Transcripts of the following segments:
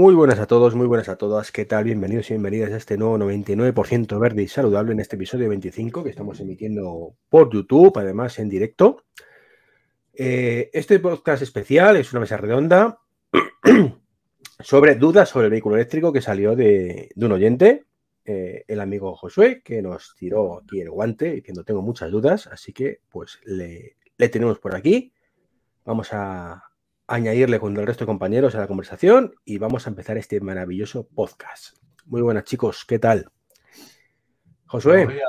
Muy buenas a todos, muy buenas a todas. ¿Qué tal? Bienvenidos y bienvenidas a este nuevo 99% verde y saludable en este episodio 25 que estamos emitiendo por YouTube, además en directo. Eh, este podcast especial es una mesa redonda sobre dudas sobre el vehículo eléctrico que salió de, un oyente, eh, el amigo Josué, que nos tiró aquí el guante diciendo tengo muchas dudas, así que pues le, le tenemos por aquí. Vamos a, añadirle con el resto de compañeros a la conversación y vamos a empezar este maravilloso podcast. Muy buenas chicos, ¿qué tal? Josué.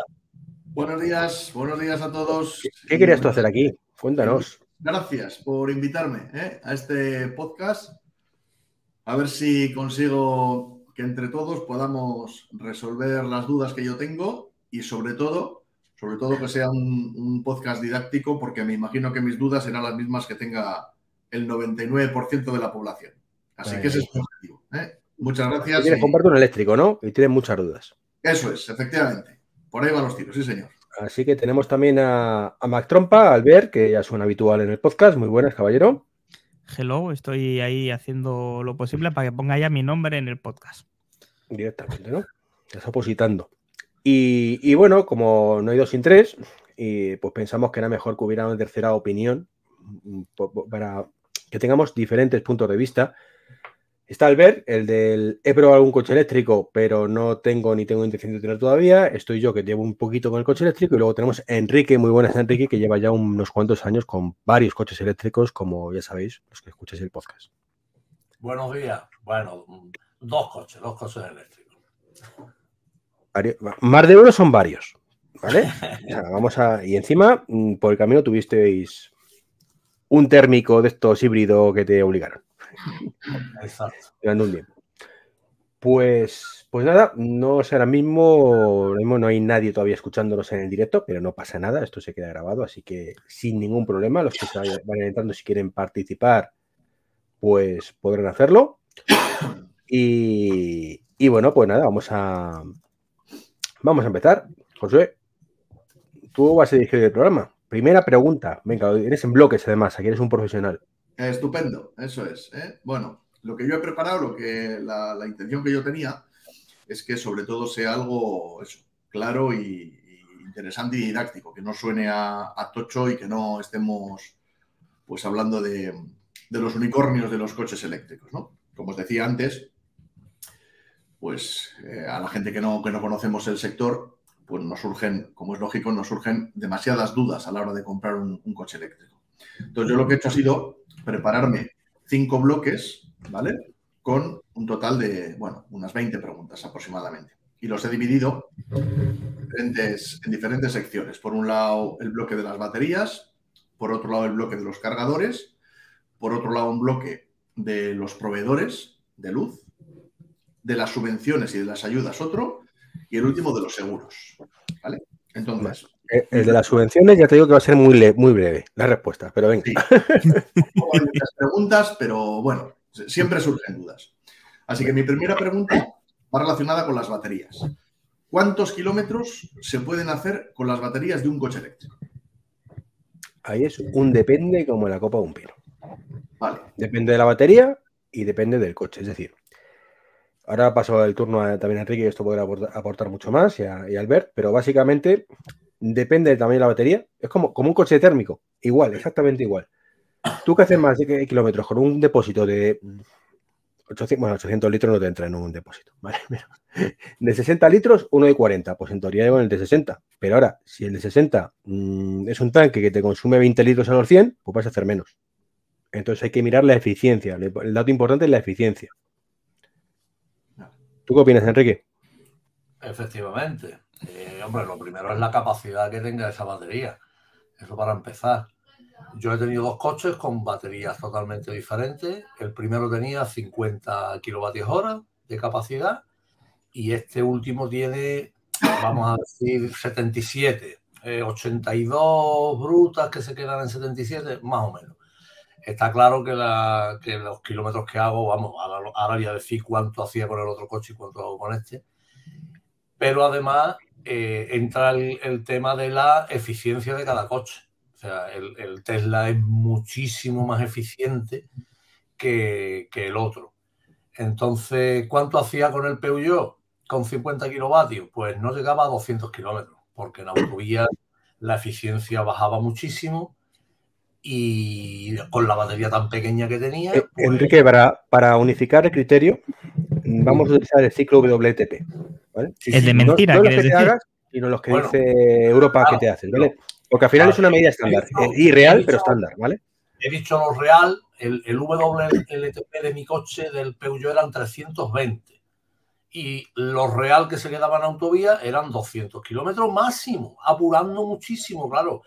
Buenos días, buenos días, a todos. ¿Qué, querías tú hacer aquí? Cuéntanos. Gracias por invitarme ¿eh? a este podcast. A ver si consigo que entre todos podamos resolver las dudas que yo tengo y sobre todo, sobre todo que sea un, un podcast didáctico porque me imagino que mis dudas serán las mismas que tenga el 99% de la población. Así que ese es el objetivo. ¿eh? Muchas gracias. Tienes y... un eléctrico, ¿no? Y tienes muchas dudas. Eso es, efectivamente. Por ahí van los tiros, sí, señor. Así que tenemos también a, Mac Trompa, Albert, que ya es un habitual en el podcast. Muy buenas, caballero. Hello, estoy ahí haciendo lo posible para que ponga ya mi nombre en el podcast. Directamente, ¿no? Estás opositando. Y, y, bueno, como no hay dos sin tres, y pues pensamos que era mejor que hubiera una tercera opinión para que tengamos diferentes puntos de vista. Está Albert, el del he probado algún coche eléctrico, pero no tengo ni tengo intención de tener todavía. Estoy yo que llevo un poquito con el coche eléctrico y luego tenemos a Enrique, muy buenas Enrique, que lleva ya unos cuantos años con varios coches eléctricos, como ya sabéis, los que escucháis el podcast. Buenos días. Bueno, dos coches, dos coches eléctricos. Más de uno son varios, ¿vale? vamos a y encima mm, por el camino tuvisteis un térmico de estos híbridos que te obligaron. Exacto. un tiempo. Pues, pues nada, no sé, ahora mismo, mismo no hay nadie todavía escuchándonos en el directo, pero no pasa nada, esto se queda grabado, así que sin ningún problema, los que se vayan entrando si quieren participar, pues podrán hacerlo. Y, y bueno, pues nada, vamos a, vamos a empezar. José, tú vas a dirigir el programa. Primera pregunta. Venga, eres en bloques además, aquí eres un profesional. Estupendo, eso es. ¿eh? Bueno, lo que yo he preparado, lo que la, intención que yo tenía es que sobre todo sea algo claro y, interesante y didáctico, que no suene a, tocho y que no estemos pues hablando de, los unicornios de los coches eléctricos, ¿no? Como os decía antes, pues eh, a la gente que no, que no conocemos el sector, pues nos surgen, como es lógico, nos surgen demasiadas dudas a la hora de comprar un, coche eléctrico. Entonces, yo lo que he hecho ha sido prepararme cinco bloques, ¿vale? Con un total de, bueno, unas 20 preguntas aproximadamente. Y los he dividido en diferentes, en diferentes secciones. Por un lado, el bloque de las baterías, por otro lado, el bloque de los cargadores, por otro lado, un bloque de los proveedores de luz, de las subvenciones y de las ayudas otro, y el último de los seguros. ¿Vale? Entonces. Eh, el de las subvenciones ya te digo que va a ser muy, muy breve la respuesta, pero venga. Sí. Hay muchas preguntas, pero bueno, siempre surgen dudas. Así que mi primera pregunta va relacionada con las baterías. ¿Cuántos kilómetros se pueden hacer con las baterías de un coche eléctrico? Ahí es un depende como la copa de un pino. Vale. Depende de la batería y depende del coche. Es decir, Ahora paso el turno también a Enrique, y esto podrá aportar, mucho más, y a, Albert, pero básicamente depende tamaño de la batería. Es como, como un coche térmico, igual, exactamente igual. Tú que haces más de kilómetros con un depósito de 800, bueno, 800 litros no te entra en un depósito. De 60 litros, uno de 40, pues en teoría con el de 60. Pero ahora, si el de 60 mm, es un tanque que te consume 20 litros a los 100, pues vas a hacer menos. Entonces hay que mirar la eficiencia. El dato importante es la eficiencia. ¿Tú qué opinas, Enrique? Efectivamente. Eh, hombre, lo primero es la capacidad que tenga esa batería. Eso para empezar. Yo he tenido dos coches con baterías totalmente diferentes. El primero tenía 50 kilovatios hora de capacidad y este último tiene, vamos a decir, 77. 82 eh, brutas que se quedan en 77, más o menos. Está claro que, los kilómetros que hago, vamos, ahora, voy a decir cuánto hacía con el otro coche y cuánto hago con este. Pero además eh, entra el, tema de la eficiencia de cada coche. O sea, el, Tesla es muchísimo más eficiente que, el otro. Entonces, ¿cuánto hacía con el Peugeot? Con 50 kilovatios, pues no llegaba a 200 kilómetros, porque en autovía la eficiencia bajaba muchísimo y con la batería tan pequeña que tenía. Eh, pues Enrique, para, para, unificar el criterio, vamos a utilizar el ciclo WLTP. ¿vale? Es de mentira, no, no los que te hagas, sino los que dice Europa que te haces, ¿vale? Porque al final es una medida estándar, irreal, pero estándar, ¿vale? He dicho lo real, el, el WLTP de mi coche del Peugeot eran 320 y lo real que se quedaba en autovía eran 200 kilómetros máximo, apurando muchísimo, claro.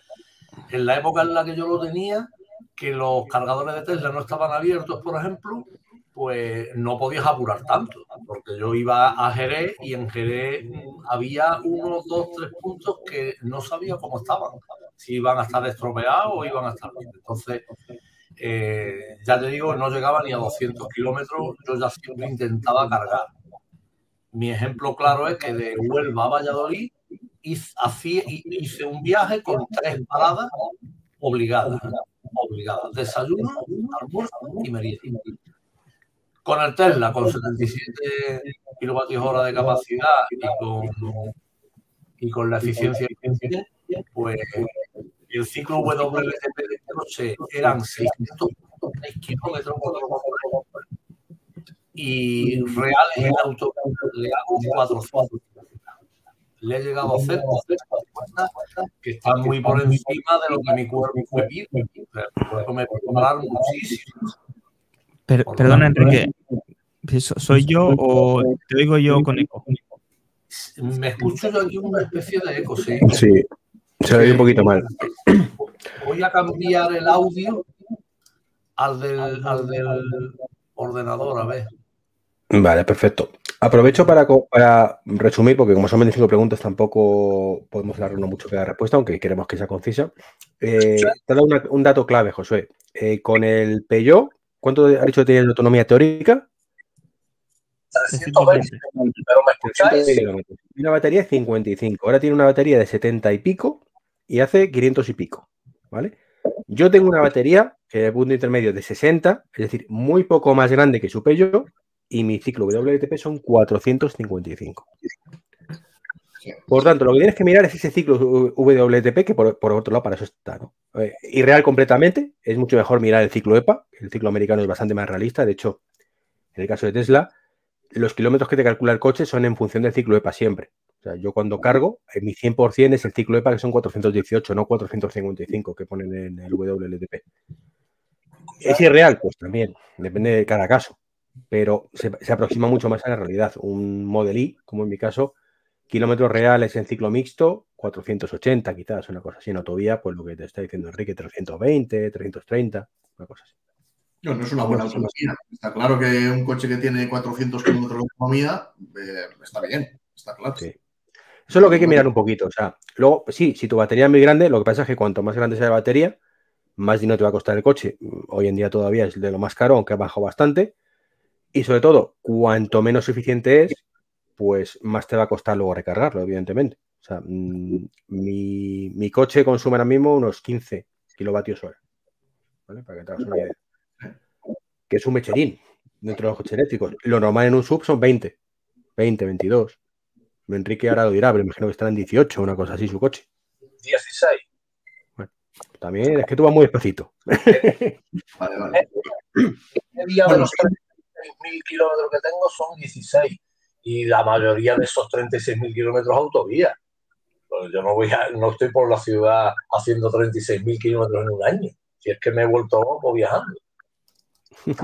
En la época en la que yo lo tenía, que los cargadores de Tesla no estaban abiertos, por ejemplo, pues no podías apurar tanto, porque yo iba a Jerez y en Jerez había unos, dos, tres puntos que no sabía cómo estaban, si iban a estar estropeados o iban a estar bien. Entonces, eh, ya te digo, no llegaba ni a 200 kilómetros, yo ya siempre intentaba cargar. Mi ejemplo claro es que de Huelva a Valladolid hice, un viaje con tres paradas obligadas, obligadas, desayuno, almuerzo y merienda con el Tesla, con 77 kilovatios hora de capacidad y con, y con la eficiencia pues el ciclo WLTP de coche eran 606 kilómetros y reales en auto le hago 400. Le he llegado a hacer que está muy por encima de lo que mi cuerpo me pide. Me puedo parar muchísimo perdona, Enrique. ¿Soy yo o te oigo yo con eco? Me escucho yo aquí una especie de eco, sí. Sí, se oye un poquito mal. Voy a cambiar el audio al del, al del ordenador, a ver. Vale, perfecto. Aprovecho para, para, resumir, porque como son 25 preguntas, tampoco podemos darle mucho que dar respuesta, aunque queremos que sea concisa. Eh, te dado un dato clave, Josué. Eh, con el Peugeot ¿Cuánto ha dicho que tiene de autonomía teórica? 320, pero me escucháis. Una batería de 55. Ahora tiene una batería de 70 y pico y hace 500 y pico. ¿Vale? Yo tengo una batería que es punto intermedio de 60, es decir, muy poco más grande que su Peugeot, y mi ciclo WLTP son 455. Por tanto, lo que tienes que mirar es ese ciclo WLTP, que por, otro lado para eso está. ¿no? Eh, irreal completamente, es mucho mejor mirar el ciclo EPA, el ciclo americano es bastante más realista, de hecho, en el caso de Tesla, los kilómetros que te calcula el coche son en función del ciclo EPA siempre. O sea, yo cuando cargo, en mi 100% es el ciclo EPA que son 418, no 455 que ponen en el WLTP. ¿Es irreal? Pues también, depende de cada caso, pero se, se aproxima mucho más a la realidad. Un Model I, como en mi caso, Kilómetros reales en ciclo mixto, 480 quizás, una cosa así. En autovía, pues lo que te está diciendo Enrique, 320, 330, una cosa así. No, no es una buena autonomía. Está claro que un coche que tiene 400 kilómetros de autonomía eh, está bien, está claro. Sí. Eso es lo que hay que mirar un poquito. O sea, luego, sí, si tu batería es muy grande, lo que pasa es que cuanto más grande sea la batería, más dinero te va a costar el coche. Hoy en día todavía es de lo más caro, aunque ha bajado bastante. Y sobre todo, cuanto menos eficiente es, pues más te va a costar luego recargarlo, evidentemente. O sea, mm, mi, coche consume ahora mismo unos 15 kilovatios hora. ¿Vale? Para que te hagas una idea. Que es un mecherín dentro de los coches eléctricos. Lo normal en un sub son 20, 20, 22. Enrique ahora lo dirá, pero imagino que estará en 18, una cosa así, su coche. 16. Bueno, también es que tú vas muy despacito. vale, vale. bueno, los 3.000 kilómetros que tengo son 16 y la mayoría de esos 36.000 kilómetros autovía. Pues yo no, voy no estoy por la ciudad haciendo 36.000 kilómetros en un año. Si es que me he vuelto loco viajando.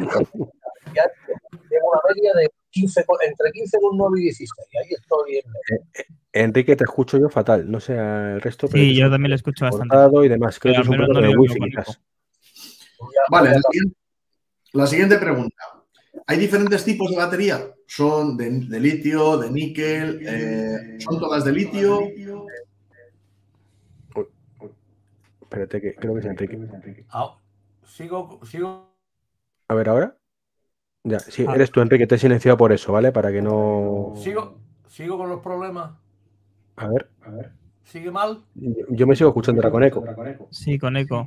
Tengo una media de 15, entre 15,9 y 16. Ahí estoy en eh, eh, Enrique, te escucho yo fatal. No sé el resto. Sí, yo también lo escucho bastante. Y demás. Creo que es un problema de wifi, Vale, la siguiente pregunta. ¿Hay diferentes tipos de batería? ¿Son de, litio, de níquel? Eh, ¿Son todas de litio? espérate, que creo que es Enrique. Ah, sigo, sigo. A ver, ahora. Ya, sí, ah. eres tú, Enrique, te he silenciado por eso, ¿vale? Para que no. Sigo, sigo con los problemas. A ver, a ver. ¿Sigue mal? Yo, me sigo escuchando ahora con eco. Sí, con eco.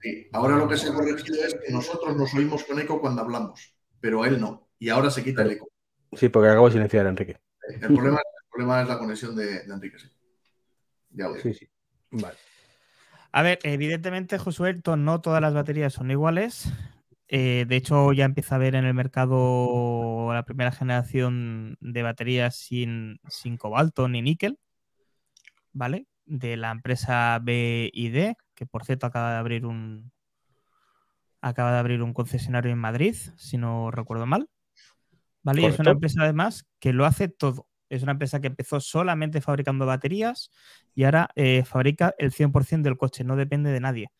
Sí, ahora lo que se ha corregido es que nosotros nos oímos con eco cuando hablamos pero él no. y ahora se quita el eco. Sí, porque acabo de silenciar a Enrique. El problema, es la conexión de, Enrique, sí. Sí, sí. Vale. A ver, evidentemente, Josué, no todas las baterías son iguales. Eh, de hecho, ya empieza a haber en el mercado la primera generación de baterías sin, sin cobalto ni níquel, ¿vale? De la empresa BID, que por cierto acaba de abrir un acaba de abrir un concesionario en Madrid, si no recuerdo mal. ¿Vale? Y es una empresa además que lo hace todo. Es una empresa que empezó solamente fabricando baterías y ahora eh, fabrica el 100% del coche, no depende de nadie.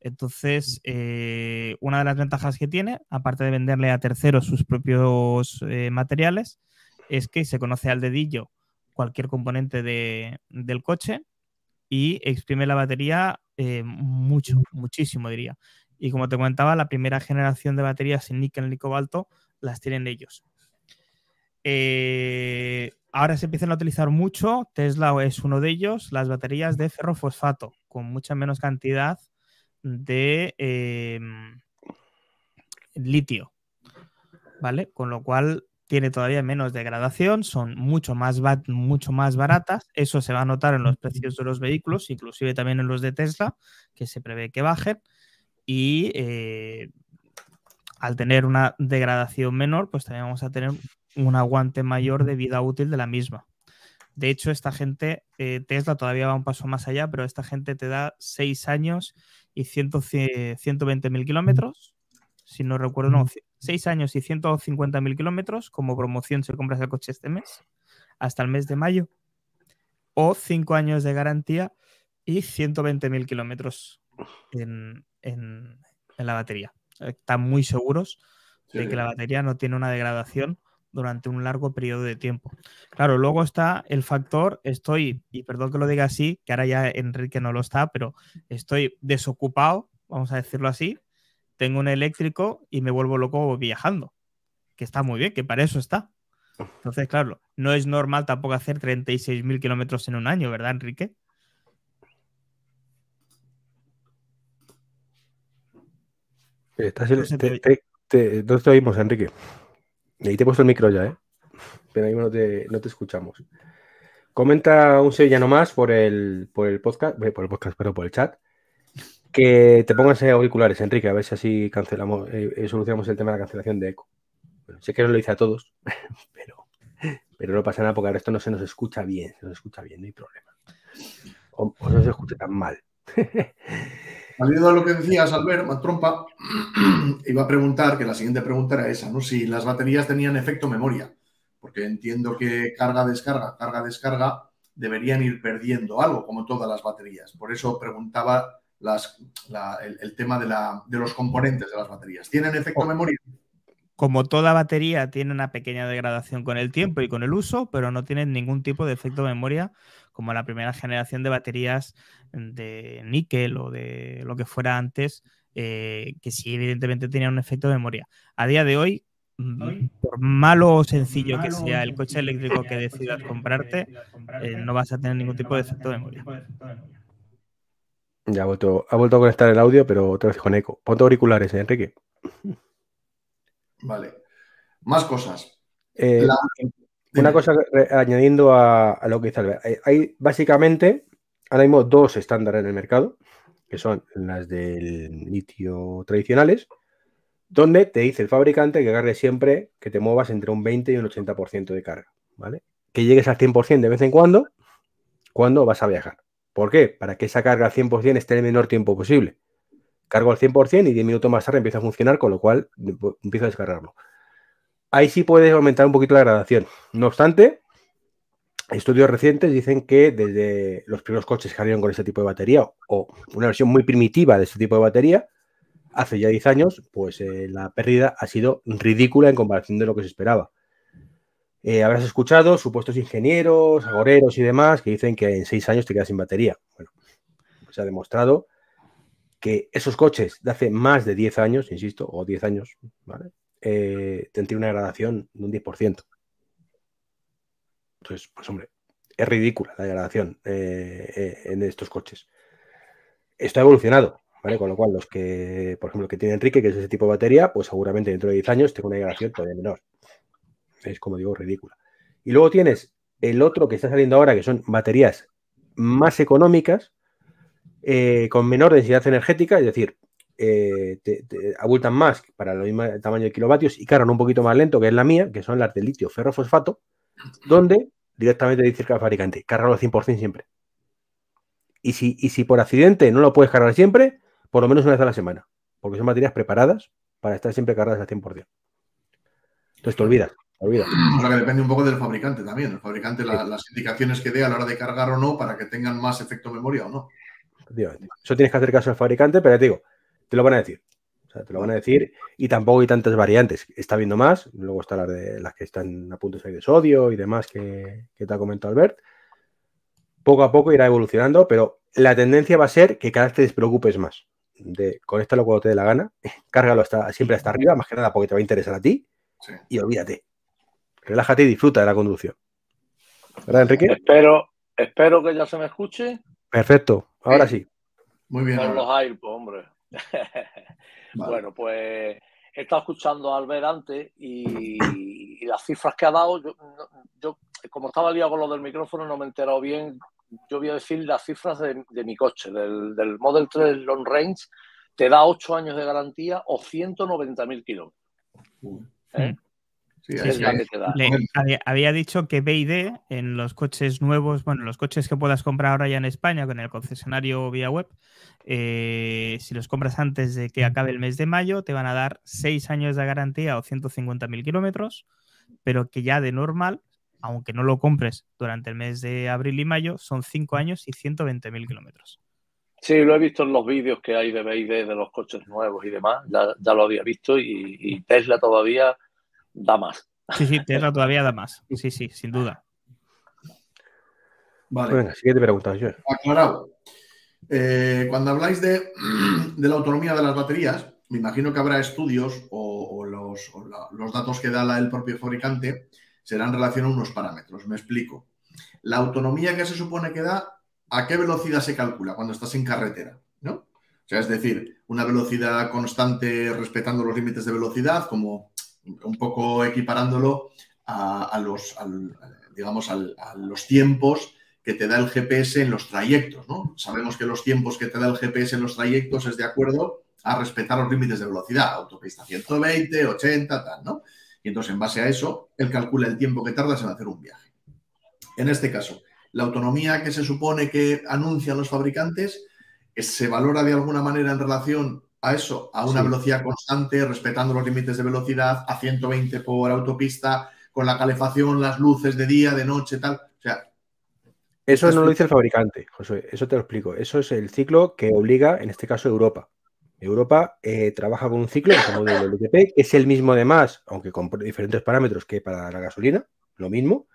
Entonces, eh, una de las ventajas que tiene, aparte de venderle a terceros sus propios eh, materiales, es que se conoce al dedillo cualquier componente del coche y exprime la batería eh, mucho, muchísimo diría. Y como te comentaba, la primera generación de baterías sin níquel ni cobalto las tienen ellos. ahora se empiezan a utilizar mucho, Tesla es uno de ellos, las baterías de ferrofosfato, con mucha menos cantidad de em, litio, ¿vale? Con lo cual tiene todavía menos degradación, son mucho más, mucho más baratas, eso se va a notar en los precios de los vehículos, inclusive también en los de Tesla, que se prevé que bajen, y eh, al tener una degradación menor, pues también vamos a tener un aguante mayor de vida útil de la misma. De hecho, esta gente, eh, Tesla todavía va un paso más allá, pero esta gente te da 6 años y 120 mil kilómetros. Si no recuerdo, no, 6 años y 150 mil kilómetros. Como promoción, si compras el coche este mes, hasta el mes de mayo. O 5 años de garantía y 120 mil kilómetros en, la batería. Están muy seguros de que la batería no tiene una degradación durante un largo periodo de tiempo. Claro, luego está el factor, estoy, y perdón que lo diga así, que ahora ya Enrique no lo está, pero estoy desocupado, vamos a decirlo así, tengo un eléctrico y me vuelvo loco viajando, que está muy bien, que para eso está. Entonces, claro, no es normal tampoco hacer 36.000 kilómetros en un año, ¿verdad, Enrique? Estás, te, te oímos, Enrique? Ahí te he puesto el micro ya, ¿eh? Pero ahí no te, escuchamos. Comenta un sevillano más por el, por el podcast, eh, por el podcast, pero por el chat, que te pongas auriculares, Enrique, a ver si así cancelamos, eh, eh, solucionamos el tema de la cancelación de eco. sé que no lo hice a todos, pero, pero no pasa nada porque ahora esto no se nos escucha bien, se nos escucha bien, no hay problema. O, no se escucha tan mal. Saliendo a lo que decías, Albert, trompa, iba a preguntar, que la siguiente pregunta era esa, ¿no? Si las baterías tenían efecto memoria, porque entiendo que carga, descarga, carga, descarga deberían ir perdiendo algo, como todas las baterías. Por eso preguntaba el, tema de, de, los componentes de las baterías. ¿Tienen efecto memoria? Como toda batería tiene una pequeña degradación con el tiempo y con el uso, pero no tienen ningún tipo de efecto memoria como la primera generación de baterías de níquel o de lo que fuera antes, eh, que sí, evidentemente tenían un efecto de memoria. A día de hoy, mm, por malo o sencillo que sea el coche eléctrico que decidas comprarte, eh, no vas a tener ningún tipo de efecto de memoria. Ya ha vuelto, ha vuelto a conectar el audio, pero otra vez con eco. Ponte auriculares, ¿eh, Enrique. Vale. Más cosas. Una cosa añadiendo a, lo que dice Albert. Hay, básicamente ahora mismo dos estándares en el mercado, que son las del litio tradicionales, donde te dice el fabricante que cargue siempre que te muevas entre un 20 y un 80% de carga, ¿vale? Que llegues al 100% de vez en cuando, cuando vas a viajar. ¿Por qué? Para que esa carga al 100% esté en el menor tiempo posible. Cargo al 100% y 10 minutos más tarde empieza a funcionar, con lo cual empiezo a descargarlo ahí sí puedes aumentar un poquito la gradación. No obstante, estudios recientes dicen que desde los primeros coches que salieron con este tipo de batería o una versión muy primitiva de este tipo de batería, hace ya 10 años, pues eh, la pérdida ha sido ridícula en comparación de lo que se esperaba. Eh, habrás escuchado supuestos ingenieros, agoreros y demás que dicen que en 6 años te quedas sin batería. Bueno, pues se ha demostrado que esos coches de hace más de 10 años, insisto, o 10 años, ¿vale? Eh, tendría una degradación de un 10%. Entonces, pues hombre, es ridícula la degradación eh, eh, en estos coches. Esto ha evolucionado, ¿vale? Con lo cual, los que, por ejemplo, que tiene Enrique, que es ese tipo de batería, pues seguramente dentro de 10 años tengo una generación todavía menor. Es como digo, ridícula. Y luego tienes el otro que está saliendo ahora, que son baterías más económicas, eh, con menor densidad energética, es decir, eh, te, abultan más para el mismo tamaño de kilovatios y cargan un poquito más lento, que es la mía, que son las de litio ferrofosfato, donde directamente dice el fabricante, cárgalo al 100% siempre. Y si, y si por accidente no lo puedes cargar siempre, por lo menos una vez a la semana, porque son baterías preparadas para estar siempre cargadas al 100%. Entonces te olvidas. Olvida. Sea que depende un poco del fabricante también. El fabricante, las indicaciones que dé a la hora de cargar o no para que tengan más efecto memoria o no. Eso tienes que hacer caso al fabricante, pero te digo, te lo van a decir. O sea, te lo van a decir y tampoco hay tantas variantes. Está viendo más, luego está las de las que están a punto de salir de sodio y demás que, te ha comentado Albert. Poco a poco irá evolucionando, pero la tendencia va a ser que cada vez te despreocupes más. De conéctalo cuando te dé la gana, cárgalo hasta, siempre hasta arriba, más que nada porque te va a interesar a ti y olvídate. Relájate y disfruta de la conducción. ¿Verdad, Enrique? Espero, espero que ya se me escuche. Perfecto, ahora sí. Muy bien. Con los pues, Bueno, pues he estado escuchando a Albert antes y, las cifras que ha dado, yo, como estaba liado con lo del micrófono no me he enterado bien. Yo voy a decir las cifras de, mi coche, del, Model 3 Long Range, te da 8 años de garantía o 190.000 kilómetros. ¿Eh? Había, dicho que BID en los coches nuevos, bueno, los coches que puedas comprar ahora ya en España con el concesionario vía web, eh, si los compras antes de que acabe el mes de mayo, te van a dar 6 años de garantía o 150.000 kilómetros, pero que ya de normal, aunque no lo compres durante el mes de abril y mayo, son 5 años y 120.000 kilómetros. Sí, lo he visto en los vídeos que hay de BID de los coches nuevos y demás, ya, lo había visto y Tesla todavía da más. Sí, sí, Tesla todavía da más. Sí, sí, sin duda. Vale. Venga, siguiente pregunta, yo. Aclarado. Eh, cuando habláis de, la autonomía de las baterías, me imagino que habrá estudios o, los, datos que da el propio fabricante serán en relación a unos parámetros. Me explico. La autonomía que se supone que da, ¿a qué velocidad se calcula cuando estás en carretera? ¿no? O sea, es decir, una velocidad constante respetando los límites de velocidad, como un poco equiparándolo a, los, digamos, a los tiempos que te da el GPS en los trayectos, ¿no? Sabemos que los tiempos que te da el GPS en los trayectos es de acuerdo a respetar los límites de velocidad, autopista 120, 80, tal, ¿no? Y entonces, en base a eso, él calcula el tiempo que tardas en hacer un viaje. En este caso, la autonomía que se supone que anuncian los fabricantes se valora de alguna manera en relación a eso, a una velocidad constante, respetando los límites de velocidad, a 120 por autopista, con la calefacción, las luces de día, de noche, tal. O sea. Eso no lo dice el fabricante, José, eso te lo explico. Eso es el ciclo que obliga, en este caso, Europa. Europa eh, trabaja con un ciclo que es el mismo además, aunque con diferentes parámetros que para la gasolina, lo mismo,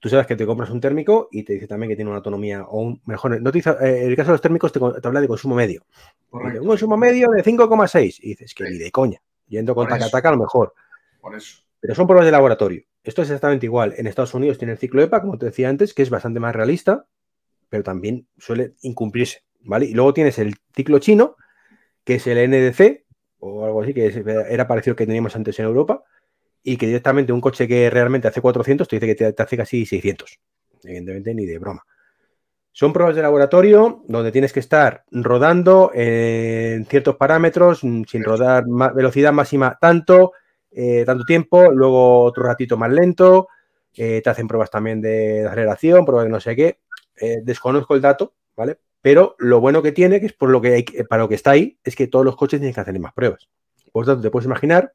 tú sabes que te compras un térmico y te dice también que tiene una autonomía o un mejor. No te dice, eh, en el caso de los térmicos te, habla de consumo medio. un consumo medio de 5,6. Y dices que ni de coña. Yendo con taca a lo mejor. Por eso. Pero son pruebas de laboratorio. Esto es exactamente igual. En Estados Unidos tiene el ciclo EPA, como te decía antes, que es bastante más realista, pero también suele incumplirse. ¿vale? Y luego tienes el ciclo chino, que es el NDC, o algo así, que era parecido al que teníamos antes en Europa, y que directamente un coche que realmente hace 400 te dice que te, hace casi 600. Evidentemente, ni de broma. Son pruebas de laboratorio donde tienes que estar rodando en ciertos parámetros, mm, sin rodar velocidad máxima tanto, eh, tanto tiempo, luego otro ratito más lento. Eh, te hacen pruebas también de aceleración, pruebas de no sé qué. Eh, desconozco el dato, ¿vale? Pero lo bueno que tiene, que es por lo que hay, para lo que está ahí, es que todos los coches tienen que hacer más pruebas. Por lo tanto, te puedes imaginar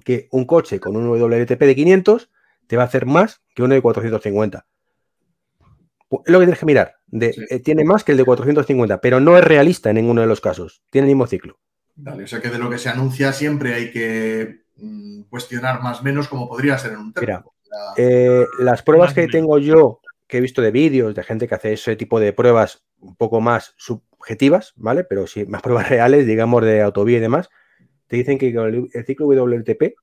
que un coche con un WLTP de 500 te va a hacer más que uno de 450. Es lo que tienes que mirar. Eh, tiene más que el de 450, pero no es realista en ninguno de los casos. Tiene el mismo ciclo. Vale, o sea que de lo que se anuncia siempre hay que mm, cuestionar más o menos como podría ser en un Mira, eh, las pruebas que tengo yo, que he visto de vídeos de gente que hace ese tipo de pruebas un poco más subjetivas, ¿vale? Pero sí, más pruebas reales, digamos, de autovía y demás, te dicen que el ciclo WLTP,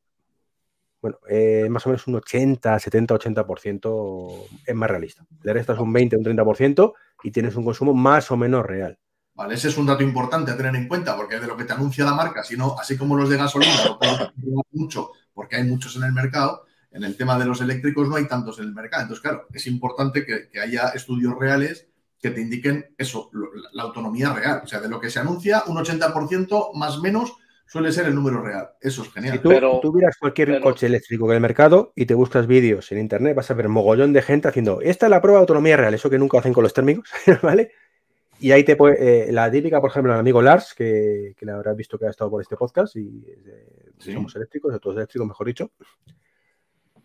bueno, es más o menos un 80, 70, 80% es más realista. Le restas un 20, un 30% y tienes un consumo más o menos real. ¿Vale? Ese es un dato importante a tener en cuenta porque de lo que te anuncia la marca, sino así como los de gasolina lo puedo mucho porque hay muchos en el mercado, en el tema de los eléctricos no hay tantos en el mercado. Entonces, claro, es importante que, haya estudios reales que te indiquen eso, la, autonomía real. O sea, de lo que se anuncia, un 80% más menos suele ser el número real. Eso es genial. Si tú, pero, tú miras cualquier coche eléctrico el mercado y te buscas vídeos en internet, vas a ver mogollón de gente haciendo, esta es la prueba de autonomía real, eso que nunca hacen con los térmicos, ¿vale? Y ahí te puede, eh, la típica, por ejemplo, el amigo Lars, que, le habrás visto que ha estado por este podcast y somos eléctricos, de todos eléctricos, mejor dicho.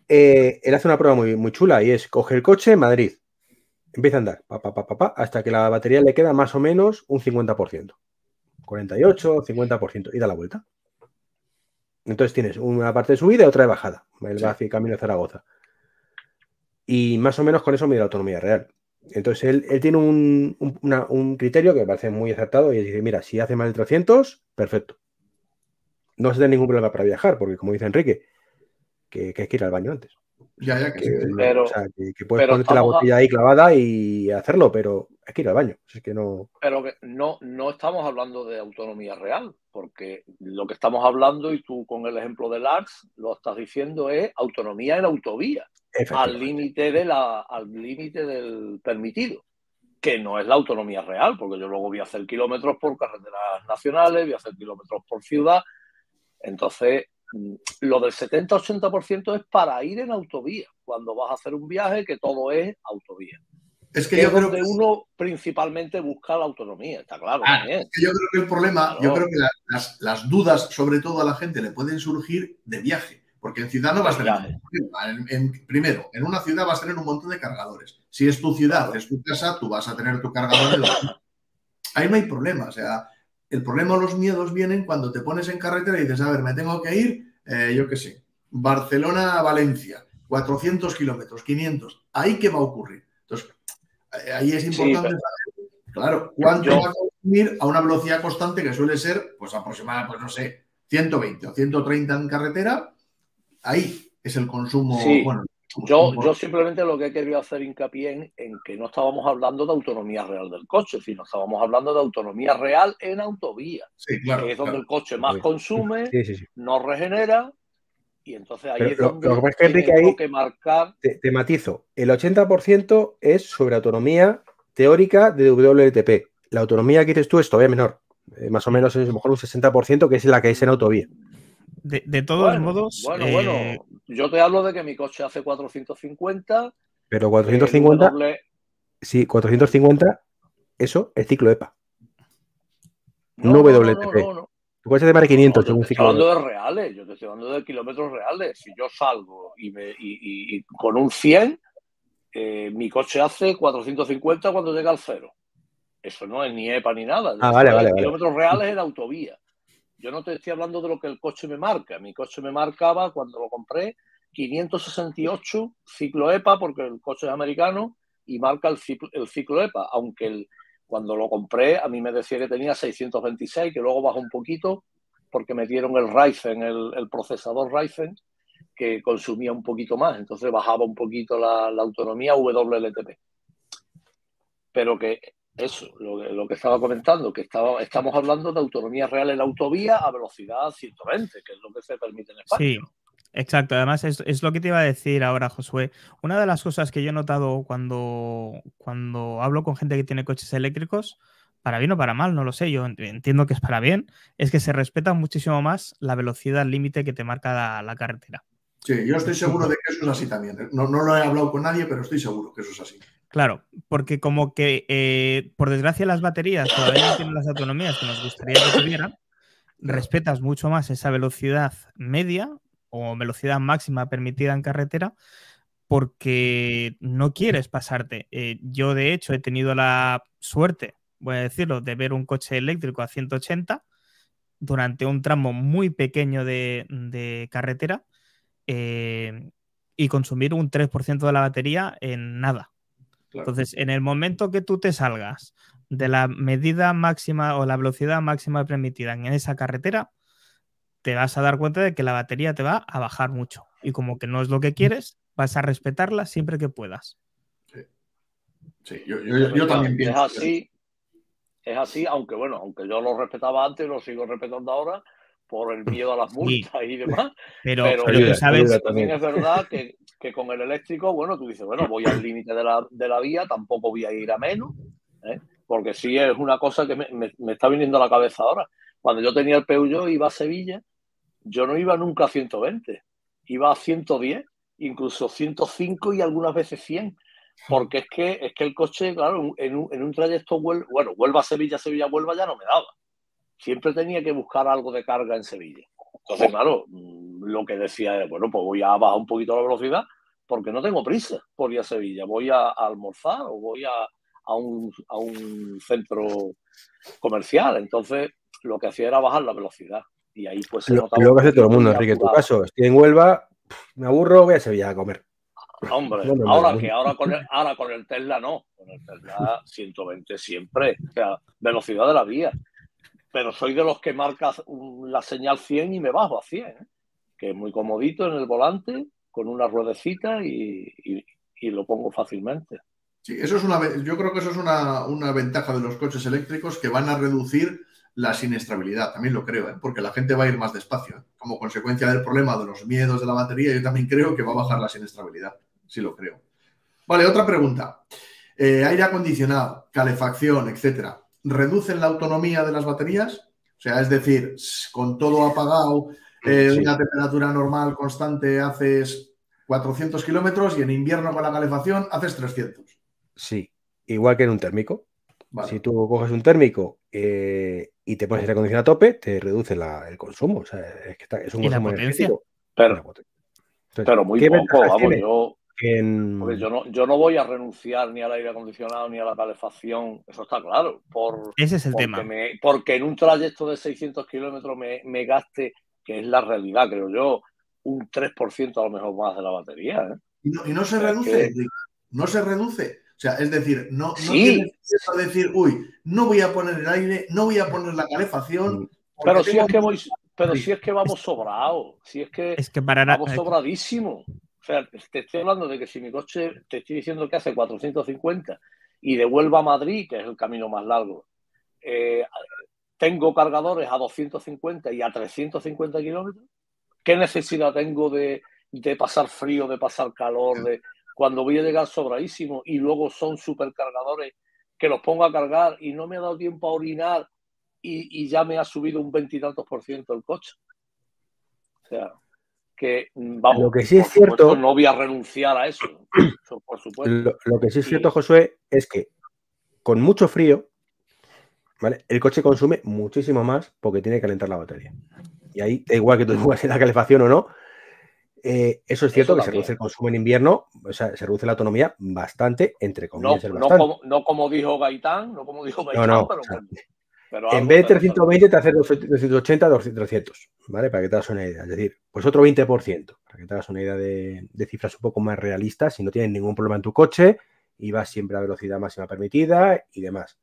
Eh, él hace una prueba muy, muy chula y es coge el coche Madrid, empieza a andar, pa, pa, pa, hasta que la batería le queda más o menos un 50%. 48, 50% y da la vuelta. Entonces tienes una parte de subida y otra de bajada. El va hacia camino a Zaragoza. Y más o menos con eso mide la autonomía real. Entonces él, tiene un, criterio que me parece muy acertado y dice, mira, si hace más de 300, perfecto. No se tiene ningún problema para viajar, porque como dice Enrique, que, hay que ir al baño antes. Ya, ya, que, pero, que, puedes ponerte la botella ahí clavada y hacerlo, pero hay que ir al baño. Es que no... Pero que no, no estamos hablando de autonomía real, porque lo que estamos hablando, y tú con el ejemplo de Lars lo estás diciendo, es autonomía en autovía al límite de la, al límite del permitido, que no es la autonomía real, porque yo luego voy a hacer kilómetros por carreteras nacionales, voy a hacer kilómetros por ciudad. Entonces, mm, lo del 70-80% es para ir en autovía, cuando vas a hacer un viaje que todo es autovía. Es que, yo creo que uno principalmente busca la autonomía, está claro. Ah, yo creo que el problema, yo creo que las, las, dudas, sobre todo a la gente, le pueden surgir de viaje. Porque en ciudad no vas a tener. En, primero, en una ciudad vas a tener un montón de cargadores. Si es tu ciudad, es tu casa, tú vas a tener tu cargador. Ahí no hay problema. O sea, el problema o los miedos vienen cuando te pones en carretera y dices, a ver, me tengo que ir, eh, yo qué sé, Barcelona a Valencia, 400 kilómetros, 500. ¿Ahí qué va a ocurrir? Entonces, ahí es importante saber, claro, cuánto va a consumir a una velocidad constante que suele ser, pues aproximadamente, pues no sé, 120 o 130 en carretera ahí es el consumo. Bueno, yo, yo simplemente lo que he querido hacer hincapié en, que no estábamos hablando de autonomía real del coche, sino estábamos hablando de autonomía real en autovía, que es donde el coche más consume, no regenera, y entonces ahí es donde lo, que que que marcar. Te, matizo, el 80% es sobre autonomía teórica de WLTP. La autonomía que dices tú es todavía menor, eh, más o menos es a lo mejor un 60% que es la que es en autovía. De, todos modos. Bueno, bueno, eh, yo te hablo de que mi coche hace 450. Pero 450. Sí, 450, eso es ciclo EPA. No, WTP. No, no, Tu coche de 500 según ciclo. Estoy hablando de reales, yo te estoy hablando de kilómetros reales. Si yo salgo y, me, y, con un 100, eh, mi coche hace 450 cuando llega al cero. Eso no es ni EPA ni nada. Ah, vale, vale, kilómetros reales en autovía. Yo no te estoy hablando de lo que el coche me marca. Mi coche me marcaba cuando lo compré 568 ciclo EPA, porque el coche es americano y marca el ciclo, EPA, aunque el, cuando lo compré a mí me decía que tenía 626, que luego bajó un poquito porque me dieron el Ryzen, el, procesador Ryzen, que consumía un poquito más, entonces bajaba un poquito la, la autonomía WLTP. Pero que eso, lo, que estaba comentando, que estaba, estamos hablando de autonomía real en la autovía a velocidad 120, que es lo que se permite en España. Sí, exacto. Además, es, lo que te iba a decir ahora, Josué. Una de las cosas que yo he notado cuando, cuando hablo con gente que tiene coches eléctricos, para bien o para mal, no lo sé, yo entiendo que es para bien, es que se respeta muchísimo más la velocidad límite que te marca la carretera. Sí, yo estoy seguro de que eso es así también. ¿eh? No, no lo he hablado con nadie, pero estoy seguro que eso es así. Claro, porque como que eh, por desgracia las baterías todavía no tienen las autonomías que nos gustaría que tuvieran, respetas mucho más esa velocidad media o velocidad máxima permitida en carretera porque no quieres pasarte. Eh, yo de hecho he tenido la suerte, voy a decirlo, de ver un coche eléctrico a 180 durante un tramo muy pequeño de carretera eh, y consumir un 3% de la batería en nada. Entonces, en el momento que tú te salgas de la medida máxima o la velocidad máxima permitida en esa carretera, te vas a dar cuenta de que la batería te va a bajar mucho. Y como que no es lo que quieres, vas a respetarla siempre que puedas. Sí, yo, también pienso. así, Es así, aunque bueno, aunque yo lo respetaba antes, lo sigo respetando ahora por el miedo a las multas y demás. Pero, sabes... también es verdad que, con el eléctrico, bueno, tú dices, bueno, voy al límite de la, de la, vía, tampoco voy a ir a menos, ¿eh? porque sí es una cosa que me, me, está viniendo a la cabeza ahora. Cuando yo tenía el Peugeot, iba a Sevilla, yo no iba nunca a 120, iba a 110, incluso 105 y algunas veces 100 porque es que, es que el coche, claro, en un, en un trayecto, bueno, vuelva a Sevilla, Sevilla, vuelva, ya no me daba. Siempre tenía que buscar algo de carga en Sevilla. Entonces, claro, mm, lo que decía es, bueno, pues voy a bajar un poquito la velocidad porque no tengo prisa por ir a Sevilla. Voy a, almorzar o voy a, a, un, a un centro comercial. Entonces, lo que hacía era bajar la velocidad. Y ahí pues se lo, Lo que hace todo el mundo, Enrique, en tu caso. Estoy en Huelva, me aburro, voy a Sevilla a comer. Hombre, ahora que ahora con, el, ahora con el Tesla no, con el Tesla 120 siempre, o sea, velocidad de la vía. Pero soy de los que marca la señal 100 y me bajo a 100, ¿eh? que es muy comodito en el volante, con una ruedecita y, y, lo pongo fácilmente. Sí, eso es una, yo creo que eso es una, una, ventaja de los coches eléctricos que van a reducir la siniestrabilidad, también lo creo, ¿eh? porque la gente va a ir más despacio. ¿eh? Como consecuencia del problema de los miedos de la batería, yo también creo que va a bajar la siniestrabilidad sí lo creo. Vale, otra pregunta. Eh, aire acondicionado, calefacción, etcétera, ¿reducen la autonomía de las baterías? O sea, es decir, con todo apagado, una temperatura normal constante haces 400 kilómetros y en invierno con la calefacción haces 300. Sí, igual que en un térmico. Si tú coges un térmico eh, y te pones aire acondicionado a tope, te reduce el consumo. O sea, es, que es un consumo energético. Pero, pero muy poco, vamos, yo yo no, yo no voy a renunciar ni al aire acondicionado ni a la calefacción, eso está claro. Por, Ese es el tema. porque en un trayecto de 600 kilómetros me, gaste, que es la realidad, creo yo, un 3% a lo mejor más de la batería. ¿eh? Y, no, se reduce, no se reduce. O sea, es decir, no, no tienes que decir, uy, no voy a poner el aire, no voy a poner la calefacción. Pero si es que voy, pero si es que vamos sobrados, si es que, es que para vamos sobradísimo. O sea, te estoy hablando de que si mi coche, te estoy diciendo que hace 450 y de Huelva a Madrid, que es el camino más largo, eh, tengo cargadores a 250 y a 350 kilómetros, ¿qué necesidad tengo de, pasar frío, de pasar calor, de cuando voy a llegar sobradísimo y luego son supercargadores que los pongo a cargar y no me ha dado tiempo a orinar y, y ya me ha subido un veintitantos por ciento el coche? O sea, que vamos, lo que sí es cierto, no voy a renunciar a eso, por supuesto. Lo, que sí es cierto, Josué, es que con mucho frío, ¿vale? El coche consume muchísimo más porque tiene que calentar la batería. Y ahí da igual que tú en la calefacción o no. Eh, eso es cierto que se reduce el consumo en invierno, o sea, se reduce la autonomía bastante, entre comillas. No, no, como, dijo Gaitán, no como dijo Gaitán, pero en vez de 320 te hace 280, 200, ¿vale? Para que te hagas una idea. Es decir, pues otro 20%, para que te hagas una idea de, cifras un poco más realistas, si no tienes ningún problema en tu coche y vas siempre a velocidad máxima permitida y demás.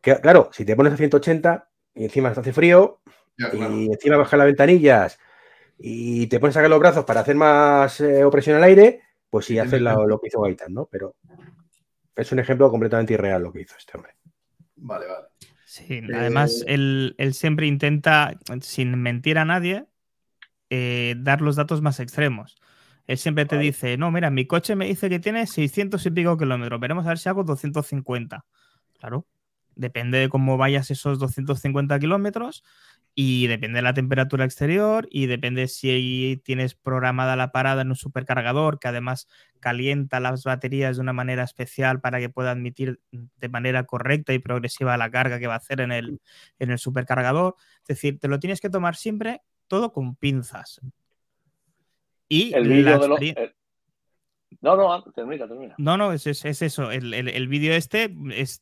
claro, si te pones a 180 y encima te hace frío y encima bajas las ventanillas y te pones a sacar los brazos para hacer más eh, opresión al aire, pues sí haces lo, que hizo Gaitán, ¿no? Pero es un ejemplo completamente irreal lo que hizo este hombre. Vale, vale. Sí, además eh, él, siempre intenta, sin mentir a nadie, eh, dar los datos más extremos. Él siempre te dice, no, mira, mi coche me dice que tiene 600 y pico kilómetros, veremos a ver si hago 250. Claro, depende de cómo vayas esos 250 kilómetros y depende de la temperatura exterior y depende si tienes programada la parada en un supercargador que además calienta las baterías de una manera especial para que pueda admitir de manera correcta y progresiva la carga que va a hacer en el, en el supercargador. Es decir, te lo tienes que tomar siempre todo con pinzas. Y el vídeo de los... No, no, termina, termina. No, no, es, es, eso. El, el, vídeo este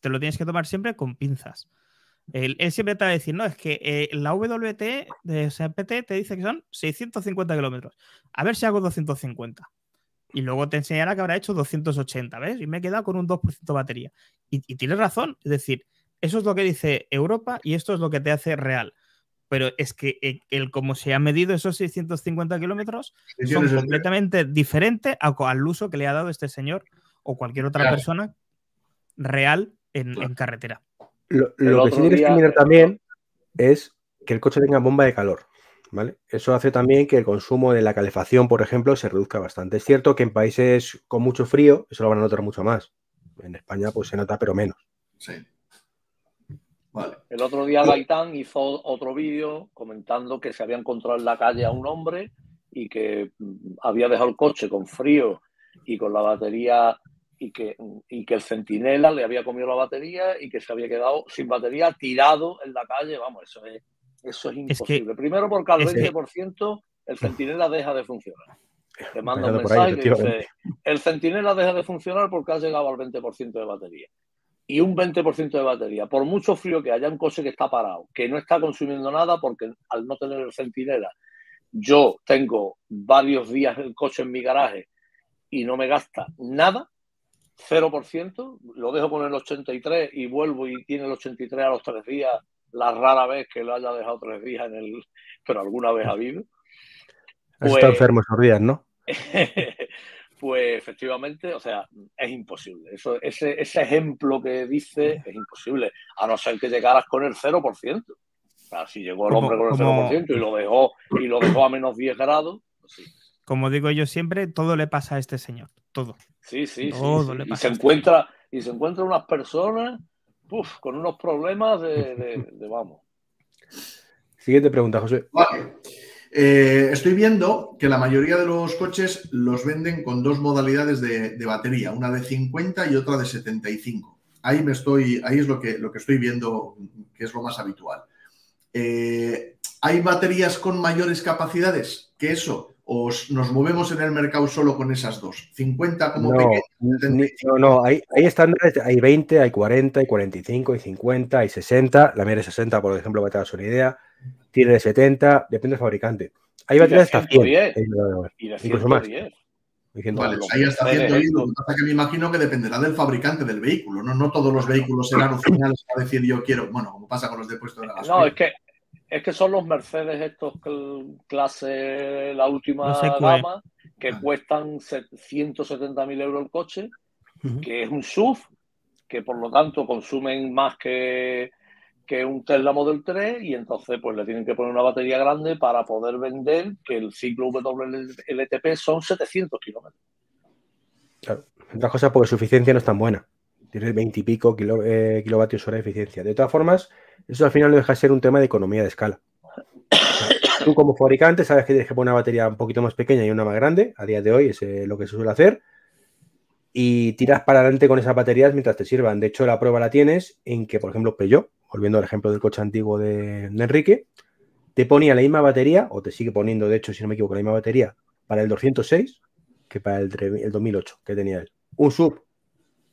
te lo tienes que tomar siempre con pinzas. Él, siempre te va a decir, no, es que eh, la WT de SPT te dice que son 650 kilómetros. A ver si hago 250. Y luego te enseñará que habrá hecho 280, ¿ves? Y me he quedado con un 2% de batería. Y, tienes razón, es decir, eso es lo que dice Europa y esto es lo que te hace real. Pero es que eh, el, como se ha medido esos 650 kilómetros son completamente diferentes al uso que le ha dado este señor o cualquier otra persona real en carretera. Lo, que sí tienes que mirar también es que el coche tenga bomba de calor. ¿Vale? Eso hace también que el consumo de la calefacción, por ejemplo, se reduzca bastante. Es cierto que en países con mucho frío eso lo van a notar mucho más. En España pues se nota, pero menos. Sí. Vale. El otro día Gaitán hizo otro vídeo comentando que se había encontrado en la calle a un hombre y que mm, había dejado el coche con frío y con la batería y que, y que el centinela le había comido la batería y que se había quedado sin batería tirado en la calle. Vamos, eso es, eso es imposible. Primero porque al 20% el centinela deja de funcionar. Te manda un mensaje que dice, el centinela deja de funcionar porque ha llegado al 20% de batería. Y un 20% de batería, por mucho frío que haya un coche que está parado, que no está consumiendo nada porque al no tener el centinela, yo tengo varios días el coche en mi garaje y no me gasta nada, 0%, lo dejo con el 83 y vuelvo y tiene el 83 a los tres días, la rara vez que lo haya dejado tres días en el, pero alguna vez ha habido. Pues, está enfermo esos días, ¿no? pues efectivamente, o sea, es imposible. Eso, ese, ese ejemplo que dice es imposible, a no ser que llegaras con el 0%. O sea, si llegó el hombre con el 0% y lo dejó y lo dejó a menos 10 grados, pues sí. Como digo yo siempre, todo le pasa a este señor, todo. Sí, sí, sí. y se encuentra y se encuentra unas personas con unos problemas de, vamos. Siguiente pregunta, José. Eh, estoy viendo que la mayoría de los coches los venden con dos modalidades de, batería, una de 50 y otra de 75. Ahí me estoy, ahí es lo que, lo que estoy viendo que es lo más habitual. Eh, ¿Hay baterías con mayores capacidades que eso? ¿O nos movemos en el mercado solo con esas dos? ¿50 como no, No, no, hay, hay, estándares, hay 20, hay 40, hay 45, hay 50, hay 60. La mía de 60, por ejemplo, para que te hagas una idea. Tiene de 70, depende del fabricante. Hay baterías hasta 100. incluso más. Vale, ahí hasta 110. Lo que pasa es que me imagino que dependerá del fabricante del vehículo. No, no todos los vehículos serán opcionales para decir yo quiero, bueno, como pasa con los de puesto de la gasolina. No, es que es que son los Mercedes estos clase, la última gama, que cuestan 170.000 euros el coche, que es un SUV, que por lo tanto consumen más que, que un Tesla Model 3 y entonces pues le tienen que poner una batería grande para poder vender que el ciclo WLTP son 700 kilómetros. Claro, otra cosa porque su eficiencia no es tan buena. Tiene 20 y pico eh, kilovatios hora de eficiencia. De todas formas, eso al final no deja de ser un tema de economía de escala. tú como fabricante sabes que tienes que poner una batería un poquito más pequeña y una más grande. A día de hoy es eh, lo que se suele hacer. Y tiras para adelante con esas baterías mientras te sirvan. De hecho, la prueba la tienes en que, por ejemplo, Peugeot, volviendo al ejemplo del coche antiguo de, Enrique, te ponía la misma batería, o te sigue poniendo, de hecho, si no me equivoco, la misma batería para el 206 que para el, el 2008 que tenía él. Un sub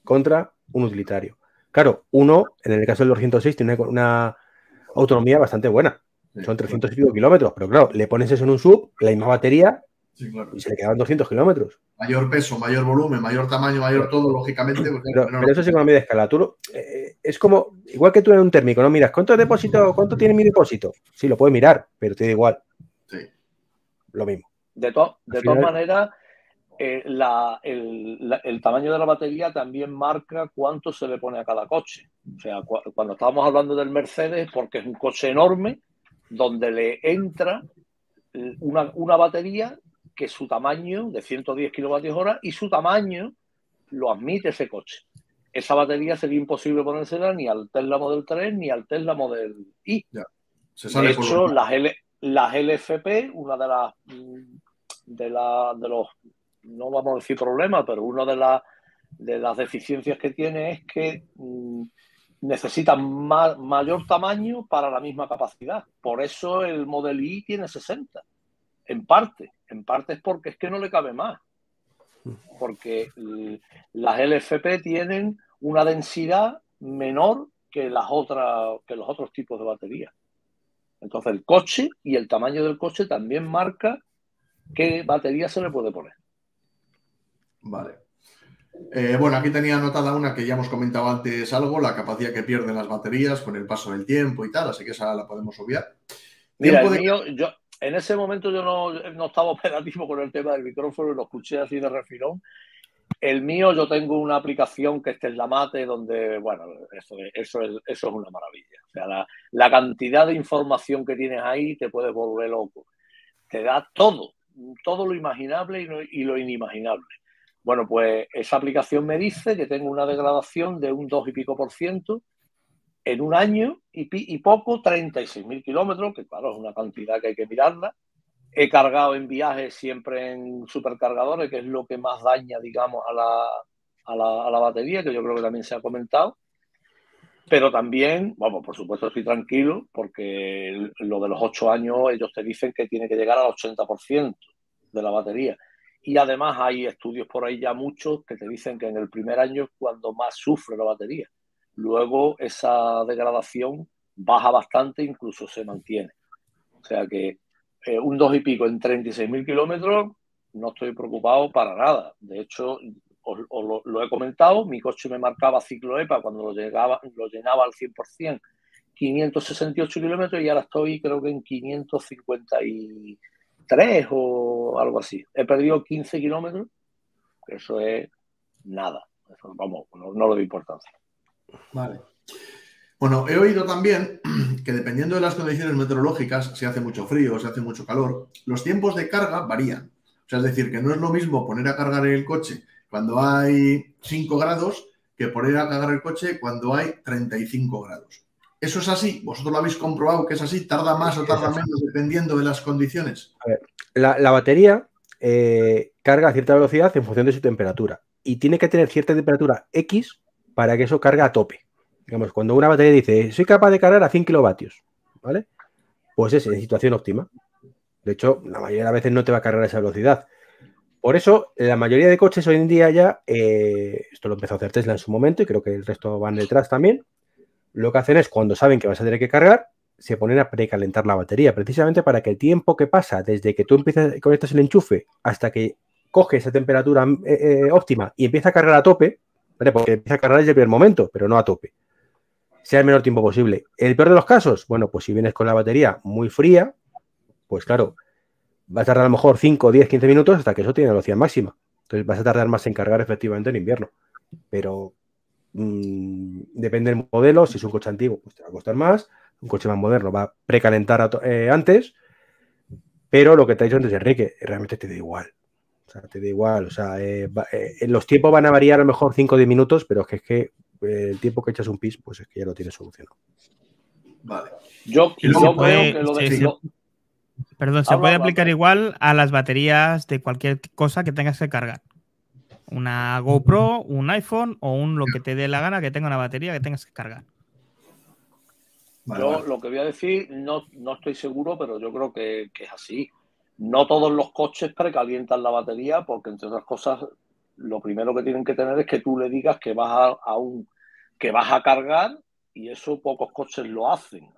contra un utilitario. Claro, uno, en el caso del 206, tiene una autonomía bastante buena. Son 300 y pico kilómetros, pero claro, le pones eso en un sub, la misma batería, y se le quedan 200 kilómetros. Mayor peso, mayor volumen, mayor tamaño, mayor todo, lógicamente. Pero, eso es economía de escala. Tú, eh, es como, igual que tú en un térmico, ¿no? Miras, ¿cuánto depósito, cuánto tiene mi depósito? Sí, lo puedes mirar, pero te da igual. Sí. Lo mismo. De, de todas maneras, eh, el, tamaño de la batería también marca cuánto se le pone a cada coche. O sea, cuando estábamos hablando del Mercedes, porque es un coche enorme, donde le entra una, batería que su tamaño de 110 kilovatios hora y su tamaño lo admite ese coche. Esa batería sería imposible ponérsela ni al Tesla Model 3 ni al Tesla Model I. de hecho, las, las LFP, una de las de, la, de los no vamos a decir problema, pero una de, las deficiencias que tiene es que mm, necesita mayor tamaño para la misma capacidad. Por eso el Model I tiene 60, en parte. En parte es porque es que no le cabe más. Porque las LFP tienen una densidad menor que, las otras, que los otros tipos de baterías. Entonces el coche y el tamaño del coche también marca qué batería se le puede poner. Vale. Eh, bueno, aquí tenía anotada una que ya hemos comentado antes algo, la capacidad que pierden las baterías con el paso del tiempo y tal, así que esa la podemos obviar. Mira, yo, en ese momento yo no, estaba operativo con el tema del micrófono, lo escuché así de refilón El mío, yo tengo una aplicación que es la Mate, donde, bueno, eso, eso, es, eso es una maravilla. O sea, la, cantidad de información que tienes ahí te puedes volver loco. Te da todo, todo lo imaginable y lo, inimaginable. Bueno, pues esa aplicación me dice que tengo una degradación de un 2 y pico por ciento en un año y, y poco, 36.000 kilómetros, que claro, es una cantidad que hay que mirarla He cargado en viajes siempre en supercargadores, que es lo que más daña, digamos, a la, a la, batería, que yo creo que también se ha comentado. Pero también, vamos, por supuesto estoy tranquilo porque lo de los ocho años ellos te dicen que tiene que llegar al 80% de la batería. Y además hay estudios por ahí ya muchos que te dicen que en el primer año es cuando más sufre la batería. Luego esa degradación baja bastante, incluso se mantiene. O sea que eh, un dos y pico en 36.000 kilómetros, no estoy preocupado para nada. De hecho, os, lo, he comentado, mi coche me marcaba ciclo EPA cuando lo, llegaba, lo llenaba al 100%, 568 kilómetros y ahora estoy creo que en 553 o algo así. He perdido 15 kilómetros, eso es nada. vamos, no, no lo doy importancia. Vale. Bueno, he oído también que dependiendo de las condiciones meteorológicas, si hace mucho frío o si hace mucho calor, los tiempos de carga varían. O sea, es decir, que no es lo mismo poner a cargar el coche cuando hay 5 grados que poner a cargar el coche cuando hay 35 grados. ¿Eso es así? ¿Vosotros lo habéis comprobado que es así? ¿Tarda más o tarda menos dependiendo de las condiciones? A ver, la, batería eh, carga a cierta velocidad en función de su temperatura y tiene que tener cierta temperatura X para que eso cargue a tope. Digamos, cuando una batería dice, soy capaz de cargar a 100 kilovatios, ¿vale? Pues es en situación óptima. De hecho, la mayoría de las veces no te va a cargar a esa velocidad. Por eso, la mayoría de coches hoy en día ya, eh, esto lo empezó a hacer Tesla en su momento y creo que el resto van detrás también, lo que hacen es cuando saben que vas a tener que cargar, se ponen a precalentar la batería, precisamente para que el tiempo que pasa desde que tú empiezas, conectas el enchufe hasta que coge esa temperatura eh, eh, óptima y empieza a cargar a tope, ¿vale? porque empieza a cargar desde el primer momento, pero no a tope sea el menor tiempo posible. El peor de los casos, bueno, pues si vienes con la batería muy fría, pues claro, vas a tardar a lo mejor 5, 10, 15 minutos hasta que eso tiene velocidad máxima. Entonces vas a tardar más en cargar efectivamente en invierno. Pero mm, depende del modelo, si es un coche antiguo, pues te va a costar más. Un coche más moderno va a precalentar eh, antes. Pero lo que te ha dicho antes Enrique, realmente te da igual. O sea, te da igual. O sea, eh, eh, los tiempos van a variar a lo mejor 5 o 10 minutos, pero es que, es que el tiempo que echas un pis, pues es que ya lo tienes solucionado. Vale. Yo, creo que lo de Perdón, se puede aplicar igual a las baterías de cualquier cosa que tengas que cargar. Una GoPro, un iPhone o un lo que te dé la gana que tenga una batería que tengas que cargar. yo lo que voy a decir, no, no estoy seguro, pero yo creo que, que, es así. No todos los coches precalientan la batería porque, entre otras cosas, lo primero que tienen que tener es que tú le digas que vas a, un que vas a cargar y eso pocos coches lo hacen.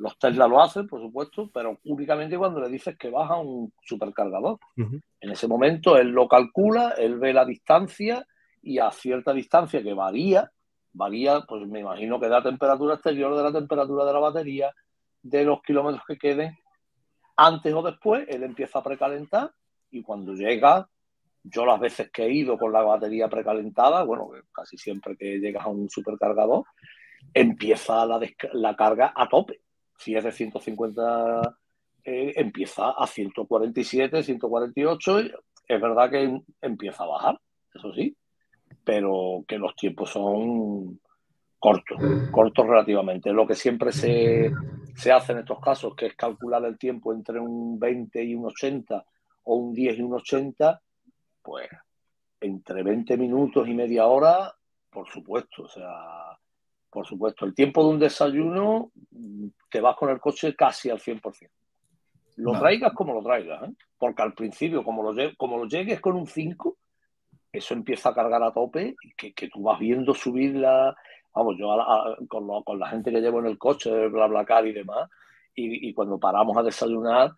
Los Tesla lo hacen, por supuesto, pero únicamente cuando le dices que vas a un supercargador. En ese momento él lo calcula, él ve la distancia y a cierta distancia que varía, varía, pues me imagino que da temperatura exterior de la temperatura de la batería, de los kilómetros que queden, antes o después, él empieza a precalentar y cuando llega yo las veces que he ido con la batería precalentada, bueno, casi siempre que llegas a un supercargador, empieza la, carga a tope. Si es de 150, eh, empieza a 147, 148. Es verdad que empieza a bajar, eso sí, pero que los tiempos son cortos, cortos relativamente. Lo que siempre se, se hace en estos casos, que es calcular el tiempo entre un 20 y un 80 o un 10 y un 80, pues entre 20 minutos y media hora, por supuesto, o sea, por supuesto, el tiempo de un desayuno te vas con el coche casi al 100%. Lo traigas como lo traigas, ¿eh? porque al principio, como lo, como lo llegues con un 5, eso empieza a cargar a tope y que, que tú vas viendo subir la. Vamos, yo con, con, la gente que llevo en el coche, BlaBlaCar y demás, y, y cuando paramos a desayunar,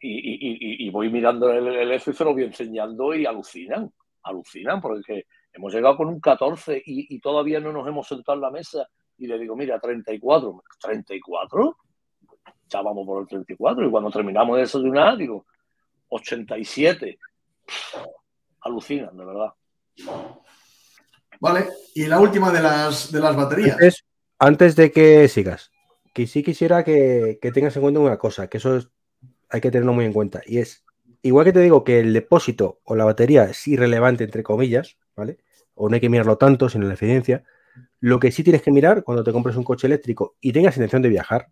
y, voy mirando el, el y se lo voy enseñando y alucinan, alucinan, porque hemos llegado con un 14 y, todavía no nos hemos sentado en la mesa y le digo, mira, 34, 34, ya vamos por el 34 y cuando terminamos de desayunar digo, 87, alucinan, de verdad. Vale, y la última de las, de las baterías. Antes, de que sigas, que sí quisiera que, tengas en cuenta una cosa, que eso hay que tenerlo muy en cuenta, y es, igual que te digo que el depósito o la batería es irrelevante, entre comillas, ¿vale? O no hay que mirarlo tanto, sino la eficiencia, lo que sí tienes que mirar cuando te compres un coche eléctrico y tengas intención de viajar,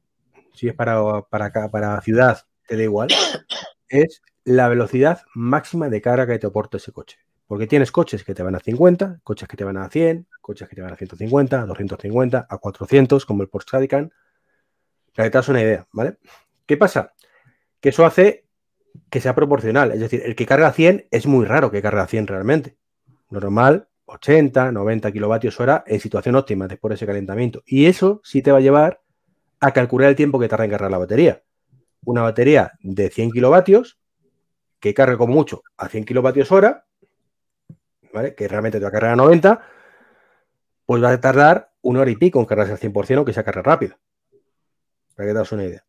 si es para, para, para ciudad, te da igual, es la velocidad máxima de carga que te aporta ese coche. Porque tienes coches que te van a 50, coches que te van a 100, coches que te van a 150, a 250, a 400, como el Porsche Cadican. Para que te das una idea, ¿vale? ¿Qué pasa? Que eso hace que sea proporcional. Es decir, el que carga 100 es muy raro que cargue a 100 realmente. Normal, 80, 90 kilovatios hora en situación óptima después de ese calentamiento. Y eso sí te va a llevar a calcular el tiempo que tarda en cargar la batería. Una batería de 100 kilovatios que cargue con mucho a 100 kilovatios hora que realmente te va a cargar a 90, pues va a tardar una hora y pico en cargarse al 100%, aunque sea carga rápida. Para que te das una idea.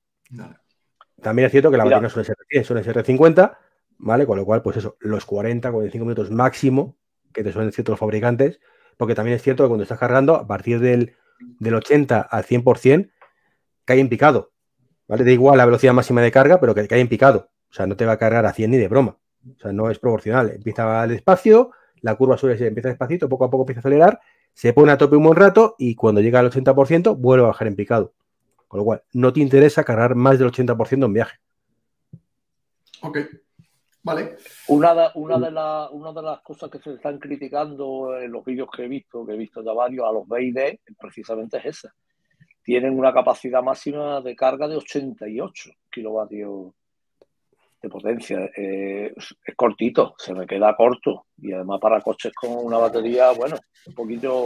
También es cierto que la batería suele ser 100, suele ser 50, ¿vale? Con lo cual, pues eso, los 40, 45 minutos máximo que te suelen decir los fabricantes, porque también es cierto que cuando estás cargando, a partir del, 80 al 100%, cae en picado, ¿vale? Da igual la velocidad máxima de carga, pero que cae en picado. O sea, no te va a cargar a 100 ni de broma. O sea, no es proporcional. Empieza despacio, la curva suele ser, empieza despacito, poco a poco empieza a acelerar, se pone a tope un buen rato y cuando llega al 80% vuelve a bajar en picado. Con lo cual, no te interesa cargar más del 80% en viaje. Ok, vale. Una de, una, de una de las cosas que se están criticando en los vídeos que he visto, que he visto ya varios a los BID, precisamente es esa. Tienen una capacidad máxima de carga de 88 kilovatios potencia. Eh, es cortito, se me queda corto. Y además para coches con una batería, bueno, un poquito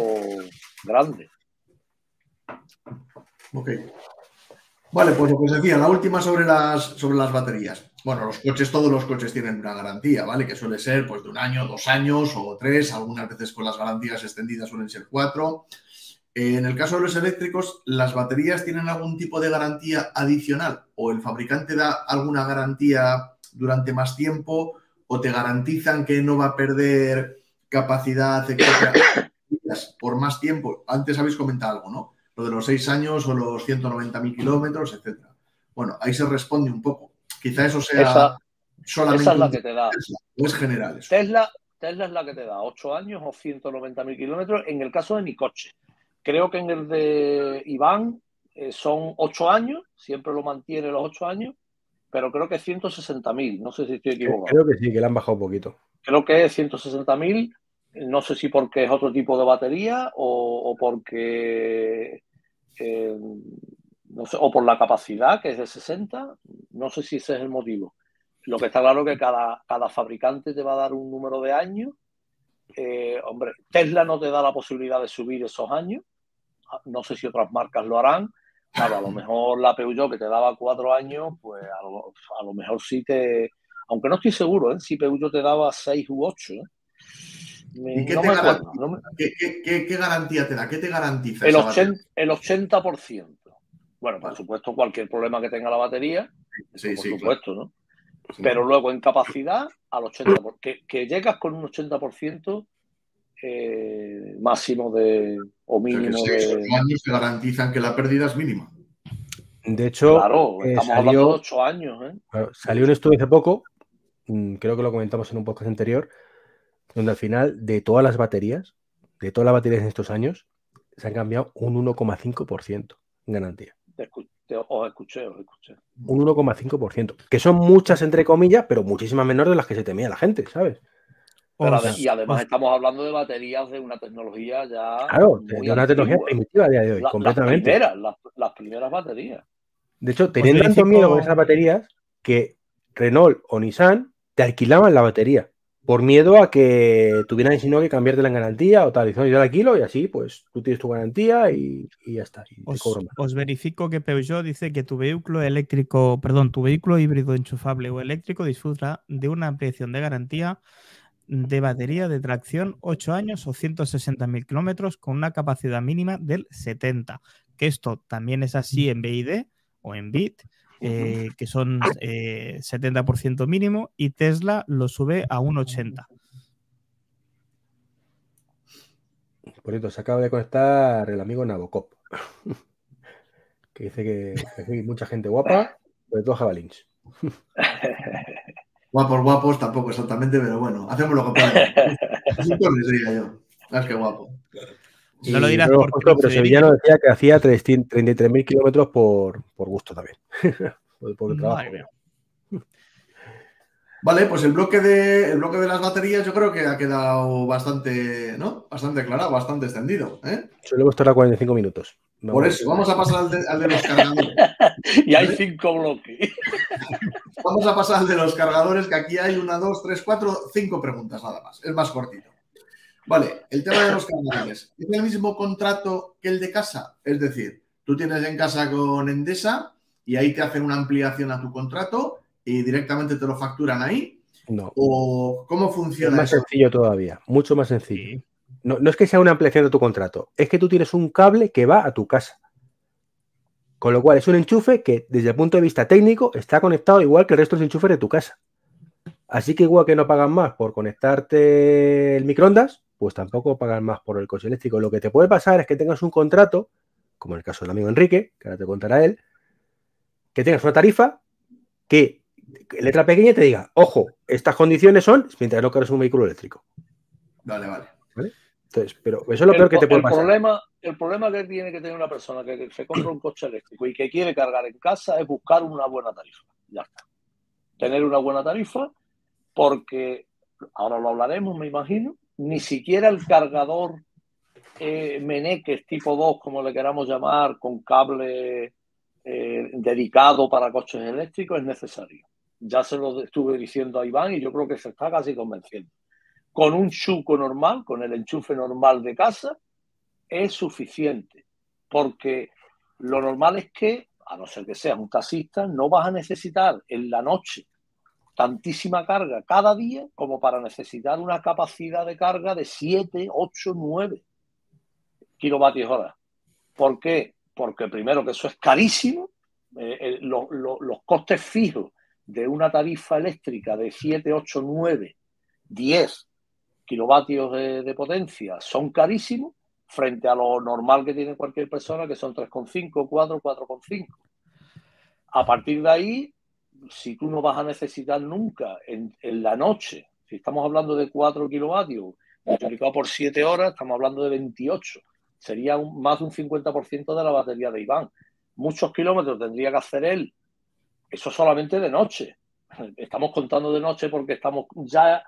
grande. Ok. Vale, pues lo que os decía, la última sobre las, sobre las baterías. Bueno, los coches, todos los coches tienen una garantía, ¿vale? Que suele ser pues de un año, dos años o tres, algunas veces con las garantías extendidas suelen ser cuatro. En el caso de los eléctricos, ¿las baterías tienen algún tipo de garantía adicional o el fabricante da alguna garantía durante más tiempo o te garantizan que no va a perder capacidad por más tiempo? Antes habéis comentado algo, ¿no? Lo de los seis años o los 190.000 kilómetros, etcétera. Bueno, ahí se responde un poco. Quizá eso sea solamente esa es la que te da. o es general. Tesla, Tesla es la que te da ocho años o 190.000 kilómetros en el caso de mi coche. Creo que en el de Iván eh, son ocho años, siempre lo mantiene los ocho años, pero creo que es 160.000, no sé si estoy equivocado. Creo que sí, que le han bajado un poquito. Creo que es 160.000, no sé si porque es otro tipo de batería o, porque... Eh, no sé, o por la capacidad, que es de 60, no sé si ese es el motivo. Lo que está claro es que cada, cada fabricante te va a dar un número de años eh, hombre, Tesla no te da la posibilidad de subir esos años. Ah, no sé si otras marcas lo harán. a lo mejor la Peugeot que te daba cuatro años, pues a lo, mejor sí te. Aunque no estoy seguro, ¿eh? si Peugeot te daba seis u ocho. ¿eh? Qué, garantía te da? ¿Qué te garantiza? El, 80, el 80%. Bueno, por supuesto, cualquier problema que tenga la batería, sí, por supuesto, ¿no? Pero luego en capacidad al 80%, que, que llegas con un 80% eh, máximo de o mínimo de. años te garantizan que la pérdida es mínima. De hecho, claro, eh, estamos hablando de 8 años. ¿eh? salió un estudio hace poco, mm, creo que lo comentamos en un podcast anterior, donde al final de todas las baterías, de todas las baterías en estos años, se han cambiado un 1,5% en garantía. Os escuché, os escuché. Un 1,5%. Que son muchas, entre comillas, pero muchísimas menores de las que se temía la gente, ¿sabes? y además estamos hablando de baterías de una tecnología ya. Claro, de una tecnología primitiva a día de hoy, completamente. Las primeras, las, primeras baterías. De hecho, pues tenían tanto miedo con esas baterías que Renault o Nissan te alquilaban la batería por miedo a que tuvieran sino que cambiarte la garantía o tal, y yo la kilo y así, pues tú tienes tu garantía y, ya está. os, verifico que Peugeot dice que tu vehículo eléctrico, perdón, tu vehículo híbrido enchufable o eléctrico disfruta de una ampliación de garantía de batería de tracción 8 años o 160.000 kilómetros con una capacidad mínima del 70. Que esto también es así en BID o en BIT eh, que son 70% eh, mínimo, y Tesla lo sube a un 80%. Por cierto, se acaba de conectar el amigo Nabocop. que dice que, hay mucha gente guapa, sobre todo jabalins. guapos, guapos, tampoco exactamente, pero bueno, hacemos lo que podemos. yo. Más que guapo. No lo dirás por pero Sevillano decía que hacía 33.000 kilómetros por, por gusto también. por, el trabajo. Vale, pues el bloque de el bloque de las baterías yo creo que ha quedado bastante, ¿no? Bastante aclarado, bastante extendido. ¿eh? Solo hemos 45 minutos. Por eso, vamos a pasar al de, los cargadores. y hay cinco bloques. vamos a pasar al de los cargadores, que aquí hay una, dos, tres, cuatro, cinco preguntas nada más. Es más cortito. Vale, el tema de los cargadores. ¿Es el mismo contrato que el de casa? Es decir, tú tienes en casa con Endesa y ahí te hacen una ampliación a tu contrato y directamente te lo facturan ahí? No. ¿O cómo funciona? Es más sencillo todavía, mucho más sencillo. No, es que sea una ampliación de tu contrato, es que tú tienes un cable que va a tu casa. Con lo cual es un enchufe que desde el punto de vista técnico está conectado igual que el resto de los enchufes de tu casa. Así que igual que no pagan más por conectarte el microondas, pues tampoco pagan más por el coche eléctrico. Lo que te puede pasar es que tengas un contrato, como en el caso del amigo Enrique, que ahora te contará él, que tengas una tarifa que letra pequeña te diga, ojo, estas condiciones son mientras no cargues un vehículo eléctrico. Vale, vale. Entonces, pero eso es lo peor que te puede pasar. Problema, el problema que tiene que tener una persona que se compra un coche eléctrico y que quiere cargar en casa es buscar una buena tarifa. Ya está. Tener una buena tarifa porque, ahora lo hablaremos, me imagino, ni siquiera el cargador eh, Meneques tipo 2, como le queramos llamar, con cable eh, dedicado para coches eléctricos es necesario ya se lo estuve diciendo a Iván y yo creo que se está casi convenciendo. Con un chuco normal, con el enchufe normal de casa, es suficiente. Porque lo normal es que, a no ser que seas un taxista, no vas a necesitar en la noche tantísima carga cada día como para necesitar una capacidad de carga de 7, 8, 9 kilovatios hora. ¿Por qué? Porque primero que eso es carísimo, eh, los costes fijos de una tarifa eléctrica de 7, 8, 9, 10 kilovatios de, potencia son carísimos frente a lo normal que tiene cualquier persona, que son 3,5, 4, 4,5. A partir de ahí, si tú no vas a necesitar nunca en, la noche, si estamos hablando de 4 kilovatios, multiplicado por 7 horas, estamos hablando de 28. Sería más de un 50% de la batería de Iván. Muchos kilómetros tendría que hacer él eso solamente de noche. Estamos contando de noche porque estamos ya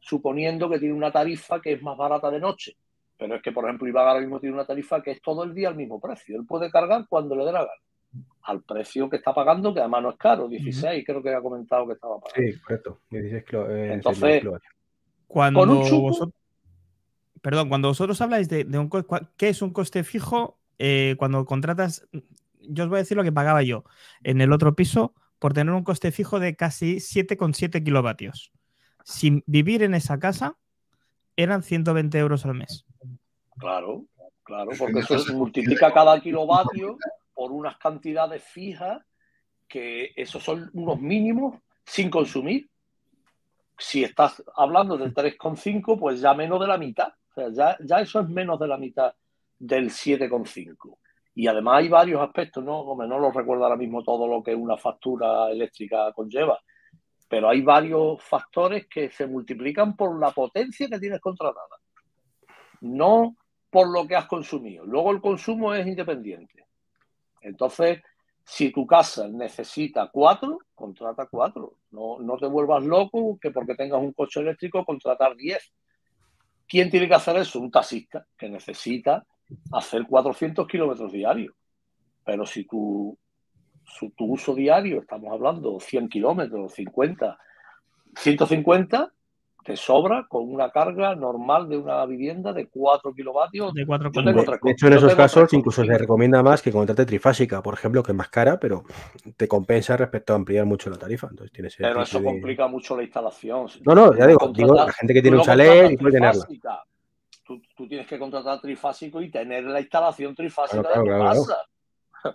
suponiendo que tiene una tarifa que es más barata de noche. Pero es que, por ejemplo, Iván ahora mismo tiene una tarifa que es todo el día al mismo precio. Él puede cargar cuando le dé la gana. Al precio que está pagando, que además no es caro, 16, creo que ha comentado que estaba pagando. Sí, correcto. 16 eh, Entonces, cuando vosotros, perdón, cuando vosotros habláis de, un qué es un coste fijo, eh, cuando contratas, yo os voy a decir lo que pagaba yo en el otro piso por tener un coste fijo de casi 7,7 kilovatios. Sin vivir en esa casa, eran 120 euros al mes. Claro, claro, porque eso multiplica cada kilovatio por unas cantidades fijas que esos son unos mínimos sin consumir. Si estás hablando del 3,5, pues ya menos de la mitad. O sea, ya, ya eso es menos de la mitad del 7,5. Y además hay varios aspectos, ¿no? no lo recuerdo ahora mismo todo lo que una factura eléctrica conlleva, pero hay varios factores que se multiplican por la potencia que tienes contratada, no por lo que has consumido. Luego el consumo es independiente. Entonces, si tu casa necesita cuatro, contrata cuatro. No, no te vuelvas loco que porque tengas un coche eléctrico contratar diez. ¿Quién tiene que hacer eso? Un taxista que necesita hacer 400 kilómetros diarios. Pero si tu, tu uso diario, estamos hablando 100 kilómetros, 50, 150, te sobra con una carga normal de una vivienda de 4 kilovatios. De, 4 de, hecho, en esos casos incluso se recomienda más que contrate trifásica, por ejemplo, que es más cara, pero te compensa respecto a ampliar mucho la tarifa. Entonces, tienes pero eso complica mucho la instalación. no, no, ya digo, digo, la gente que tiene un chalet y puede tenerla tú, tienes que contratar trifásico y tener la instalación trifásica de tu casa.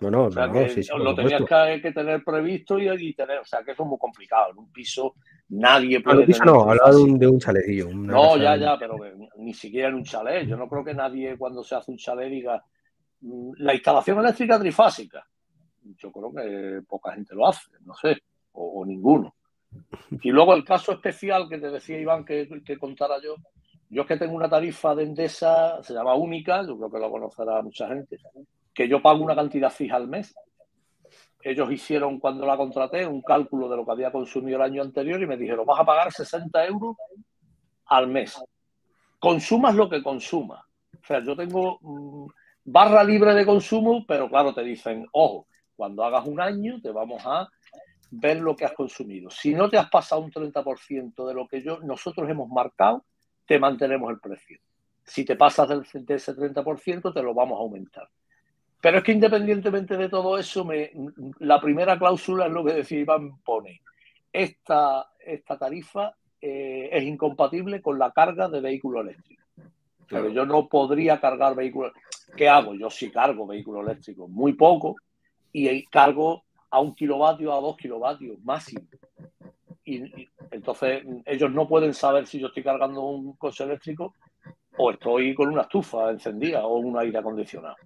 No, no, no, lo tenías que, tener previsto y, tener, o sea que es muy complicado. En un piso Nadie puede. no, hablaba de un, de un chalecillo. No, ya, ya, pero ni siquiera en un chalet. Yo no creo que nadie cuando se hace un chalet diga mm, la instalación eléctrica trifásica. Yo creo que poca gente lo hace, no sé, o, ninguno. Y luego el caso especial que te decía Iván que, que contara yo. Yo es que tengo una tarifa de Endesa, se llama única, yo creo que lo conocerá mucha gente, que yo pago una cantidad fija al mes ellos hicieron cuando la contraté un cálculo de lo que había consumido el año anterior y me dijeron, vas a pagar 60 euros al mes. Consumas lo que consumas. O sea, yo tengo mm, barra libre de consumo, pero claro, te dicen, ojo, cuando hagas un año te vamos a ver lo que has consumido. Si no te has pasado un 30% de lo que yo, nosotros hemos marcado, te mantenemos el precio. Si te pasas de ese 30%, te lo vamos a aumentar. Pero es que independientemente de todo eso, me, la primera cláusula es lo que decía Iván pone. Esta, esta tarifa eh, es incompatible con la carga de vehículo eléctrico. Pero yo no podría cargar vehículos. ¿Qué hago? Yo sí cargo vehículos eléctricos, muy poco, y cargo a un kilovatio, a dos kilovatios máximo. y, entonces ellos no pueden saber si yo estoy cargando un coche eléctrico o estoy con una estufa encendida o un aire acondicionado.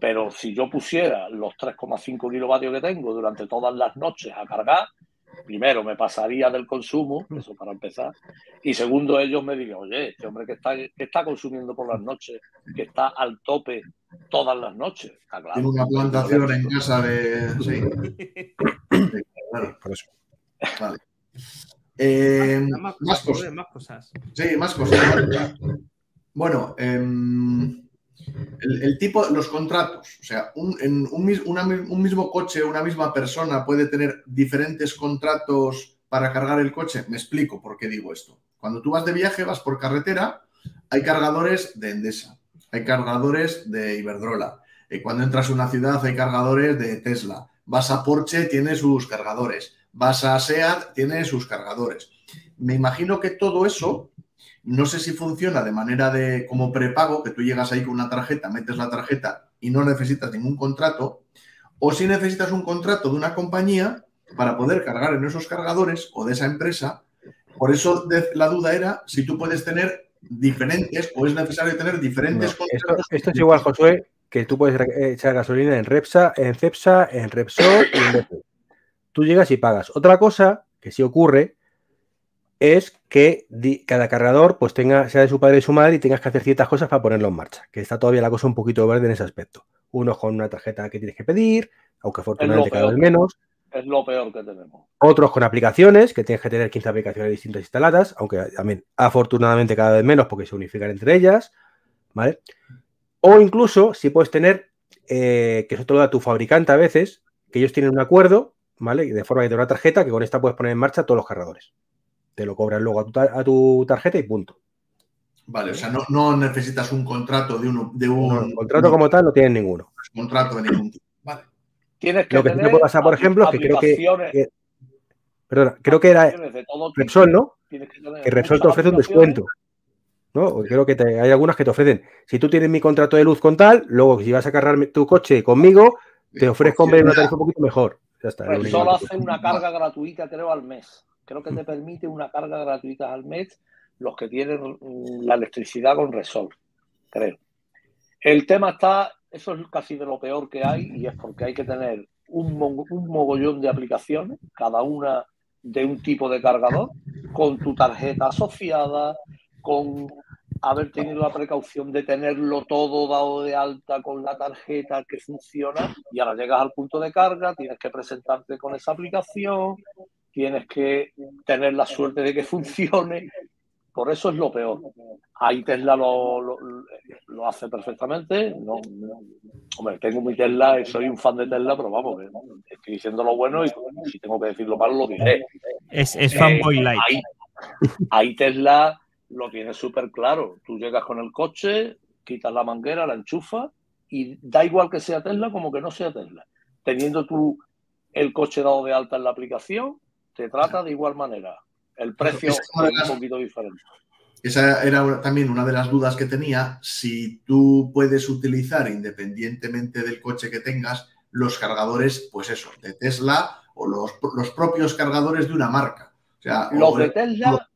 Pero si yo pusiera los 3,5 kilovatios que tengo durante todas las noches a cargar, primero me pasaría del consumo, eso para empezar, y segundo ellos me dirían, oye, este hombre que está, que está consumiendo por las noches, que está al tope todas las noches. Está claro. Tiene una plantación en casa de... Sí. por eso. Vale. Eh, más, cosas. más, cosas. Sí, más cosas. Bueno, em, el, tipo, los contratos, o sea, un, en un, mismo coche, una misma persona puede tener diferentes contratos para cargar el coche. Me explico por qué digo esto. Cuando tú vas de viaje, vas por carretera, hay cargadores de Endesa, hay cargadores de Iberdrola. Y cuando entras a una ciudad, hay cargadores de Tesla. Vas a Porsche, tiene sus cargadores. Vas a SEAT, tiene sus cargadores. Me imagino que todo eso no sé si funciona de manera de como prepago, que tú llegas ahí con una tarjeta, metes la tarjeta y no necesitas ningún contrato, o si necesitas un contrato de una compañía para poder cargar en esos cargadores o de esa empresa. Por eso la duda era si tú puedes tener diferentes o es necesario tener diferentes contratos. Esto, es igual, Josué, que tú puedes echar gasolina en Repsa, en Cepsa, en Repsol y en Tú llegas y pagas. Otra cosa que sí ocurre es que cada cargador pues tenga, sea de su padre y su madre y tengas que hacer ciertas cosas para ponerlo en marcha, que está todavía la cosa un poquito verde en ese aspecto. Unos con una tarjeta que tienes que pedir, aunque afortunadamente cada vez menos. Es lo peor que tenemos. Otros con aplicaciones, que tienes que tener 15 aplicaciones distintas instaladas, aunque también afortunadamente cada vez menos porque se unifican entre ellas, ¿vale? O incluso si puedes tener, eh, que eso te lo da tu fabricante a veces, que ellos tienen un acuerdo, ¿vale? De forma que te da una tarjeta que con esta puedes poner en marcha todos los cargadores te lo cobran luego a tu, tarjeta y punto. Vale, o sea, no, necesitas un contrato de, uno, de un... contrato como tal no tienes ninguno. Contrato de ningún tipo. Vale. Tienes que lo que te puede pasar, por ejemplo, es que creo que, perdona, creo que era Repsol, ¿no? Que, Repsol te ofrece un descuento. ¿no? Creo que hay algunas que te ofrecen. Si tú tienes mi contrato de luz con tal, luego si vas a cargar tu coche conmigo, te ofrezco una tarifa un poquito mejor. Ya está. Repsol hace una carga gratuita, creo, al mes. Creo que te permite una carga gratuita al mes los que tienen la electricidad con Resol, creo. El tema está, eso es casi de lo peor que hay y es porque hay que tener un, un mogollón de aplicaciones, cada una de un tipo de cargador, con tu tarjeta asociada, con haber tenido la precaución de tenerlo todo dado de alta con la tarjeta que funciona y ahora llegas al punto de carga, tienes que presentarte con esa aplicación, tienes que tener la suerte de que funcione. Por eso es lo peor. Ahí Tesla lo, lo, hace perfectamente. No, hombre, tengo mi Tesla, soy un fan de Tesla, pero vamos, estoy diciendo lo bueno y si tengo que decir lo malo, lo diré. Es, es fanboy light. Ahí, Tesla lo tiene súper claro. Tú llegas con el coche, quitas la manguera, la enchufas y da igual que sea Tesla como que no sea Tesla. Teniendo tú el coche dado de alta en la aplicación, se trata de igual manera. El precio es un poquito diferente. Esa era también una de las dudas que tenía, si tú puedes utilizar independientemente del coche que tengas los cargadores, pues eso, de Tesla o los, propios cargadores de una marca. los de Tesla,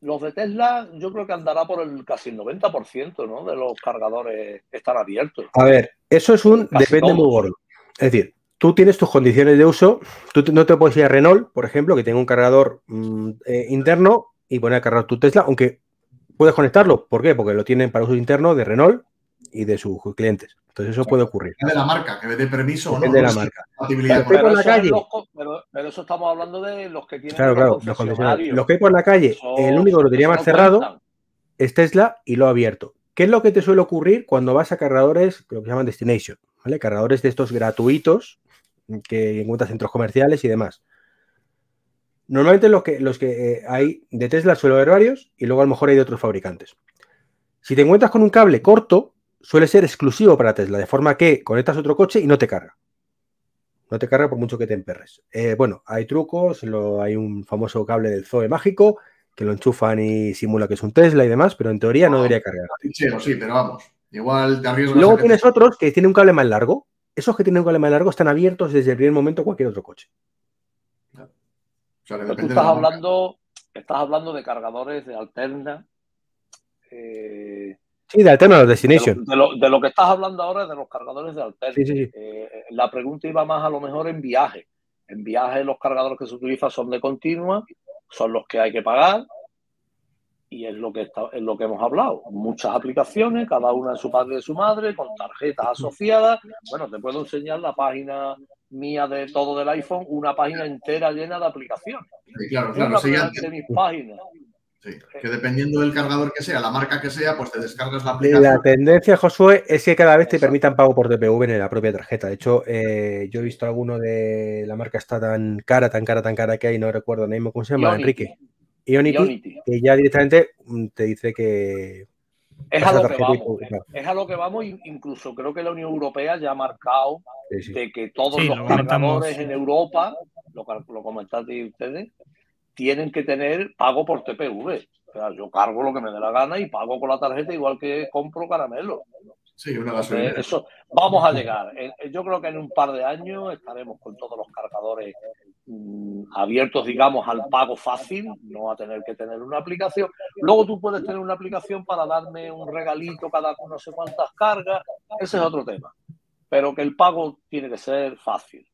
los de Tesla, yo creo que andará por el casi el 90%, ¿no? De los cargadores están abiertos. A ver, eso es un depende muy gordo. Es decir, tú tienes tus condiciones de uso. Tú no te puedes ir a Renault, por ejemplo, que tenga un cargador mm, eh, interno y poner a cargar tu Tesla, aunque puedes conectarlo. ¿Por qué? Porque lo tienen para uso interno de Renault y de sus clientes. Entonces eso puede ocurrir. De la marca, que dé permiso o no. De la marca. Pero, la calle. pero, eso estamos hablando de los que tienen. Claro, claro, los Los que hay por la calle, el único que lo tenía más cerrado es Tesla y lo ha abierto. ¿Qué es lo que te suele ocurrir cuando vas a cargadores, lo que se llaman destination? ¿vale? Cargadores de estos gratuitos que encuentras en centros comerciales y demás. Normalmente los que, los que eh, hay de Tesla suele haber varios y luego a lo mejor hay de otros fabricantes. Si te encuentras con un cable corto, suele ser exclusivo para Tesla, de forma que conectas otro coche y no te carga. No te carga por mucho que te emperres. Eh, bueno, hay trucos, hay un famoso cable del Zoe mágico que lo enchufan y simula que es un Tesla y demás, pero en teoría no, debería cargar. Sí, sí, pero vamos, igual te arriesgas. Luego tienes otros que tienen un cable más largo. Esos que tienen un cable más largo están abiertos desde el primer momento a cualquier otro coche. tú estás hablando, estás hablando de cargadores de alterna. Eh, Sí, de Alterna Destination. De lo, de lo, que estás hablando ahora es de los cargadores de Alterna. Eh, la pregunta iba más a lo mejor en viaje. En viaje los cargadores que se utilizan son de continua, son los que hay que pagar y es lo que, está, es lo que hemos hablado. Muchas aplicaciones, cada una en su padre y de su madre, con tarjetas asociadas. Bueno, te puedo enseñar la página mía de todo del iPhone, una página entera llena de aplicaciones. Sí, claro, claro. de mis páginas que dependiendo del cargador que sea, la marca que sea, pues te descargas la aplicación. La tendencia, Josué, es que cada vez te permitan pago por TPV en la propia tarjeta. De hecho, eh, yo he visto alguno de la marca está tan cara, tan cara, tan cara que hay, no recuerdo mismo cómo se llama, Enrique. Ionity, que ya directamente mm, te dice que es a, lo que vamos, es a lo que vamos, incluso creo que la Unión Europea ya ha marcado de que todos los cargadores en Europa, lo, lo comentaste ustedes, tienen que tener pago por TPV. O sea, yo cargo lo que me dé la gana y pago con la tarjeta igual que compro caramelo. Sí, una gasolina. Eso, vamos a llegar. Yo creo que en un par de años estaremos con todos los cargadores abiertos, digamos, al pago fácil, no a tener que tener una aplicación. Luego tú puedes tener una aplicación para darme un regalito cada no sé cuántas cargas. Ese es otro tema. Pero que el pago tiene que ser fácil.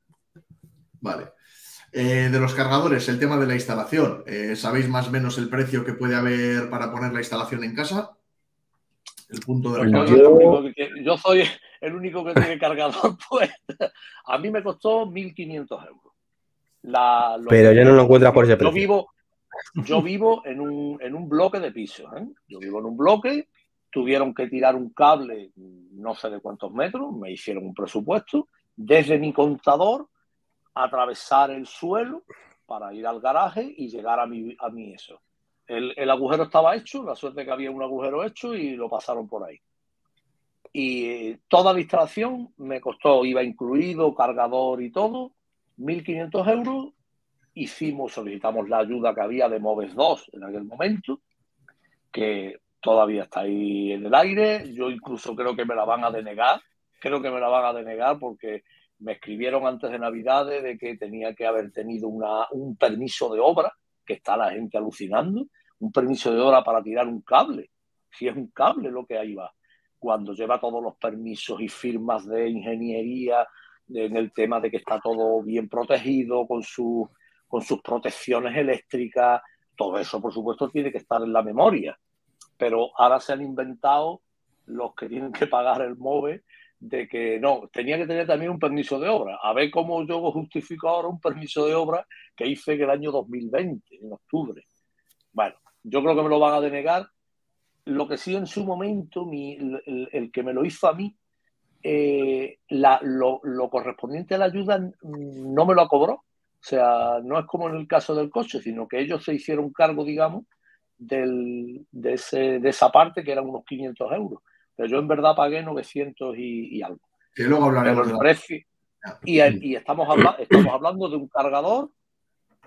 Vale. Eh, de los cargadores, el tema de la instalación. Eh, ¿Sabéis más o menos el precio que puede haber para poner la instalación en casa? El punto de la yo, yo soy el único que tiene cargador, pues a mí me costó 1.500 euros. Pero ya no lo encuentras por ese precio. Yo vivo, yo vivo en, un, en un bloque de pisos. ¿eh? Yo vivo en un bloque, tuvieron que tirar un cable no sé de cuántos metros, me hicieron un presupuesto, desde mi contador atravesar el suelo para ir al garaje y llegar a mi, a mí eso. El, agujero estaba hecho, la suerte que había un agujero hecho y lo pasaron por ahí. Y toda la instalación me costó, iba incluido cargador y todo, 1.500 euros. Hicimos, solicitamos la ayuda que había de Moves 2 en aquel momento, que todavía está ahí en el aire. Yo incluso creo que me la van a denegar. Creo que me la van a denegar porque me escribieron antes de Navidades de que tenía que haber tenido una, un permiso de obra, que está la gente alucinando, un permiso de obra para tirar un cable. Si es un cable lo que ahí va. Cuando lleva todos los permisos y firmas de ingeniería en el tema de que está todo bien protegido, con, su, con sus protecciones eléctricas, todo eso, por supuesto, tiene que estar en la memoria. Pero ahora se han inventado los que tienen que pagar el MOVE de que no, tenía que tener también un permiso de obra. A ver cómo yo justifico ahora un permiso de obra que hice en el año 2020, en octubre. Bueno, yo creo que me lo van a denegar. Lo que sí en su momento, el, que me lo hizo a mí, eh, lo, correspondiente a la ayuda no me lo cobró. O sea, no es como en el caso del coche, sino que ellos se hicieron cargo, digamos, del, de, ese, de esa parte que eran unos 500 euros yo en verdad pagué 900 y, algo. Y luego hablaremos de precio. Y, estamos, estamos hablando de un cargador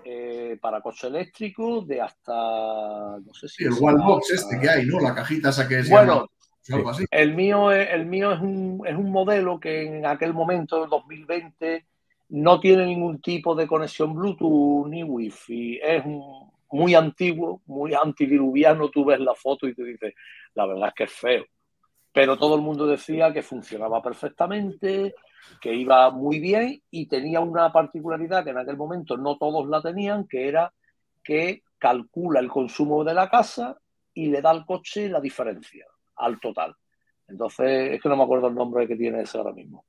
eh, para coche eléctrico de hasta. No sé si. el Wallbox este que hay, ¿no? La cajita esa que es. Bueno, El mío, es, el mío es, un, es un modelo que en aquel momento, en 2020, no tiene ningún tipo de conexión Bluetooth ni Wi-Fi. Es muy antiguo, muy antidiluviano. Tú ves la foto y te dices, la verdad es que es feo. Pero todo el mundo decía que funcionaba perfectamente, que iba muy bien y tenía una particularidad que en aquel momento no todos la tenían, que era que calcula el consumo de la casa y le da al coche la diferencia al total. Entonces, es que no me acuerdo el nombre que tiene ese ahora mismo.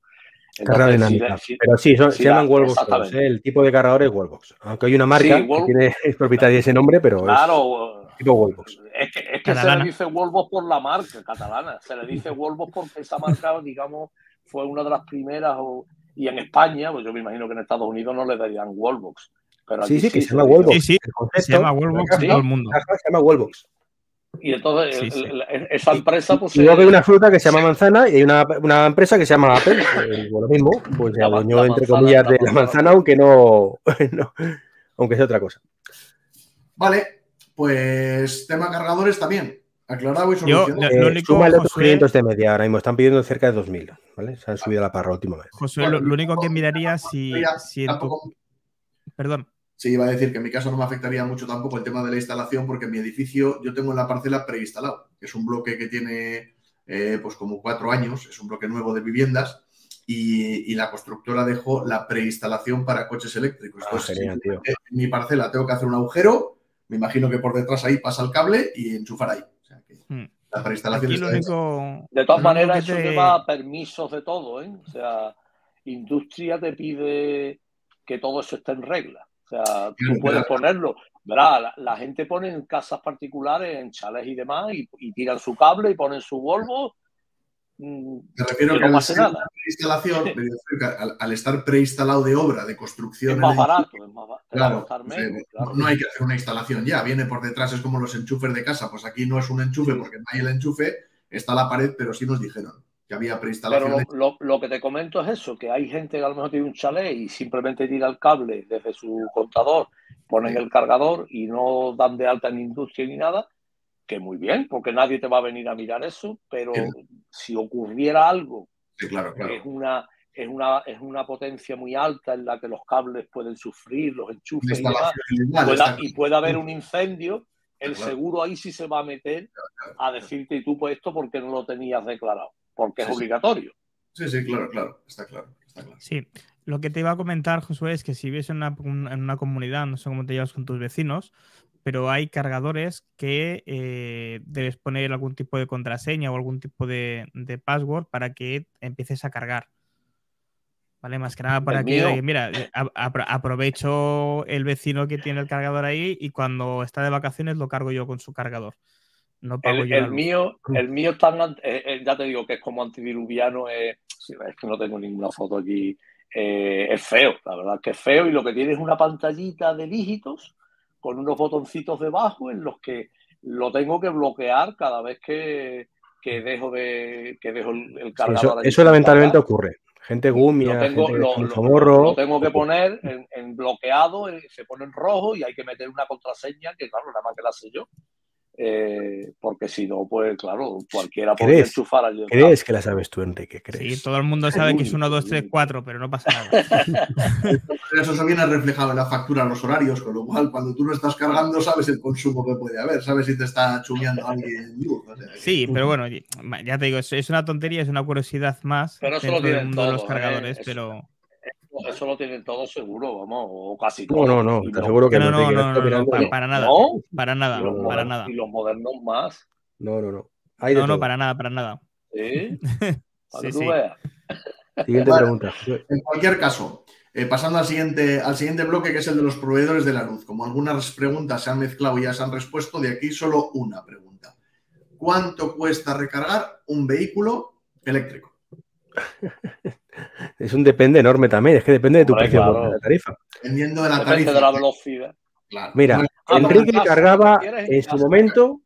Dinámica. Pero sí, se llaman Wallbox. ¿eh? El tipo de cargador es Wallbox. Aunque hay una marca que tiene, es propietaria de ese nombre, pero claro, es tipo Wallbox. Es que, es que se le dice Wallbox por la marca catalana. Se le dice Wallbox porque esa marca, digamos, fue una de las primeras. y en España, pues yo me imagino que en Estados Unidos no le darían Wallbox. Pero sí, sí, que se llama Wallbox. Sí, sí, se llama Wallbox todo el mundo. Se llama Wallbox. Y entonces esa empresa pues... Luego hay una fruta que se llama manzana y hay una, una empresa que se llama Apple, eh, lo mismo, pues se adueñó entre comillas de la manzana, aunque no, aunque sea otra cosa. Vale, pues tema cargadores también. Aclarado y solucionado. Yo, lo, eh, único, otros 500 de media ahora mismo. Están pidiendo cerca de 2.000, ¿vale? Se han subido la parra última vez. José, lo, único que miraría si, si Perdón. Sí, iba a decir que en mi caso no me afectaría mucho tampoco el tema de la instalación porque en mi edificio yo tengo en la parcela preinstalado, que es un bloque que tiene eh, pues como cuatro años, es un bloque nuevo de viviendas y, la constructora dejó la preinstalación para coches eléctricos. Ah, en mi parcela tengo que hacer un agujero, me imagino que por detrás ahí pasa el cable y enchufar ahí. Hmm. La preinstalación está De todas maneras, eso lleva permisos de todo, ¿eh? O sea, industria te pide que todo eso esté en regla. O sea, tú puedes ponerlo. ¿verdad? La, gente pone en casas particulares, en chales y demás, y, tiran su cable y ponen su Volvo. Mm, Me refiero que, no al, nada. al, estar preinstalado de obra, de construcción. Es más barato, es más barato. Claro, No hay que hacer una instalación ya, viene por detrás, es como los enchufes de casa. Pues aquí no es un enchufe porque no hay el enchufe, está la pared, pero sí nos dijeron que había preinstalación. Pero lo, que te comento es eso, que hay gente que a lo mejor tiene un chalet y simplemente tira el cable desde su contador, ponen el cargador y no dan de alta en industria ni nada, que muy bien, porque nadie te va a venir a mirar eso, pero si ocurriera algo claro, es una es una, es una potencia muy alta en la que los cables pueden sufrir, los enchufes y, demás, y puede haber un incendio, el seguro ahí sí se va a meter a decirte, y tú pues esto porque no lo tenías declarado porque es obligatorio. Sí, sí, claro, claro, está claro. Sí, lo que te iba a comentar, Josué, es que si vives en una, comunidad, no sé cómo te llevas con tus vecinos, pero hay cargadores que eh, debes poner algún tipo de contraseña o algún tipo de, password para que empieces a cargar. ¿Vale? Más que nada para que, mira, eh, aprovecho el vecino que tiene el cargador ahí y cuando está de vacaciones lo cargo yo con su cargador el, mío, el mío tan, eh, eh, ya te digo que es como antidiluviano, es, es que no tengo ninguna foto aquí, eh, es feo, la verdad que es feo y lo que tiene es una pantallita de dígitos con unos botoncitos debajo en los que lo tengo que bloquear cada vez que, que dejo de que dejo el, cargador. eso, lamentablemente ocurre. Gente gumia, lo tengo, gente lo, tengo que poner en, en, bloqueado, se pone en rojo y hay que meter una contraseña que claro, nada más que la sé yo. Eh, porque si no, pues claro, cualquiera puede enchufar al ¿Crees que la sabes tú, Enrique? ¿crees? Sí, todo el mundo sabe que es 1, 2, 3, 4, pero no pasa nada. Eso se viene reflejado en la factura, los horarios, con lo cual cuando tú no estás cargando sabes el consumo que puede haber, sabes si te está chumeando alguien. sí, pero bueno, ya te digo, es una tontería, es una curiosidad más pero eso lo tienen todos, los cargadores, ¿eh? pero... Eso lo tienen todos seguro, vamos, o casi todo. No, no, no, te aseguro que no. No, no, no, para, nada. Para nada, para nada. Y los modernos más. No, no, no. no, no, para nada, para nada. Sí. sí, sí. Siguiente pregunta. En cualquier caso, eh, pasando al siguiente, al siguiente bloque, que es el de los proveedores de la luz. Como algunas preguntas se han mezclado y ya se han respuesto, de aquí solo una pregunta. ¿Cuánto cuesta recargar un vehículo eléctrico? es un depende enorme también, es que depende de tu precio de la tarifa. Dependiendo de la tarifa. de la velocidad. Mira, Enrique cargaba en su momento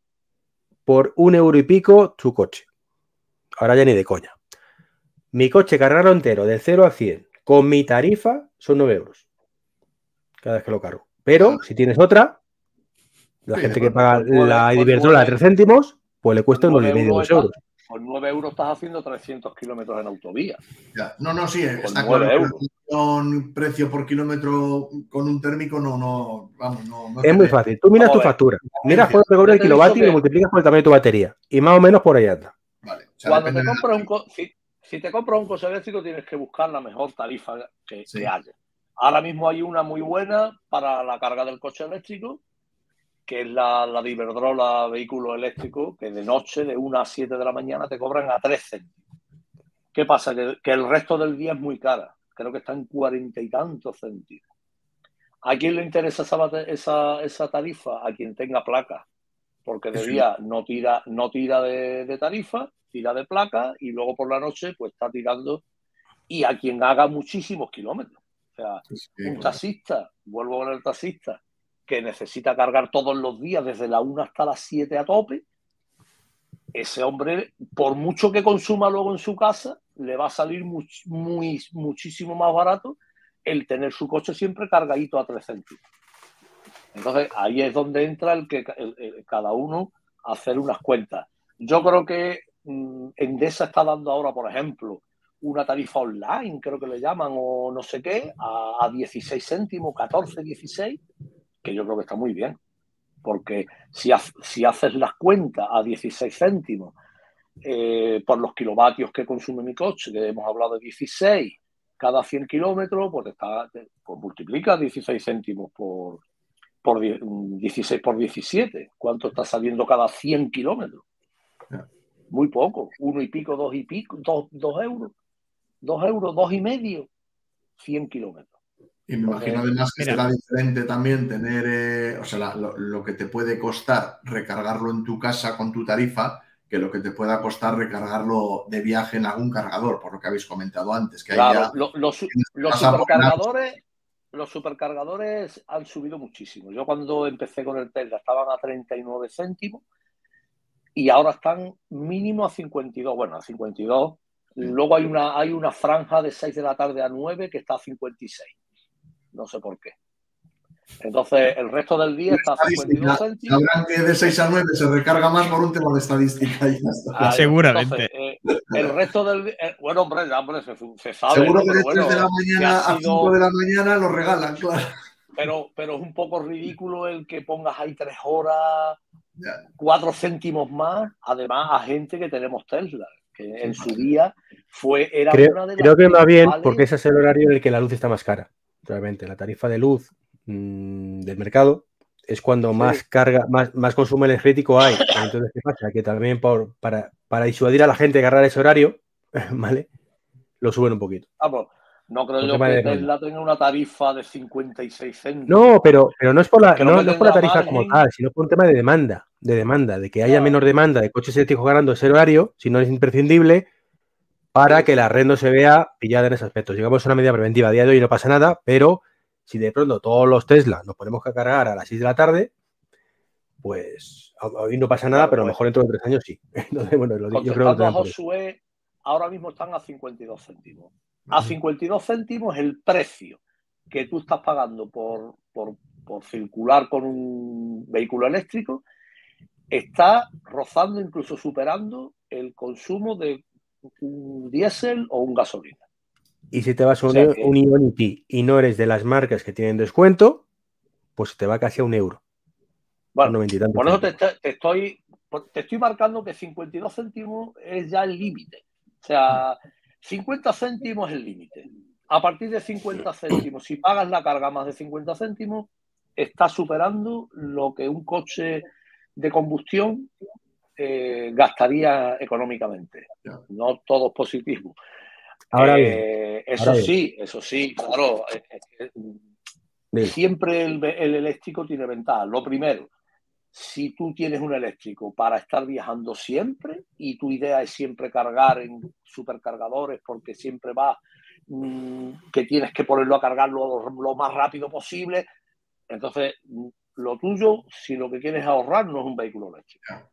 por un euro y pico su coche. Ahora ya ni de coña. Mi coche cargarlo entero de 0 a 100 con mi tarifa son 9 euros. Cada vez que lo cargo. Pero si tienes otra, la gente que paga la Iberdrola a 3 céntimos, pues le cuesta unos y medio euros. Con 9 euros estás haciendo 300 kilómetros en autovía. No, no, sí, está claro. Con precio por kilómetro con un térmico no, no, vamos, no. es muy fácil. Tú miras tu factura, miras cuánto te cobra el kilovatio y lo multiplicas por el tamaño de tu batería. Y más o menos por ahí anda. Vale. Cuando te compras un, si, te compras un coche eléctrico tienes que buscar la mejor tarifa que, que haya. Ahora mismo hay una muy buena para la carga del coche eléctrico, que es la, la de Iberdrola vehículo eléctrico, que de noche, de 1 a 7 de la mañana, te cobran a 3 céntimos. ¿Qué pasa? Que, el resto del día es muy cara. Creo que está en cuarenta y tantos céntimos. ¿A quién le interesa esa, esa, tarifa? A quien tenga placa. Porque de día no tira, no tira de, de, tarifa, tira de placa y luego por la noche pues está tirando. Y a quien haga muchísimos kilómetros. O sea, un taxista, vuelvo con el taxista, que necesita cargar todos los días desde la 1 hasta las 7 a tope, ese hombre, por mucho que consuma luego en su casa, le va a salir muy, muchísimo más barato el tener su coche siempre cargadito a 3 céntimos. Entonces, ahí es donde entra el que cada uno hacer unas cuentas. Yo creo que mm, Endesa está dando ahora, por ejemplo, una tarifa online, creo que le llaman, o no sé qué, a, a 16 céntimos, 14, 16, que yo creo que está muy bien, porque si, si haces las cuentas a 16 céntimos eh, por los kilovatios que consume mi coche, que hemos hablado de 16 cada 100 kilómetros, pues, está, pues multiplica 16 céntimos por, por 16 por 17. ¿Cuánto está saliendo cada 100 kilómetros? Muy poco, uno y pico, dos y pico, dos, dos euros, dos euros, dos y medio, 100 kilómetros. Y me imagino además que será diferente también tener, eh, o sea, lo, que te puede costar recargarlo en tu casa con tu tarifa que lo que te pueda costar recargarlo de viaje en algún cargador, por lo que habéis comentado antes. Que claro, los, supercargadores, los supercargadores han subido muchísimo. Yo cuando empecé con el Tesla estaban a 39 céntimos y ahora están mínimo a 52. Bueno, a 52. Luego hay una, hay una franja de 6 de la tarde a 9 que está a 56 no sé por qué. Entonces, el resto del día está a 52 céntimos. Sabrán que de 6 a 9 se recarga más por un tema de estadística. Ah, Seguramente. Eh, el resto del día. Eh, bueno, hombre, hombre se, se, sabe. Seguro que de 3 de la mañana a 5 de la mañana lo regalan, claro. Pero, pero es un poco ridículo el que pongas ahí 3 horas, 4 céntimos más, además a gente que tenemos Tesla. Que en su día fue, era creo, una de las Creo que va bien porque ese es el horario en el que la luz está más cara realmente la tarifa de luz mm, del mercado es cuando más carga, más, más consumo energético hay. Entonces, ¿qué pasa? Que también por, para, para disuadir a la gente de agarrar ese horario, ¿vale? Lo suben un poquito. Ah, pues, no creo yo que Tesla tenga una tarifa de 56 céntimos. No, pero, pero no es por la, no, es por la tarifa como tal, sino por un tema de demanda, de demanda, de que haya menor demanda de coches eléctricos ganando ese horario, si no es imprescindible, para que la red no se vea pillada en ese aspecto. Llegamos a una medida preventiva a día de hoy no pasa nada, pero si de pronto todos los Tesla nos ponemos a cargar a las 6 de la tarde, pues hoy no pasa nada, pero a lo pues mejor dentro de tres años sí. Entonces, bueno, lo, yo creo que ahora mismo están a 52 céntimos. A 52 céntimos el precio que tú estás pagando por, por, por circular con un vehículo eléctrico está rozando, incluso superando el consumo de un diésel o un gasolina. Y si te vas a un, Ionity y no eres de las marcas que tienen descuento, pues te va casi a un euro. Bueno, por eso te, estoy, te estoy marcando que 52 céntimos es ya el límite. O sea, 50 céntimos es el límite. A partir de 50 céntimos, si pagas la carga más de 50 céntimos, estás superando lo que un coche de combustión eh, gastaría económicamente. No todo es positivo. Ahora eh, eso sí, eso sí, claro. siempre el, eléctrico tiene ventajas. Lo primero, si tú tienes un eléctrico para estar viajando siempre y tu idea es siempre cargar en supercargadores porque siempre va mm, que tienes que ponerlo a cargar lo, más rápido posible, entonces mm, lo tuyo, si lo que quieres ahorrar, no es un vehículo eléctrico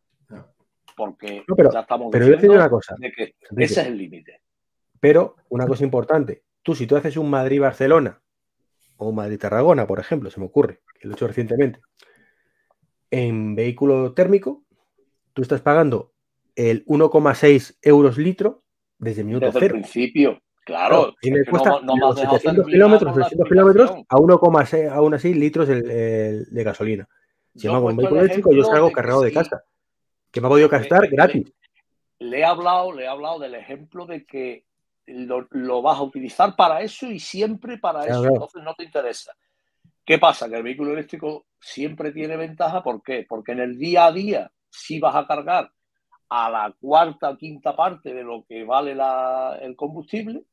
porque pero, ya estamos pero yo una cosa, que ese es el límite. Pero una cosa importante, tú si tú haces un Madrid-Barcelona o Madrid-Tarragona, por ejemplo, se me ocurre, que lo he hecho recientemente, en vehículo térmico, tú estás pagando el 1,6 euros litro desde el minuto desde cero. el principio. Claro, y me cuesta no- no me has los dejado 700 terminar kilómetros, con la 300 kilómetros a 1,6 aún así litros el- el- de gasolina. Si Yo hago un vehículo el eléctrico, yo salgo de cargado de casa. Que me ha podido gastar le- gratis. Le he hablado, le he hablado del ejemplo de que lo, lo vas a utilizar para eso y siempre para Claro, eso. Entonces no te interesa. ¿Qué pasa? Que el vehículo eléctrico siempre tiene ventaja. ¿Por qué? Porque en el día a día sí vas a cargar a la cuarta o quinta parte de lo que vale la- el combustible.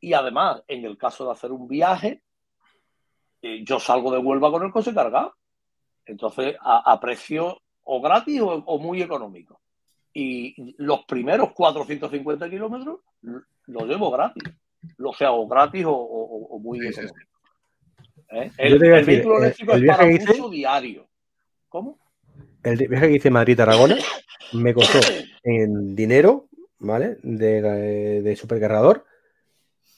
Y además, en el caso de hacer un viaje, eh, yo salgo de Huelva con el coche cargado. Entonces, a, a precio o gratis o, o muy económico. Y los primeros 450 kilómetros los llevo gratis. Lo sea, o gratis o, o- o muy Sí, sí, económico. ¿Eh? El, el decir, vehículo el- eléctrico el es para hice- uso diario. ¿Cómo? El viaje que hice Madrid-Tarragona me costó en dinero, ¿vale? De, de supercargador,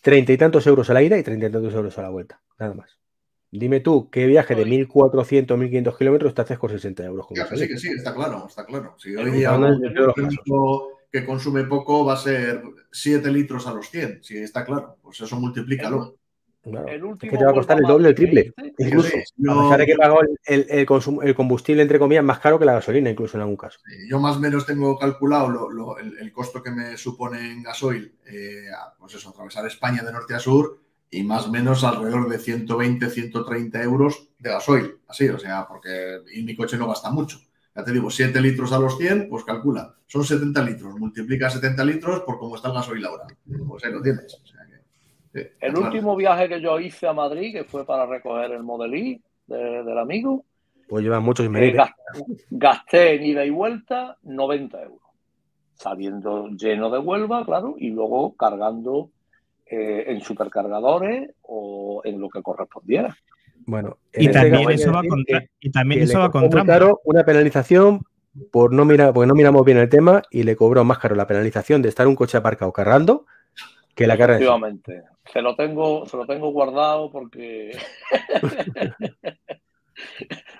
treinta y tantos euros a la ida y treinta y tantos euros a la vuelta. Nada más. Dime tú, ¿qué viaje de 1.400, 1.500 kilómetros te haces con 60 euros? Con Ya, que sí, que sí, está claro, está claro. Si hoy día un que consume poco va a ser 7 litros a los 100, sí, está claro. Pues eso multiplícalo. Claro. Es que te va a costar el doble o el triple. Incluso. Sí, A pesar de que pago el, el- el consum- el combustible, entre comillas, más caro que la gasolina, incluso en algún caso. Yo más o menos tengo calculado lo- lo- el, el costo que me supone en gasoil, eh, a- pues eso, atravesar España de norte a sur y más o menos alrededor de 120, 130 euros de gasoil. Así, o sea, porque y mi coche no gasta mucho. Ya te digo, 7 litros a los 100, pues calcula, son 70 litros. Multiplica 70 litros por cómo está el gasoil ahora. Pues ahí lo tienes. O sea que, sí, El claro. último viaje que yo hice a Madrid, que fue para recoger el Model I de- del amigo, Pues llevan muchos eh, medir. gas- gasté en ida y vuelta 90 euros. Saliendo lleno de Huelva, claro, y luego cargando eh, en supercargadores o en lo que correspondiera. Bueno, en Y este también eso va contra, que- y también eso va con caro una penalización por no mirar, porque no miramos bien el tema y le cobró más caro la penalización de estar un coche aparcado cargando que la carga. Efectivamente. Se lo tengo, se lo tengo guardado porque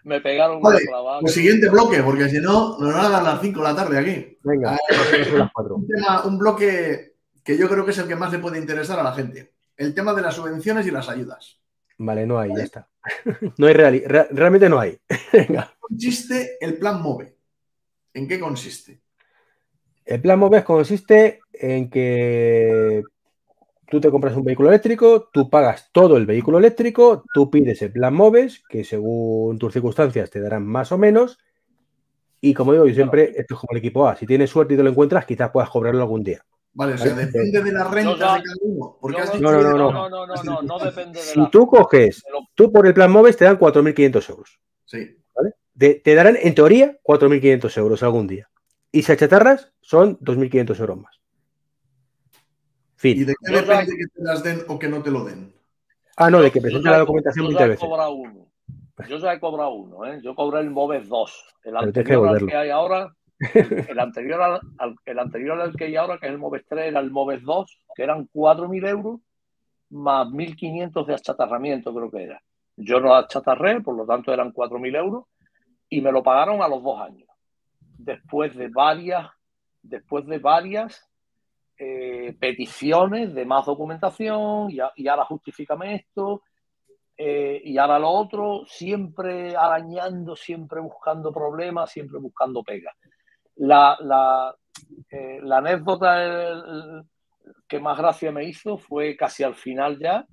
me pegaron una Vale, clavada. Pues siguiente bloque, porque si no, nos van a dar las 5 de la tarde aquí. Venga, son las cuatro. un, tema- un bloque que yo creo que es el que más le puede interesar a la gente. El tema de las subvenciones y las ayudas. Vale, no hay, ya está. No hay re- realmente no hay. Venga. consiste el plan MOVE? ¿En qué consiste? El plan MOVES consiste en que tú te compras un vehículo eléctrico, tú pagas todo el vehículo eléctrico, tú pides el plan MOVES, que según tus circunstancias te darán más o menos. Y como digo yo siempre, esto es como el equipo A. Si tienes suerte y te lo encuentras, quizás puedas cobrarlo algún día. Vale, o sea, Vale. depende de las rentas de cada uno. Porque Yo has no- dicho No, no, que- no, no, no, no, no, no depende de Si la. tú coges, tú por el plan MOVES te dan 4.500 euros. Sí. De- te darán, en teoría, 4.500 euros algún día. Y si achatarras, son 2.500 euros más. ¿Y Fin. de qué depende que te las den o que no te lo den? Ah, no, de que Yo presente ya la documentación yo 20 ya he veces. cobrado uno. Yo ya he cobrado uno, ¿eh? Yo cobré el MOVES 2. El Pero que anterior al devolverlo. que hay ahora, el anterior al, el anterior al que hay ahora, que es el MOVES 3, era el MOVES 2, que eran 4.000 euros más 1.500 de achatarramiento, creo que era. Yo no achatarré, por lo tanto eran 4.000 euros, y me lo pagaron a los dos años. Después de varias, después de varias eh, peticiones de más documentación, y, a- y ahora justifícame esto, eh, y ahora lo otro, siempre arañando, siempre buscando problemas, siempre buscando pegas. La, la, eh, la anécdota que más gracia me hizo fue casi al final ya,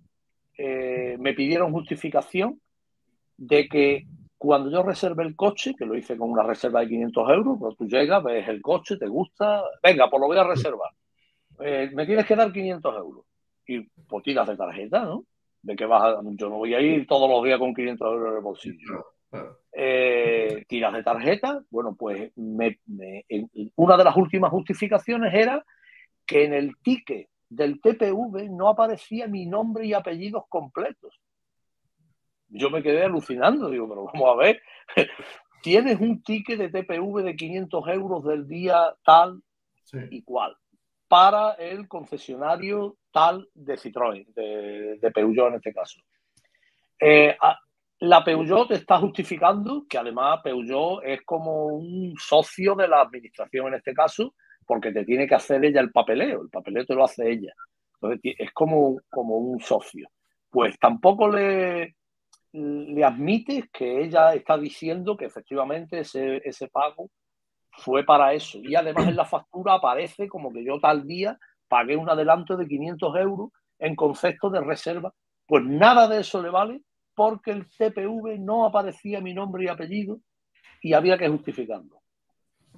eh, me pidieron justificación de que cuando yo reservé el coche, que lo hice con una reserva de 500 euros, pero tú llegas, ves el coche, te gusta, venga, pues lo voy a reservar. Eh, me tienes que dar 500 euros. Y pues tiras de tarjeta, ¿no? De que vas a- yo no voy a ir todos los días con 500 euros en el bolsillo. Eh, tiras de tarjeta, bueno, pues me- me- en- una de las últimas justificaciones era que en el ticket del TPV no aparecía mi nombre y apellidos completos. Yo me quedé alucinando, digo, pero vamos a ver, tienes un ticket de TPV de 500 euros del día tal Sí. y cual para el concesionario tal de Citroën, de, de Peugeot en este caso. Eh, a- la Peugeot está justificando que además Peugeot es como un socio de la administración en este caso, porque te tiene que hacer ella el papeleo, el papeleo te lo hace ella. Entonces es como, como un socio. Pues tampoco le, le admites que ella está diciendo que efectivamente ese, ese pago fue para eso. Y además en la factura aparece como que yo tal día pagué un adelanto de 500 euros en concepto de reserva. Pues nada de eso le vale porque el CPV no aparecía mi nombre y apellido y había que justificarlo.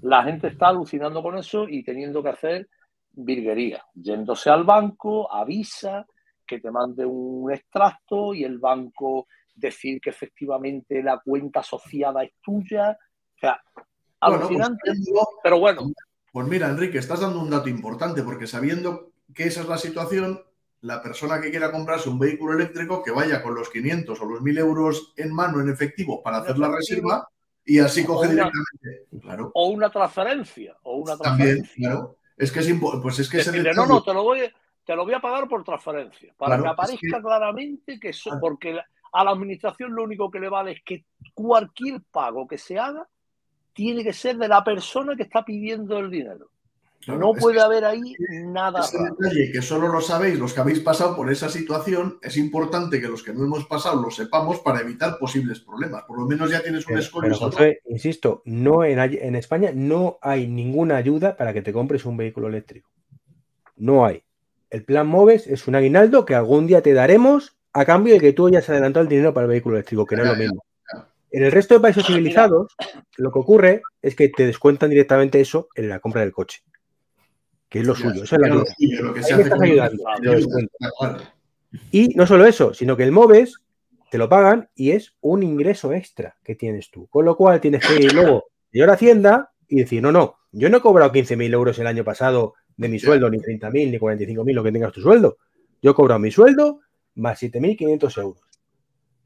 La gente está alucinando con eso y teniendo que hacer virguería, yéndose al banco, avisa que te mande un extracto y el banco decir que efectivamente la cuenta asociada es tuya. O sea, pues, alucinante, pero bueno. Pues mira, Enrique, estás dando un dato importante porque sabiendo que esa es la situación, la persona que quiera comprarse un vehículo eléctrico que vaya con los 500 o los 1000 euros en mano en efectivo para hacer la reserva y así coge directamente. Claro. O una transferencia. O una transferencia. También, claro. Es que es pues es que no, no, te lo voy, te lo voy a pagar por transferencia. Para que aparezca claramente que eso, porque a la administración lo único que le vale es que cualquier pago que se haga tiene que ser de la persona que está pidiendo el dinero no puede haber ahí nada. Ese detalle que solo lo sabéis los que habéis pasado por esa situación, es importante que los que no hemos pasado lo sepamos para evitar posibles problemas. Por lo menos ya tienes un escollo. insisto, no en, en España no hay ninguna ayuda para que te compres un vehículo eléctrico. No hay. El plan MOVES es un aguinaldo que algún día te daremos a cambio de que tú hayas adelantado el dinero para el vehículo eléctrico, que no es lo mismo. En el resto de países civilizados, lo que ocurre es que te descuentan directamente eso en la compra del coche que es lo suyo. Eso es lo que estás ayudando. Y no solo eso, sino que el MOVES te lo pagan y es un ingreso extra que tienes tú. Con lo cual tienes que ir luego ir a Hacienda y decir, no, no, yo no he cobrado 15.000 euros el año pasado de mi sueldo, ni 30.000, ni 45.000, lo que tengas tu sueldo. Yo he cobrado mi sueldo más 7.500 euros.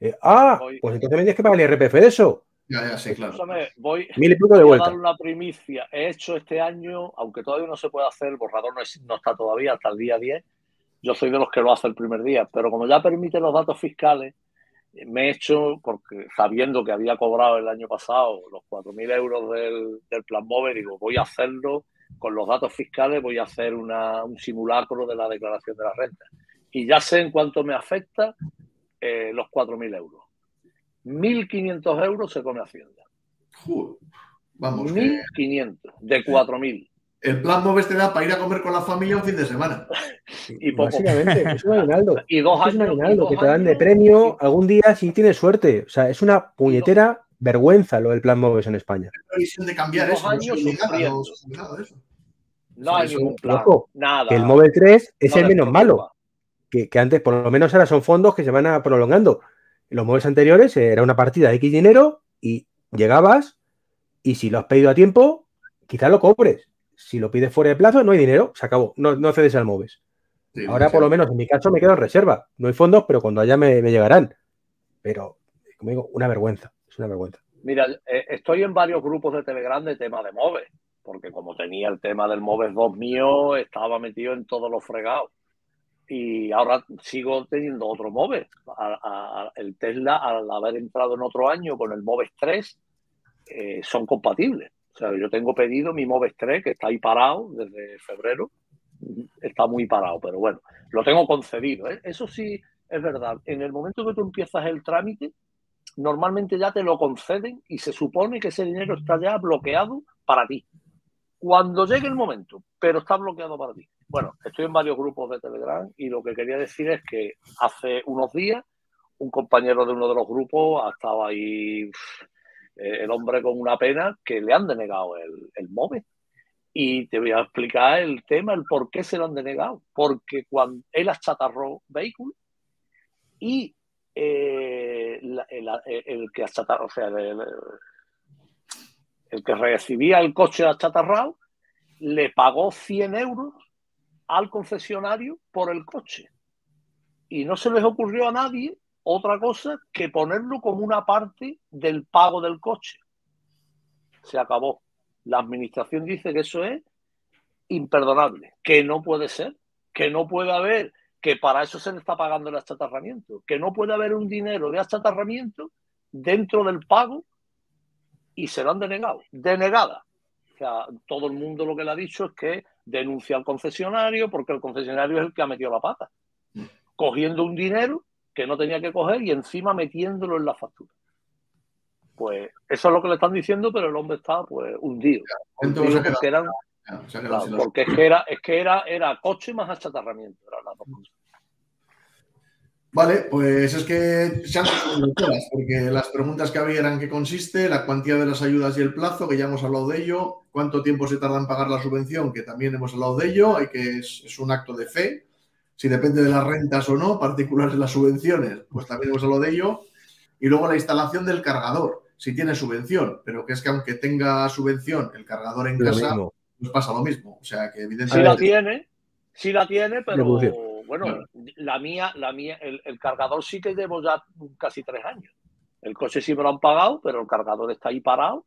Eh, ah, pues entonces me tienes que pagar el RPF de eso. Ya, ya, sí, claro. voy, a dar una primicia. He hecho este año, aunque todavía no se puede hacer, el borrador no, está todavía hasta el día 10. Yo soy de los que lo hace el primer día, pero como ya permite los datos fiscales, me he hecho, porque sabiendo que había cobrado el año pasado los 4.000 euros del, plan MOVE, digo, voy a hacerlo con los datos fiscales, voy a hacer un simulacro de la declaración de la renta. Y ya sé en cuánto me afecta eh, los 4.000 euros 1.500 euros se come Hacienda. vamos. 1.500, de 4.000. El plan MOVES te da para ir a comer con la familia un fin de semana. y Básicamente, es un aguinaldo. Y dos años, es un aguinaldo que te dan de premio algún día si tienes suerte. O sea, es una puñetera vergüenza lo del plan MOVES en España. previsión de cambiar eso. No, hay ningún plan. nada. el MOVES 3 es el menos malo. Que, que, antes, por lo menos ahora son fondos que se van a prolongando los móviles anteriores era una partida de X dinero y llegabas y si lo has pedido a tiempo, quizás lo cobres. Si lo pides fuera de plazo, no hay dinero, se acabó, no, no cedes al móvil. Ahora, por lo menos en mi caso, me quedo en reserva. No hay fondos, pero cuando haya me, llegarán. Pero, como digo, una vergüenza. Es una vergüenza. Mira, eh, estoy en varios grupos de Telegram de tema de móvil, porque como tenía el tema del móvil 2 mío, estaba metido en todos los fregados y ahora sigo teniendo otro MOVES. el Tesla, al haber entrado en otro año con el MOVES 3, eh, son compatibles. O sea, yo tengo pedido mi MOVES 3, que está ahí parado desde febrero. Está muy parado, pero bueno, lo tengo concedido. ¿eh? Eso sí es verdad. En el momento que tú empiezas el trámite, normalmente ya te lo conceden y se supone que ese dinero está ya bloqueado para ti. Cuando llegue el momento, pero está bloqueado para ti. Bueno, estoy en varios grupos de Telegram y lo que quería decir es que hace unos días un compañero de uno de los grupos estaba ahí, eh, el hombre con una pena que le han denegado el, el móvil. Y te voy a explicar el tema, el por qué se lo han denegado. Porque cuando él achatarró vehículo y eh, el, que achatarró, o sea, el, el, que recibía el coche achatarrado le pagó 100 euros al concesionario por el coche. Y no se les ocurrió a nadie otra cosa que ponerlo como una parte del pago del coche. Se acabó. La administración dice que eso es imperdonable, que no puede ser, que no puede haber, que para eso se le está pagando el achatarramiento, que no puede haber un dinero de achatarramiento dentro del pago y se lo han denegado. Denegada. O sea, todo el mundo lo que le ha dicho es que denuncia al concesionario porque el concesionario es el que ha metido la pata, cogiendo un dinero que no tenía que coger y encima metiéndolo en la factura. Pues eso es lo que le están diciendo, pero el hombre está pues hundido. hundido porque, eran, porque es que era, es que era, era coche más achatarramiento. Vale, pues es que se han todas, porque las preguntas que había eran qué consiste, la cuantía de las ayudas y el plazo, que ya hemos hablado de ello, cuánto tiempo se tarda en pagar la subvención, que también hemos hablado de ello, hay que es, un acto de fe, si depende de las rentas o no, particulares las subvenciones, pues también hemos hablado de ello, y luego la instalación del cargador, si tiene subvención, pero que es que aunque tenga subvención el cargador en casa, pues pasa lo mismo, o sea que evidentemente... Sí la tiene, sí la tiene, pero bueno, la mía, la mía, el, cargador sí que llevo ya casi tres años. El coche sí me lo han pagado, pero el cargador está ahí parado.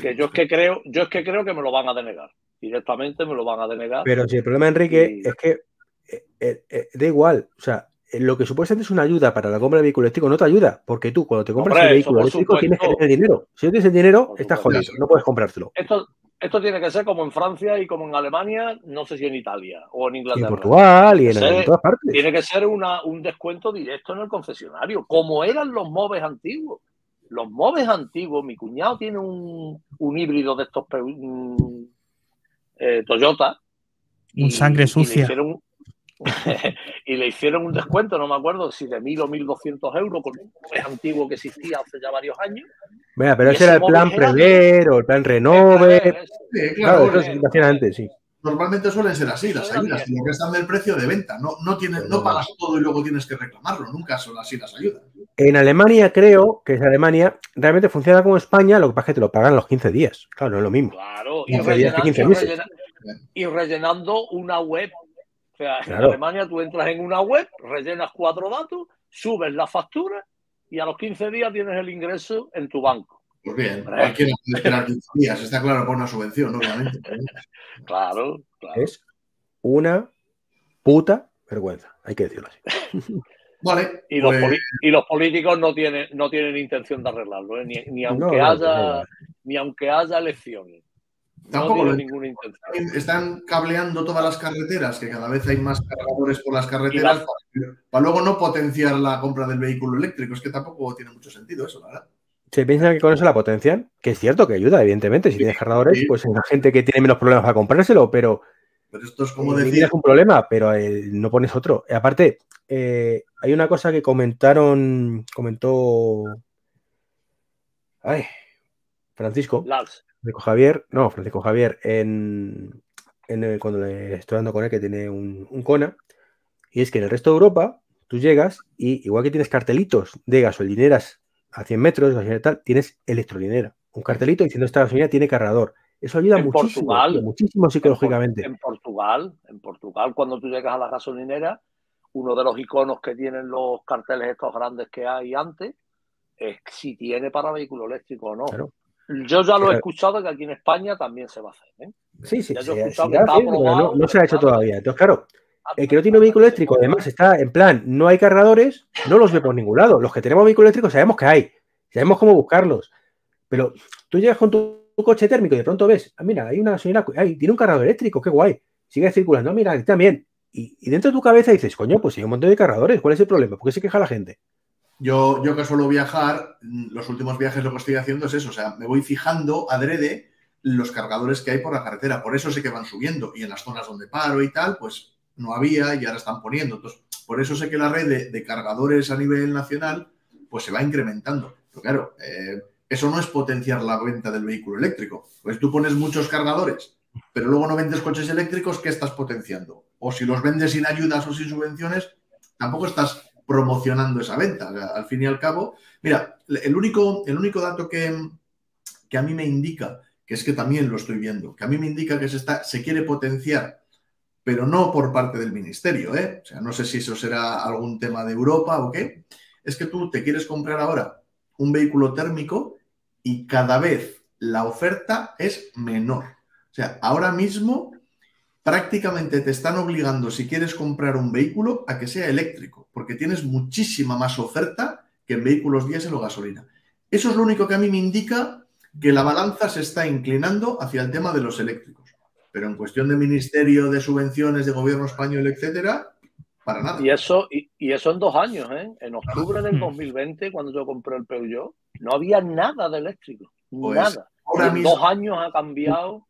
que yo es que creo, yo es que creo que me lo van a denegar. Directamente me lo van a denegar. Pero si el problema, Enrique, es que eh, eh, eh, da igual. O sea, lo que supuestamente es una ayuda para la compra de vehículo eléctrico no te ayuda, porque tú cuando te compras el vehículo eléctrico tienes que tener dinero. Si no tienes el dinero, estás jodido, no puedes comprártelo. Esto, esto tiene que ser como en Francia y como en Alemania, no sé si en Italia o en Inglaterra. en Portugal y en, todas partes. Tiene que ser un descuento directo en el concesionario, como eran los móviles antiguos. Los móviles antiguos, mi cuñado tiene un, híbrido de estos eh, Toyota. Un sangre sucia. y le hicieron un descuento, no me acuerdo si de mil o mil doscientos euros, con un es antiguo que existía hace ya varios años. Mira, pero ese era el plan Prever o el plan Renove. claro, eso sí. Normalmente suelen ser así, las ayudas, que están del precio de venta. No, no, tienes, no pagas todo y luego tienes que reclamarlo. Nunca son así las ayudas. En Alemania, creo que es Alemania, realmente funciona como España, lo que pasa es que te lo pagan los 15 días. Claro, no es lo mismo. Claro, y rellenando una web en Alemania tú entras en una web, rellenas cuatro datos, subes la factura y a los 15 días tienes el ingreso en tu banco. Pues bien, cualquiera puede esperar 15 días, está claro, por una subvención, obviamente. claro, claro. Es una puta vergüenza, hay que decirlo así. Vale. Y, los, pues- y los, políticos no tienen, no tienen intención de arreglarlo, ¿eh? ni, aunque haya, ni aunque haya elecciones. Tampoco no ninguna intención. Están cableando todas las carreteras, que cada vez hay más cargadores por las carreteras, para, luego no potenciar la compra del vehículo eléctrico. Es que tampoco tiene mucho sentido eso, ¿verdad? Se piensa que con eso la potencian, que es cierto que ayuda, evidentemente. Si tienes cargadores, pues hay gente que tiene menos problemas para comprárselo, pero. Pero esto es como decir. un problema, pero eh, no pones otro. aparte, eh, hay una cosa que comentaron. Comentó. Ay, Francisco. Francisco Javier, no, Francisco Javier, en, cuando le estoy hablando con él, que tiene un, un, Kona, y es que en el resto de Europa tú llegas y igual que tienes cartelitos de gasolineras a 100 metros, tal, tienes electrolinera, un cartelito diciendo esta gasolinera tiene cargador. Eso ayuda muchísimo, muchísimo psicológicamente. En, Portugal, en Portugal, cuando tú llegas a la gasolinera, uno de los iconos que tienen los carteles estos grandes que hay antes es si tiene para vehículo eléctrico o no. Yo ya lo he escuchado que aquí en España también se va a hacer. ¿eh? Sí, sí, sí, no, se ha hecho todavía. Entonces, claro, el que no tiene vehículo eléctrico, además está en plan, no hay cargadores, no los ve por ningún lado. Los que tenemos vehículo eléctrico sabemos que hay, sabemos cómo buscarlos. Pero tú llegas con tu, coche térmico y de pronto ves, ah, mira, hay una gasolina, tiene un cargador eléctrico, qué guay. Sigue circulando, ah, mira, también. Y, y, dentro de tu cabeza dices, coño, pues hay un montón de cargadores, ¿cuál es el problema? ¿Por qué se queja la gente? Yo, yo que suelo viajar, los últimos viajes lo que estoy haciendo es eso, o sea, me voy fijando adrede los cargadores que hay por la carretera, por eso sé que van subiendo y en las zonas donde paro y tal, pues no había y ahora están poniendo. Entonces, por eso sé que la red de, cargadores a nivel nacional pues se va incrementando. Pero claro, eh, eso no es potenciar la venta del vehículo eléctrico. Pues tú pones muchos cargadores, pero luego no vendes coches eléctricos, ¿qué estás potenciando? O si los vendes sin ayudas o sin subvenciones, tampoco estás promocionando esa venta. al fin y al cabo, mira, el único, el único dato que, que, a mí me indica, que es que también lo estoy viendo, que a mí me indica que se, está, se quiere potenciar, pero no por parte del ministerio, ¿eh? o sea, no sé si eso será algún tema de Europa o qué, es que tú te quieres comprar ahora un vehículo térmico y cada vez la oferta es menor. O sea, ahora mismo prácticamente te están obligando, si quieres comprar un vehículo, a que sea eléctrico, porque tienes muchísima más oferta que en vehículos diésel o gasolina. Eso es lo único que a mí me indica que la balanza se está inclinando hacia el tema de los eléctricos. Pero en cuestión de ministerio, de subvenciones, de gobierno español, etcétera, para nada. Y eso, y, eso en dos años, ¿eh? En octubre del 2020, hmm. cuando yo compré el Peugeot, no había nada de eléctrico. Pues nada. en dos años ha cambiado.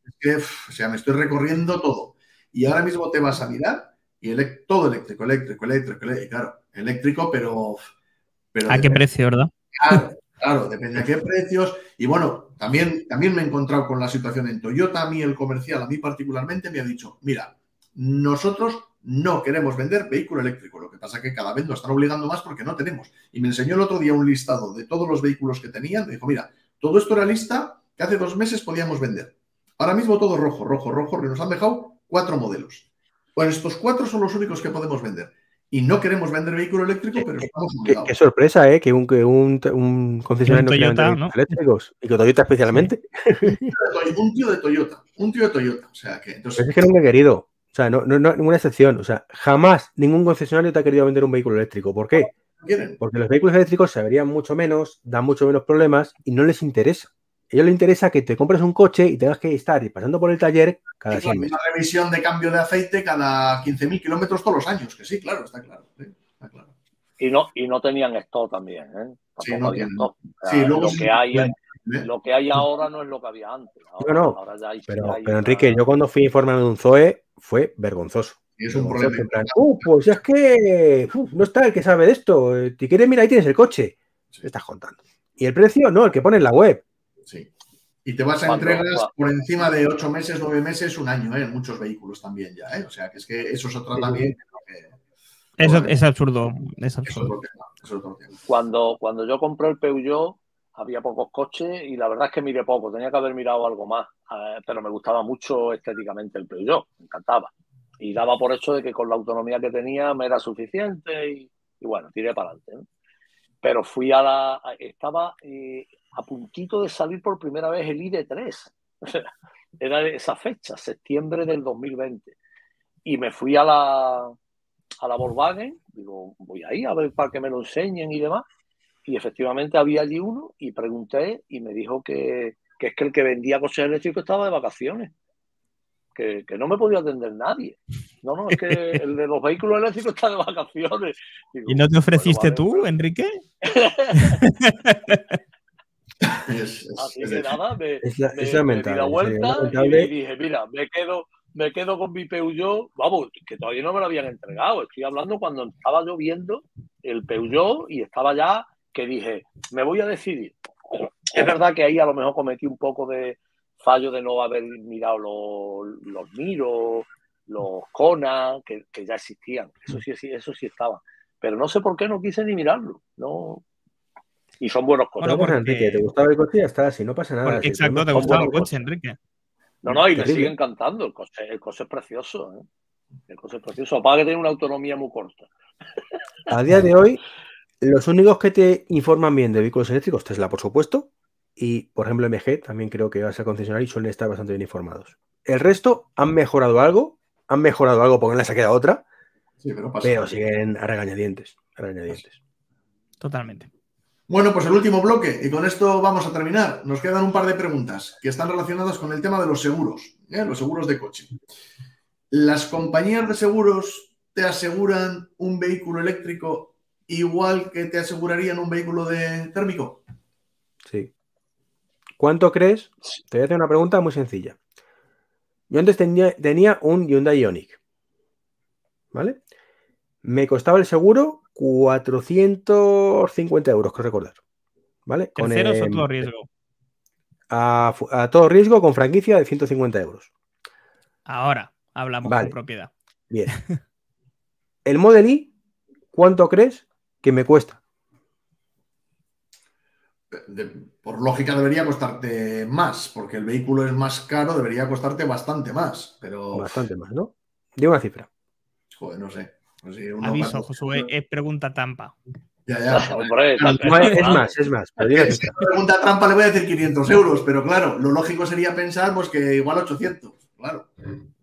o sea, me estoy recorriendo todo. Y ahora mismo te vas a mirar y todo eléctrico, eléctrico, eléctrico, eléctrico, claro, eléctrico, pero... pero ¿A qué precio, verdad? Claro, claro, depende de qué precios. Y bueno, también, también me he encontrado con la situación en Toyota, a mí el comercial, a mí particularmente, me ha dicho, mira, nosotros no queremos vender vehículo eléctrico. Lo que pasa es que cada vez nos están obligando más porque no tenemos. Y me enseñó el otro día un listado de todos los vehículos que tenían. Me dijo, mira, todo esto era lista que hace dos meses podíamos vender. Ahora mismo todo rojo, rojo, rojo. Nos han dejado cuatro modelos. Pues estos cuatro son los únicos que podemos vender. Y no queremos vender vehículo eléctrico, pero estamos obligados. Qué, sorpresa, ¿eh? Que un, que un, concesionario no Toyota, ¿no? eléctricos. Y que Toyota especialmente. Un tío de Toyota. Un tío de Toyota. O sea, que entonces... es que nunca he querido. O sea, no, no, no, ninguna excepción. O sea, jamás ningún concesionario te ha querido vender un vehículo eléctrico. ¿Por qué? Porque los vehículos eléctricos se verían mucho menos, dan mucho menos problemas y no les interesa. A ellos les interesa que te compres un coche y tengas que estar pasando por el taller cada sí, Una revisión de cambio de aceite cada 15.000 kilómetros todos los años, que sí, claro, está claro. Y, no, y no tenían esto también, ¿eh? Sí, no tienen. lo, que hay, lo que hay ahora no es lo que había antes. no, no. pero, pero Enrique, yo cuando fui informe de un ZOE fue vergonzoso. Y es un problema. uh, pues es que no está el que sabe de esto. Si quieres, mira, ahí tienes el coche. ¿Qué estás contando? Y el precio, no, el que pone en la web. Sí. Y te vas a entregas por encima de ocho meses, nueve meses, un año, ¿eh? en muchos vehículos también ya. ¿eh? O sea, que es que eso es otra también. eso es absurdo. Es absurdo. Cuando, cuando yo compré el Peugeot, había pocos coches y la verdad es que miré poco. Tenía que haber mirado algo más, eh, pero me gustaba mucho estéticamente el Peugeot, me encantaba. Y daba por hecho de que con la autonomía que tenía me era suficiente y, bueno, tiré para adelante. Pero fui a la. Estaba eh, a puntito de salir por primera vez el ID3. Era esa fecha, septiembre del 2020. Y me fui a la, a la Volkswagen, digo, voy ahí a ver para que me lo enseñen y demás. Y efectivamente había allí uno y pregunté y me dijo que, que es que el que vendía coches eléctricos estaba de vacaciones. Que, que, no me podía atender nadie. No, no, es que el de los vehículos eléctricos está de vacaciones. ¿Y no te ofreciste tú, Enrique? Así que nada, me, di la vuelta y dije, mira, me quedo, me quedo con mi Peugeot, vamos, que todavía no me lo habían entregado, estoy hablando cuando estaba yo viendo el Peugeot y estaba ya que dije, me voy a decidir. Es verdad que ahí a lo mejor cometí un poco de fallo de no haber mirado los, los Miro, los Kona, que, ya existían, eso sí, eso sí estaba. Pero no sé por qué no quise ni mirarlo. No, y son buenos coches. Bueno, pues Enrique, ¿te gustaba el coche? Ya está, si no pasa nada. exacto, te gustaba el coche, Enrique. No, no, y me sigue encantando. El coche, el coche es precioso. ¿eh? El coche es precioso. Para que tiene una autonomía muy corta. A día de hoy, los únicos que te informan bien de vehículos eléctricos, Tesla, por supuesto, y por ejemplo MG, también creo que va a ser concesionario y suelen estar bastante bien informados. El resto han mejorado algo, han mejorado algo porque les ha quedado otra, pero, pero siguen a regañadientes, a regañadientes. Totalmente. Bueno, pues el último bloque, y con esto vamos a terminar. Nos quedan un par de preguntas que están relacionadas con el tema de los seguros, ¿eh? los seguros de coche. ¿Las compañías de seguros te aseguran un vehículo eléctrico igual que te asegurarían un vehículo de térmico? Sí. ¿Cuánto crees? Te voy a hacer una pregunta muy sencilla. Yo antes tenía, tenía un Hyundai Ioniq. ¿Vale? Me costaba el seguro 450 euros, que recordar. ¿Vale? Con ¿Terceros o todo riesgo? A, todo riesgo con franquicia de 150 euros. Ahora hablamos de propiedad. Bien. El Model I, ¿cuánto crees que me cuesta? por lógica debería costarte más, porque el vehículo es más caro, debería costarte bastante más, pero... Bastante más, ¿no? Digo una cifra. Joder, no sé. Pues Aviso, Josué, es pregunta trampa. Ya, ya. es más, es más. Si pregunta trampa le voy a decir 500 euros, pero claro, lo lógico sería pensar pues, que igual 800. Claro.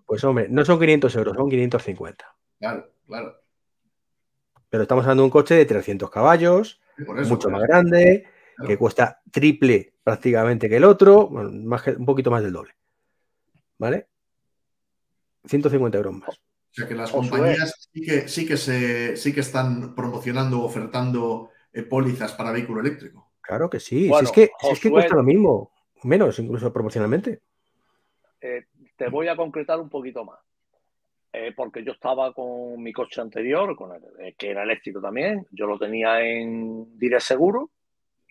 Pues hombre, no son 500 euros, son 550. Claro, claro. Pero estamos hablando de un coche de 300 caballos, mucho más grande, que cuesta triple prácticamente que el otro, más un poquito más del doble. ¿Vale? 150 euros más. O sea que las compañías sí que, sí que, se, sí que están promocionando, ofertando eh, pólizas para vehículo eléctrico. Claro que sí. si es que, es que cuesta lo mismo, menos incluso proporcionalmente. Eh, te voy a concretar un poquito más. Eh, porque yo estaba con mi coche anterior, con que era eléctrico también, yo lo tenía en Dire Seguro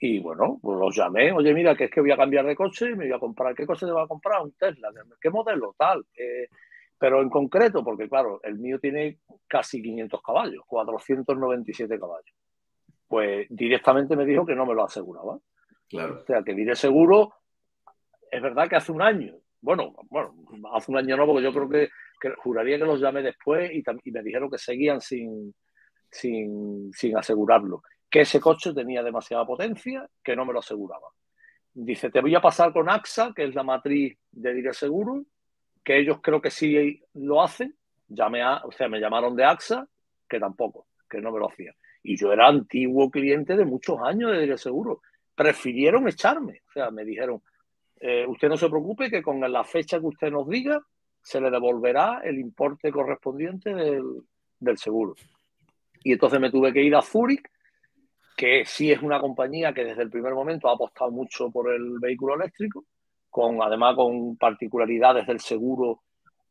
y bueno, pues los llamé, oye, mira, que es que voy a cambiar de coche y me voy a comprar, ¿qué coche te voy a comprar? Un Tesla, ¿qué modelo? Tal. Pero en concreto, porque claro, el mío tiene casi 500 caballos, 497 caballos. Pues directamente me dijo que no me lo aseguraba. Claro. O sea, que Dire Seguro, es verdad que hace un año, bueno, bueno, hace un año no, porque yo creo que, juraría que los llamé después y, me dijeron que seguían sin, sin, sin asegurarlo que ese coche tenía demasiada potencia, que no me lo aseguraba. Dice, te voy a pasar con AXA, que es la matriz de Dire Seguro, que ellos creo que sí lo hacen. Llamé a, o sea, me llamaron de AXA, que tampoco, que no me lo hacía. Y yo era antiguo cliente de muchos años de Seguro. Prefirieron echarme. O sea, me dijeron, eh, usted no se preocupe que con la fecha que usted nos diga, se le devolverá el importe correspondiente del, del seguro. Y entonces me tuve que ir a Zúrich que sí es una compañía que desde el primer momento ha apostado mucho por el vehículo eléctrico, con además con particularidades del seguro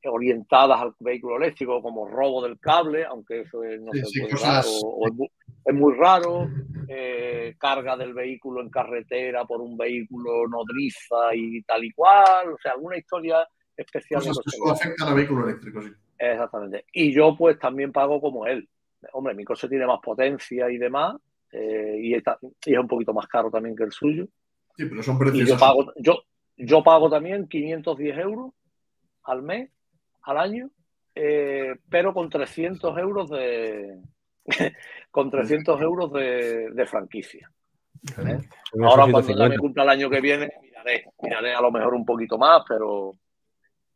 orientadas al vehículo eléctrico, como robo del cable, aunque eso es, no es, muy, raro, eh, carga del vehículo en carretera por un vehículo nodriza y tal y cual, o sea, alguna historia especial. Cosas que solo afectan al vehículo eléctrico, sí. Exactamente. Y yo pues también pago como él. Hombre, mi coche tiene más potencia y demás, eh, y, es un poquito más caro también que el suyo. Sí, pero son precios. yo pago, yo, yo pago también 510 euros al mes, al año, eh, pero con 300 euros de con 300 euros de, franquicia. ¿eh? Ahora cuando me cumpla el año que viene, miraré, miraré a lo mejor un poquito más, pero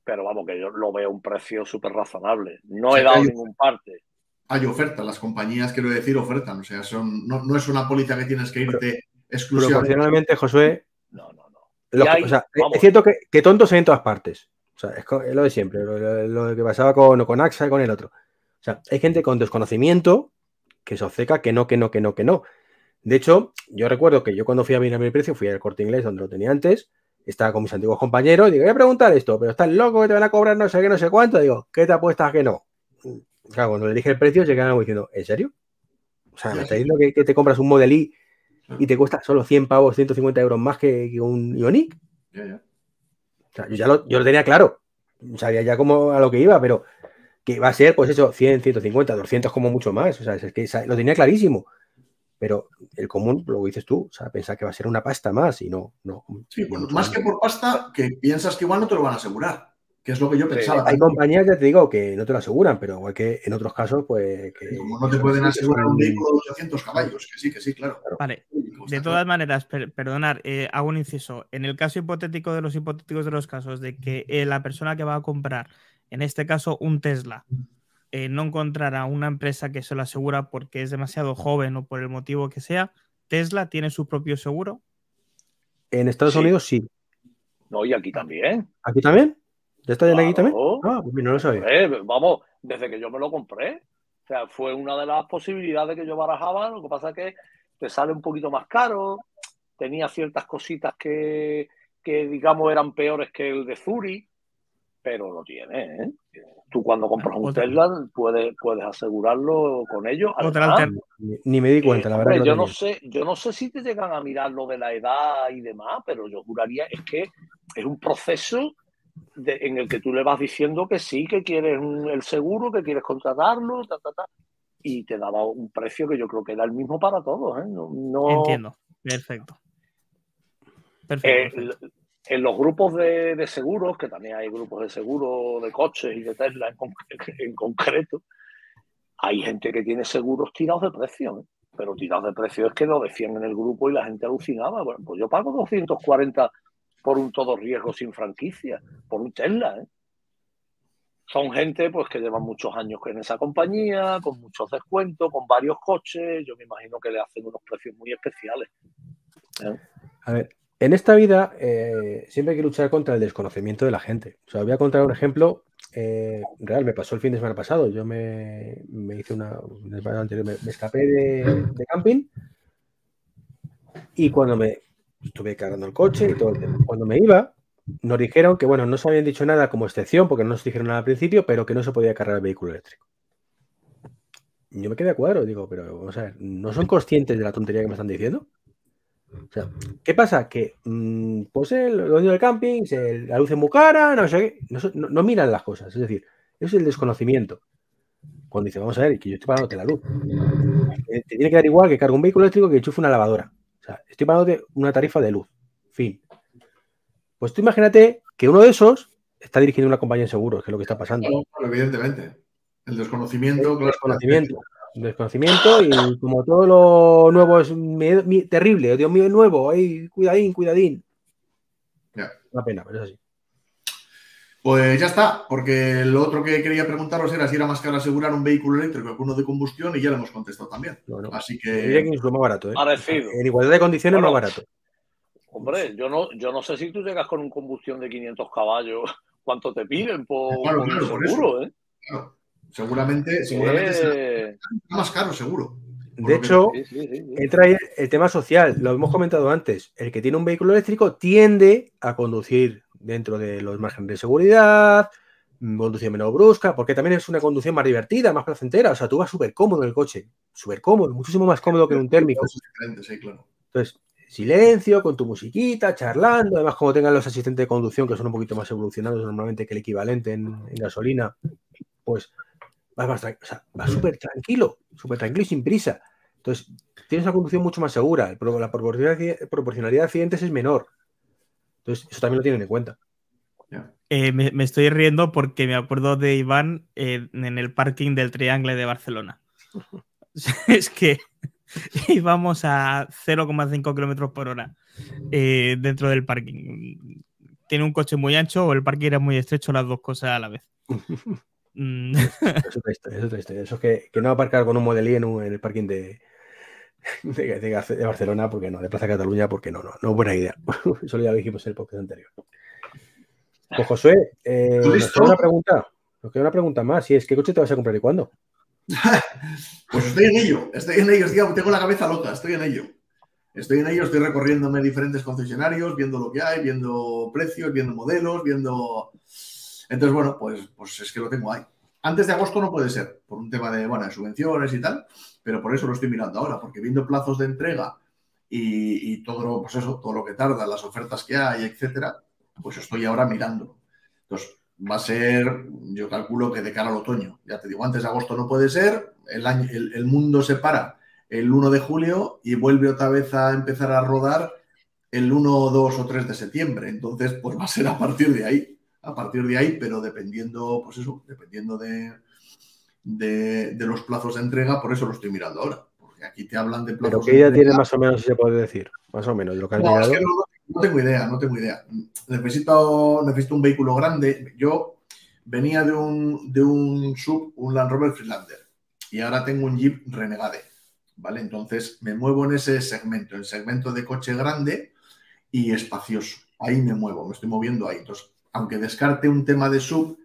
pero vamos, que yo lo veo un precio súper razonable. No he dado ningún parte hay oferta, las compañías, quiero decir, ofertan, o sea, son, no, es una póliza que tienes que irte exclusivamente. Proporcionalmente, Josué. No, no, no. o sea, es cierto que, que, tontos hay en todas partes. O sea, es, lo de siempre, lo, que pasaba con, con AXA y con el otro. O sea, hay gente con desconocimiento que se obceca que no, que no, que no, que no. De hecho, yo recuerdo que yo cuando fui a mirar mi precio, fui al corte inglés donde lo tenía antes, estaba con mis antiguos compañeros, y digo, voy a preguntar esto, pero estás loco que te van a cobrar no sé qué, no sé cuánto. Digo, ¿qué te apuestas que no? Claro, cuando le dije el precio, se quedaron diciendo, ¿en serio? O sea, me está diciendo que, te compras un Model I y te cuesta solo 100 pavos, 150 euros más que, un Ioniq. O sea, yo ya lo, yo lo tenía claro. Sabía ya cómo a lo que iba, pero que va a ser, pues eso, 100, 150, 200 como mucho más. O sea, es que lo tenía clarísimo. Pero el común, lo dices tú, o sea, pensar que va a ser una pasta más y no. no sí, más que por pasta, que piensas que igual no te lo van a asegurar que es lo que yo pensaba. hay compañías, ya te digo, que no te lo aseguran, pero igual que en otros casos, pues... Que, como no te pueden asegurar un vehículo de 800 caballos, que sí, que sí, claro. Vale, de todas maneras, perdonar, eh, hago un inciso. En el caso hipotético de los hipotéticos de los casos, de que eh, la persona que va a comprar, en este caso un Tesla, eh, no encontrará una empresa que se lo asegura porque es demasiado joven o por el motivo que sea, ¿Tesla tiene su propio seguro? En Estados Unidos sí. No, y aquí también. ¿Aquí también? ¿Ya está aquí también? Ah, pues no lo sabía. vamos, desde que yo me lo compré. O sea, fue una de las posibilidades que yo barajaba. Lo que pasa es que te sale un poquito más caro. Tenía ciertas cositas que, que digamos, eran peores que el de Zuri, pero lo tiene. ¿eh? Tú cuando compras un Tesla puedes, puedes asegurarlo con ellos. ni, me di cuenta, la verdad. yo, no sé, yo no sé si te llegan a mirar lo de la edad y demás, pero yo juraría es que es un proceso en el que tú le vas diciendo que sí, que quieres el seguro, que quieres contratarlo, y te daba un precio que yo creo que era el mismo para todos. ¿eh? No, Entiendo, perfecto. Eh, en los grupos de, seguros, que también hay grupos de seguros de coches y de Tesla en, concreto, hay gente que tiene seguros tirados de precio. ¿eh? Pero tirados de precio es que lo decían en el grupo y la gente alucinaba. Bueno, pues yo pago 240 por un todo riesgo sin franquicia, por un Tesla. ¿eh? Son gente pues que llevan muchos años en esa compañía, con muchos descuentos, con varios coches. Yo me imagino que le hacen unos precios muy especiales. A ver, en esta vida eh, siempre hay que luchar contra el desconocimiento de la gente. O sea, voy a contar un ejemplo eh, real. Me pasó el fin de semana pasado. Yo me, hice una. Me, escapé de, camping y cuando me estuve cargando el coche y todo cuando me iba, nos dijeron que, bueno, no se habían dicho nada como excepción, porque no nos dijeron nada al principio, pero que no se podía cargar el vehículo eléctrico. Yo me quedé a cuadro, digo, pero vamos a ver, ¿no son conscientes de la tontería que me están diciendo? O sea, ¿qué pasa? Que mm, pues el dueño del camping, la luz es muy cara, no sé no, miran las cosas. Es decir, es el desconocimiento. Cuando dice, vamos a ver, que yo estoy pagándote la luz. Eh, te tiene que dar igual que cargue un vehículo eléctrico que enchufe una lavadora. O sea, estoy pagándote una tarifa de luz. Fin. Pues tú imagínate que uno de esos está dirigiendo una compañía de seguros, que es lo que está pasando. evidentemente. El desconocimiento. El desconocimiento. El desconocimiento y como todo lo nuevo es terrible, Dios mío, es nuevo, cuidadín, cuidadín. Ya. Una pena, pero es así. Pues ya está, porque lo otro que quería preguntaros era si era más caro asegurar un vehículo eléctrico que uno de combustión y ya lo hemos contestado también. Así que. Diría que es más barato, ¿eh? Parecido. En igualdad de condiciones, más barato. Hombre, yo no, yo no sé si tú llegas con un combustión de 500 caballos, cuánto te piden por, seguro, ¿eh? Seguramente, seguramente más caro, seguro. De hecho, entra el tema social, lo hemos comentado antes. El que tiene un vehículo eléctrico tiende a conducir dentro de los márgenes de seguridad, conducción menos brusca, porque también es una conducción más divertida, más placentera. O sea, tú vas súper cómodo en el coche, súper cómodo, muchísimo más cómodo que en un térmico. Entonces, silencio, con tu musiquita, charlando. Además, como tengan los asistentes de conducción, que son un poquito más evolucionados normalmente que el equivalente en, gasolina, pues vas más o sea, vas súper tranquilo, súper tranquilo y sin prisa. Entonces, tienes una conducción mucho más segura. La proporcionalidad de accidentes es menor. Entonces, eso también lo tienen en cuenta. Eh, me, estoy riendo porque me acuerdo de Iván eh, en el parking del Triángulo de Barcelona. es que íbamos a 0,5 kilómetros por hora eh, dentro del parking. Tiene un coche muy ancho o el parking era muy estrecho, las dos cosas a la vez. Mm. es otra historia, es otra historia. Eso es que, que no aparcar con un modelí en, en el parking de, de, Barcelona, porque no, de Plaza Cataluña, porque no, no, no buena idea. Eso ya lo dijimos en el podcast anterior. Pues Josué, eh, nos queda una pregunta, nos queda una pregunta más, y es ¿qué coche te vas a comprar y cuándo? pues estoy en ello, estoy en ello, tengo la cabeza loca, estoy en ello. Estoy en ello, estoy recorriéndome diferentes concesionarios, viendo lo que hay, viendo precios, viendo modelos, viendo... Entonces, bueno, pues, pues es que lo tengo ahí. Antes de agosto no puede ser, por un tema de, bueno, de subvenciones y tal, pero por eso lo estoy mirando ahora, porque viendo plazos de entrega y, todo, lo, pues eso, todo lo que tarda, las ofertas que hay, etcétera, pues estoy ahora mirando. Entonces, va a ser, yo calculo que de cara al otoño. Ya te digo, antes de agosto no puede ser, el, año, el, mundo se para el 1 de julio y vuelve otra vez a empezar a rodar el 1, 2 o 3 de septiembre. Entonces, pues va a ser a partir de ahí, a partir de ahí, pero dependiendo, pues eso, dependiendo de, de, los plazos de entrega, por eso lo estoy mirando ahora. Porque aquí te hablan de plazos. ¿Pero qué idea tiene más o menos, si se puede decir? Más o menos, lo que has no, no, tengo idea, no tengo idea. Necesito, necesito un vehículo grande. Yo venía de un, de un sub, un Land Rover Freelander, y ahora tengo un Jeep Renegade. ¿Vale? Entonces me muevo en ese segmento, el segmento de coche grande y espacioso. Ahí me muevo, me estoy moviendo ahí. Entonces, aunque descarte un tema de sub,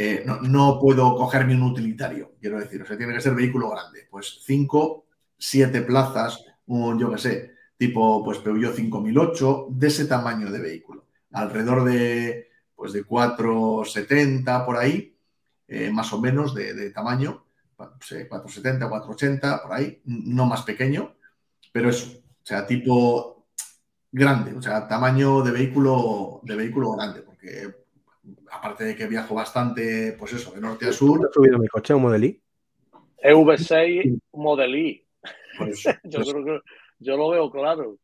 eh, no, puedo cogerme un utilitario, quiero decir, o sea, tiene que ser vehículo grande. Pues 5, 7 plazas, un, yo qué sé, tipo pues Peugeot 5008, de ese tamaño de vehículo. Alrededor de, pues de 470 por ahí, eh, más o menos de, tamaño, 470, 480, por ahí, no más pequeño, pero eso, o sea, tipo grande, o sea, tamaño de vehículo, de vehículo grande, porque aparte de que viajo bastante, pues eso, de norte a sur. ¿Has subido mi coche a un Model I? EV6 Model I. yo, creo que, yo lo veo claro.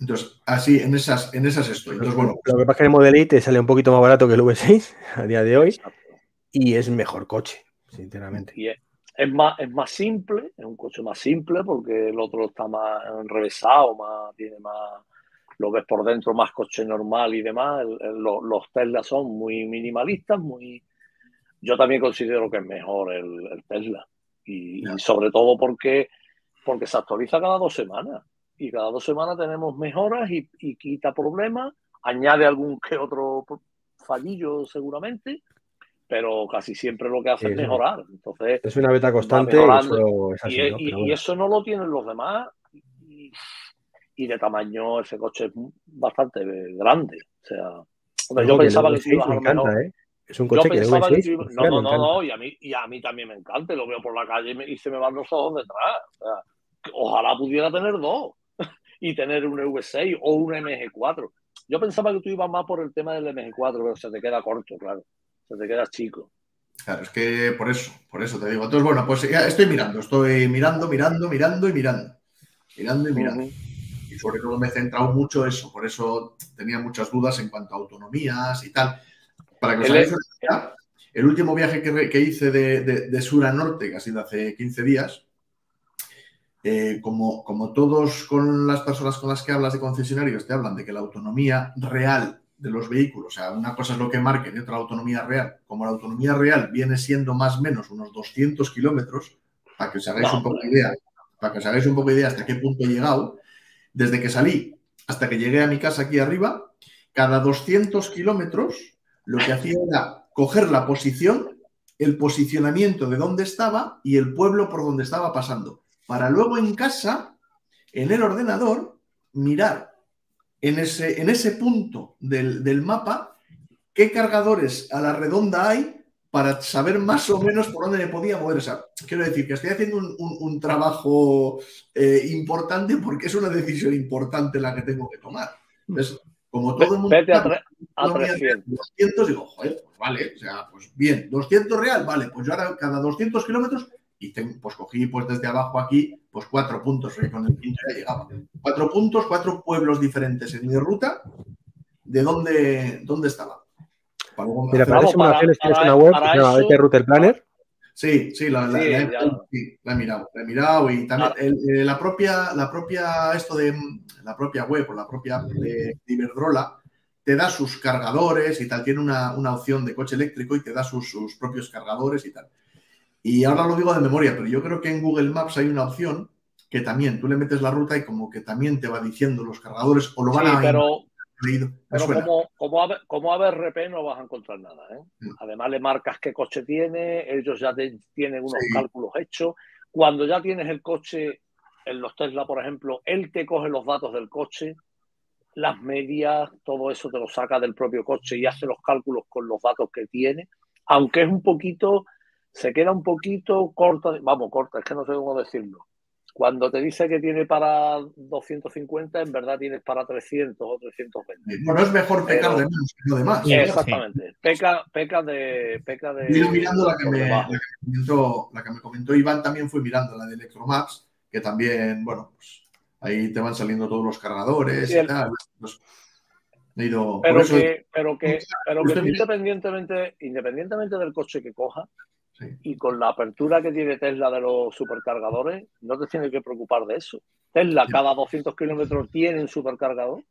Entonces, así, en esas, en esas estoy. Entonces, bueno. Lo que pasa es que el Model I te sale un poquito más barato que el V6 a día de hoy y es mejor coche, sinceramente. Y es, más, es más simple, es un coche más simple porque el otro está más enrevesado, más, tiene más, lo ves por dentro más coche normal y demás. los Tesla son muy minimalistas, muy... Yo también considero que es mejor el, Tesla. Y, sobre todo porque, porque se actualiza cada dos semanas. y cada dos semanas tenemos mejoras y, quita problemas, añade algún que otro fallillo seguramente, pero casi siempre lo que hace es mejorar. Entonces, es una beta constante y, eso no lo tienen los demás. Y, de tamaño ese coche es bastante grande. O sea, yo pensaba que, si ibas a lo ¿eh? Es un coche que, que No, no, no, no, y a, mí, y a mí también me encanta. Lo veo por la calle y, se me van los ojos detrás. O sea, ojalá pudiera tener dos y tener un V6 o un MG4. Yo pensaba que tú ibas más por el tema del MG4, pero se te queda corto, claro. Se te queda chico. Claro, es que por eso, por eso te digo. Entonces, bueno, pues ya estoy mirando, estoy mirando, mirando, mirando y mirando. Mirando y mirando. Y sobre todo me he centrado mucho eso, por eso tenía muchas dudas en cuanto a autonomías y tal. Para que os hagáis una el último viaje que, hice de, sur a norte, que ha sido hace 15 días, eh, como, como todos con las personas con las que hablas de concesionarios te hablan de que la autonomía real de los vehículos, o sea, una cosa es lo que marquen y otra la autonomía real, como la autonomía real viene siendo más o menos unos 200 kilómetros, para que os hagáis un poco de idea, para que os hagáis un poco de idea hasta qué punto he llegado, desde que salí hasta que llegué a mi casa aquí arriba, cada 200 kilómetros lo que hacía era coger la posición, el posicionamiento de dónde estaba y el pueblo por donde estaba pasando, para luego en casa, en el ordenador, mirar en ese, en ese punto del, mapa qué cargadores a la redonda hay para saber más o menos por dónde me podía mover. quiero decir que estoy haciendo un, trabajo eh, importante porque es una decisión importante la que tengo que tomar. Entonces, como todo el mundo... Vete a, 300. 200, digo, joder, pues vale, o sea, pues bien, 200 real, vale, pues yo ahora cada 200 kilómetros, y pues cogí pues desde abajo aquí, pues cuatro puntos, que con el quinto ya llegaba. Cuatro puntos, cuatro pueblos diferentes en mi ruta, de dónde, dónde estaba. Mira, para, para, tienes una web que se llama Router Planner. Sí, sí, la, he, mirado, la he mirado y también eh, la propia, la propia, esto de la propia web o la propia de, Iberdrola te da sus cargadores y tal, tiene una, opción de coche eléctrico y te da sus, propios cargadores y tal. Y ahora lo digo de memoria, pero yo creo que en Google Maps hay una opción que también tú le metes la ruta y como que también te va diciendo los cargadores o lo van a... Pero, pero como, como, como ABRP no vas a encontrar nada. ¿eh? Mm. Además le marcas qué coche tiene, ellos ya tienen unos cálculos hechos. Cuando ya tienes el coche, en los Tesla, por ejemplo, él te coge los datos del coche, las medias, todo eso te lo saca del propio coche y hace los cálculos con los datos que tiene. Aunque es un poquito, se queda un poquito corta, vamos, corta, es que no sé cómo decirlo cuando te dice que tiene para 250, en verdad tienes para 300 o 320. Bueno, es mejor pecar de menos que no de más. Exactamente. Peca, peca de. Peca de mirando la que, me, comentó, la que, me, comentó, Iván, también fue mirando la de Electromax, que también, bueno, pues ahí te van saliendo todos los cargadores y tal. Pues, pero, que, pero que, pero que independientemente, independientemente del coche que coja, y con la apertura que tiene Tesla de los supercargadores, no te tienes que preocupar de eso. Tesla cada 200 kilómetros tiene un supercargador.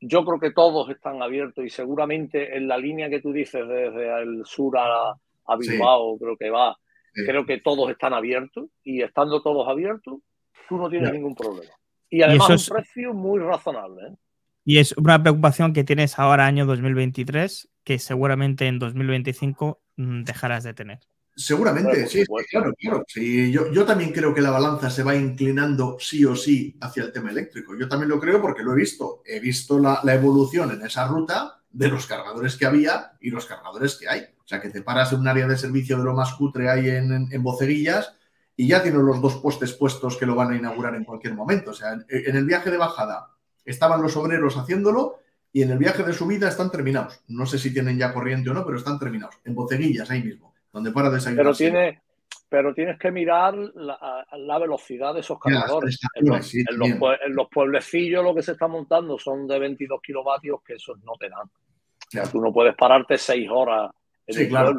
Yo creo que todos están abiertos y seguramente en la línea que tú dices desde el sur a, Bilbao, creo que va, creo que todos están abiertos y estando todos abiertos, tú no tienes ningún problema. Y además es... un precio muy razonable. ¿eh? Y es una preocupación que tienes ahora, año 2023, que seguramente en 2025 mm, dejarás de tener. Seguramente, sí, claro, claro. Sí, yo, yo, también creo que la balanza se va inclinando sí o sí hacia el tema eléctrico. Yo también lo creo porque lo he visto. He visto la, evolución en esa ruta de los cargadores que había y los cargadores que hay. O sea, que te paras en un área de servicio de lo más cutre ahí en, en, Boceguillas y ya tienes los dos postes puestos que lo van a inaugurar en cualquier momento. O sea, en, en el viaje de bajada estaban los obreros haciéndolo y en el viaje de subida están terminados. No sé si tienen ya corriente o no, pero están terminados. En Boceguillas, ahí mismo donde para Pero, tiene, pero tienes que mirar la, velocidad de esos cargadores. en, los, pueblecillos lo que se está montando son de 22 kilovatios que esos no te dan. O sea, tú no puedes pararte seis horas en sí, claro,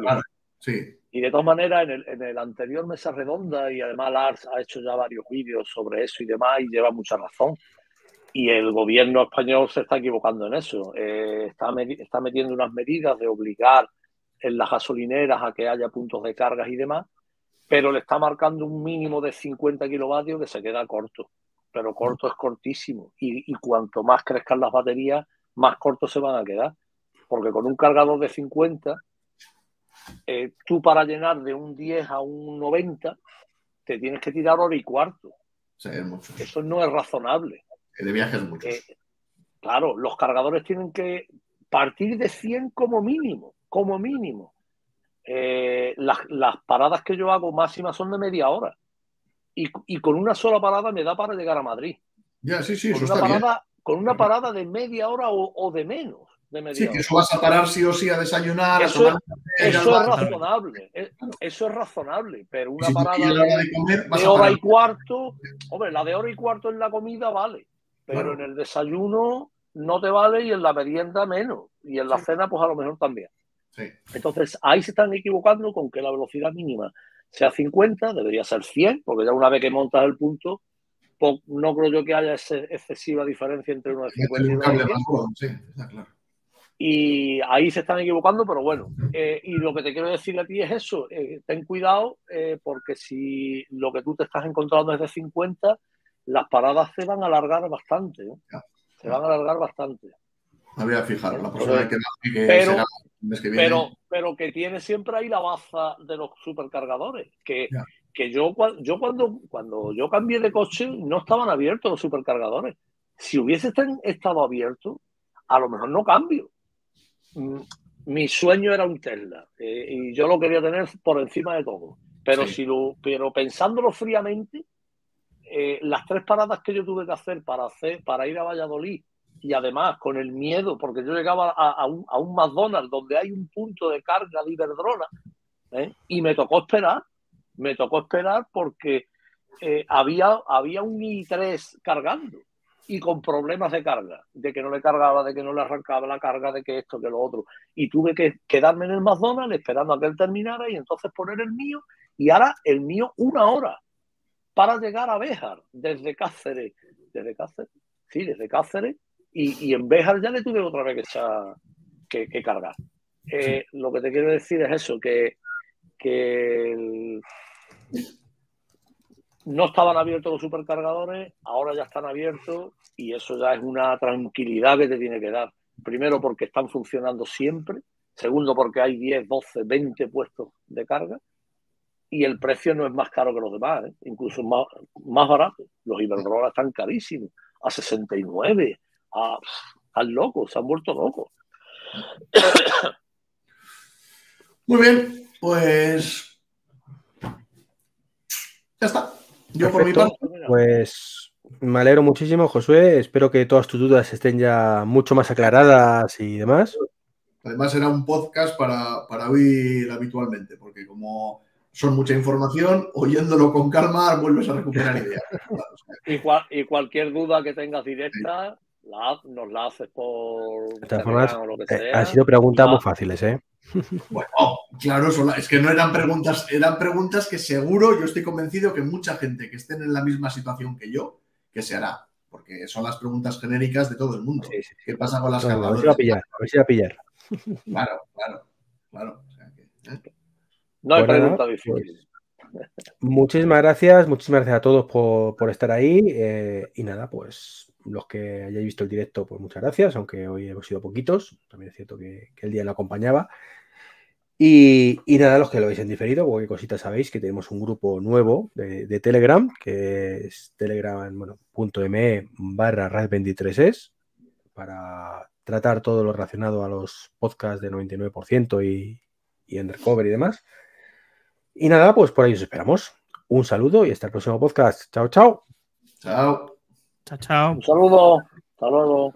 Sí. Y de todas maneras, en el, en el, anterior Mesa Redonda, y además Lars ha hecho ya varios vídeos sobre eso y demás, y lleva mucha razón. Y el gobierno español se está equivocando en eso. Eh, está, está metiendo unas medidas de obligar en las gasolineras a que haya puntos de cargas y demás, pero le está marcando un mínimo de 50 kilovatios que se queda corto. pero corto es cortísimo. Y, cuanto más crezcan las baterías, más cortos se van a quedar. Porque con un cargador de 50, eh, tú para llenar de un 10 a un 90, te tienes que tirar hora y cuarto. Eso no es razonable. De viajes muchos. Eh, claro, los cargadores tienen que partir de 100 como mínimo, como mínimo. Eh, las, paradas que yo hago máximas son de media hora. Y, con una sola parada me da para llegar a Madrid. Ya, sí, sí, con una parada, Con una parada de media hora o, de menos. De media sí, que eso vas a parar sí o sí a desayunar. Eso, es razonable. Eso es razonable. Pero una parada de, hora y cuarto, hombre, la de hora y cuarto en la comida vale. Pero en el desayuno no te vale y en la merienda menos. Y en la cena, pues a lo mejor también. Entonces, ahí se están equivocando con que la velocidad mínima sea 50, debería ser 100, porque ya una vez que montas el punto, no creo yo que haya excesiva diferencia entre uno de 50 y 100. Y ahí se están equivocando, pero bueno. Eh, y lo que te quiero decir a ti es eso, eh, ten cuidado, eh, porque si lo que tú te estás encontrando es de 50, las paradas se van a alargar bastante. Se van a alargar bastante. Me voy a fijar, la persona que, que pero, que Pero, pero que tiene siempre ahí la baza de los supercargadores. Que, que yo, yo cuando, cuando yo cambié de coche no estaban abiertos los supercargadores. Si hubiese estado abierto, a lo mejor no cambio. Mm, mi sueño era un Tesla eh, y yo lo quería tener por encima de todo. Pero, si lo, pero pensándolo fríamente, eh, las tres paradas que yo tuve que hacer para, hacer para ir a Valladolid y además con el miedo, porque yo llegaba a, un, a un, McDonald's donde hay un punto de carga de Iberdrola ¿eh? y me tocó esperar, me tocó esperar porque eh, había, había un i3 cargando y con problemas de carga, de que no le cargaba, de que no le arrancaba la carga, de que esto, que lo otro. Y tuve que quedarme en el McDonald's esperando a que él terminara y entonces poner el mío y ahora el mío una hora para llegar a Béjar desde Cáceres, desde Cáceres, sí, desde Cáceres y, en Béjar ya le tuve otra vez que, que, cargar. Eh, lo que te quiero decir es eso, que, no estaban abiertos los supercargadores, ahora ya están abiertos y eso ya es una tranquilidad que te tiene que dar. Primero porque están funcionando siempre, segundo porque hay 10, 12, 20 puestos de carga y el precio no es más caro que los demás, ¿eh? incluso más, más barato. Los Iberdrola están carísimos, a 69, a, al loco, se han vuelto locos. Muy bien, pues ya está. Yo por mi parte. Pues me alegro muchísimo, Josué. Espero que todas tus dudas estén ya mucho más aclaradas y demás. Además, era un podcast para, para oír habitualmente, porque como son mucha información, oyéndolo con calma vuelves a recuperar ideas. y, cualquier duda que tengas directa, nos la haces por. De todas formas, eh, han sido preguntas muy fáciles, ¿eh? Bueno, claro, es que no eran preguntas, eran preguntas que seguro, yo estoy convencido que mucha gente que esté en la misma situación que yo, que se hará, porque son las preguntas genéricas de todo el mundo. ¿Qué pasa con las no, A ver si va a pillar, a ver si va a pillar. Claro, claro, claro. ¿eh? No hay pregunta difícil. Pues, muchísimas gracias, muchísimas gracias a todos por, estar ahí. Eh, y nada, pues los que hayáis visto el directo, pues muchas gracias, aunque hoy hemos sido poquitos. También es cierto que, el día no acompañaba. Y, nada, los que lo habéis en diferido, porque cositas sabéis que tenemos un grupo nuevo de, Telegram, que es telegram, bueno, barra RAD23es, para tratar todo lo relacionado a los podcasts de 99% y, y Undercover y demás. Y nada, pues por ahí os esperamos. Un saludo y hasta el próximo podcast. Chao, chao. Chao. Chao, chao. Un saludo. Hasta luego.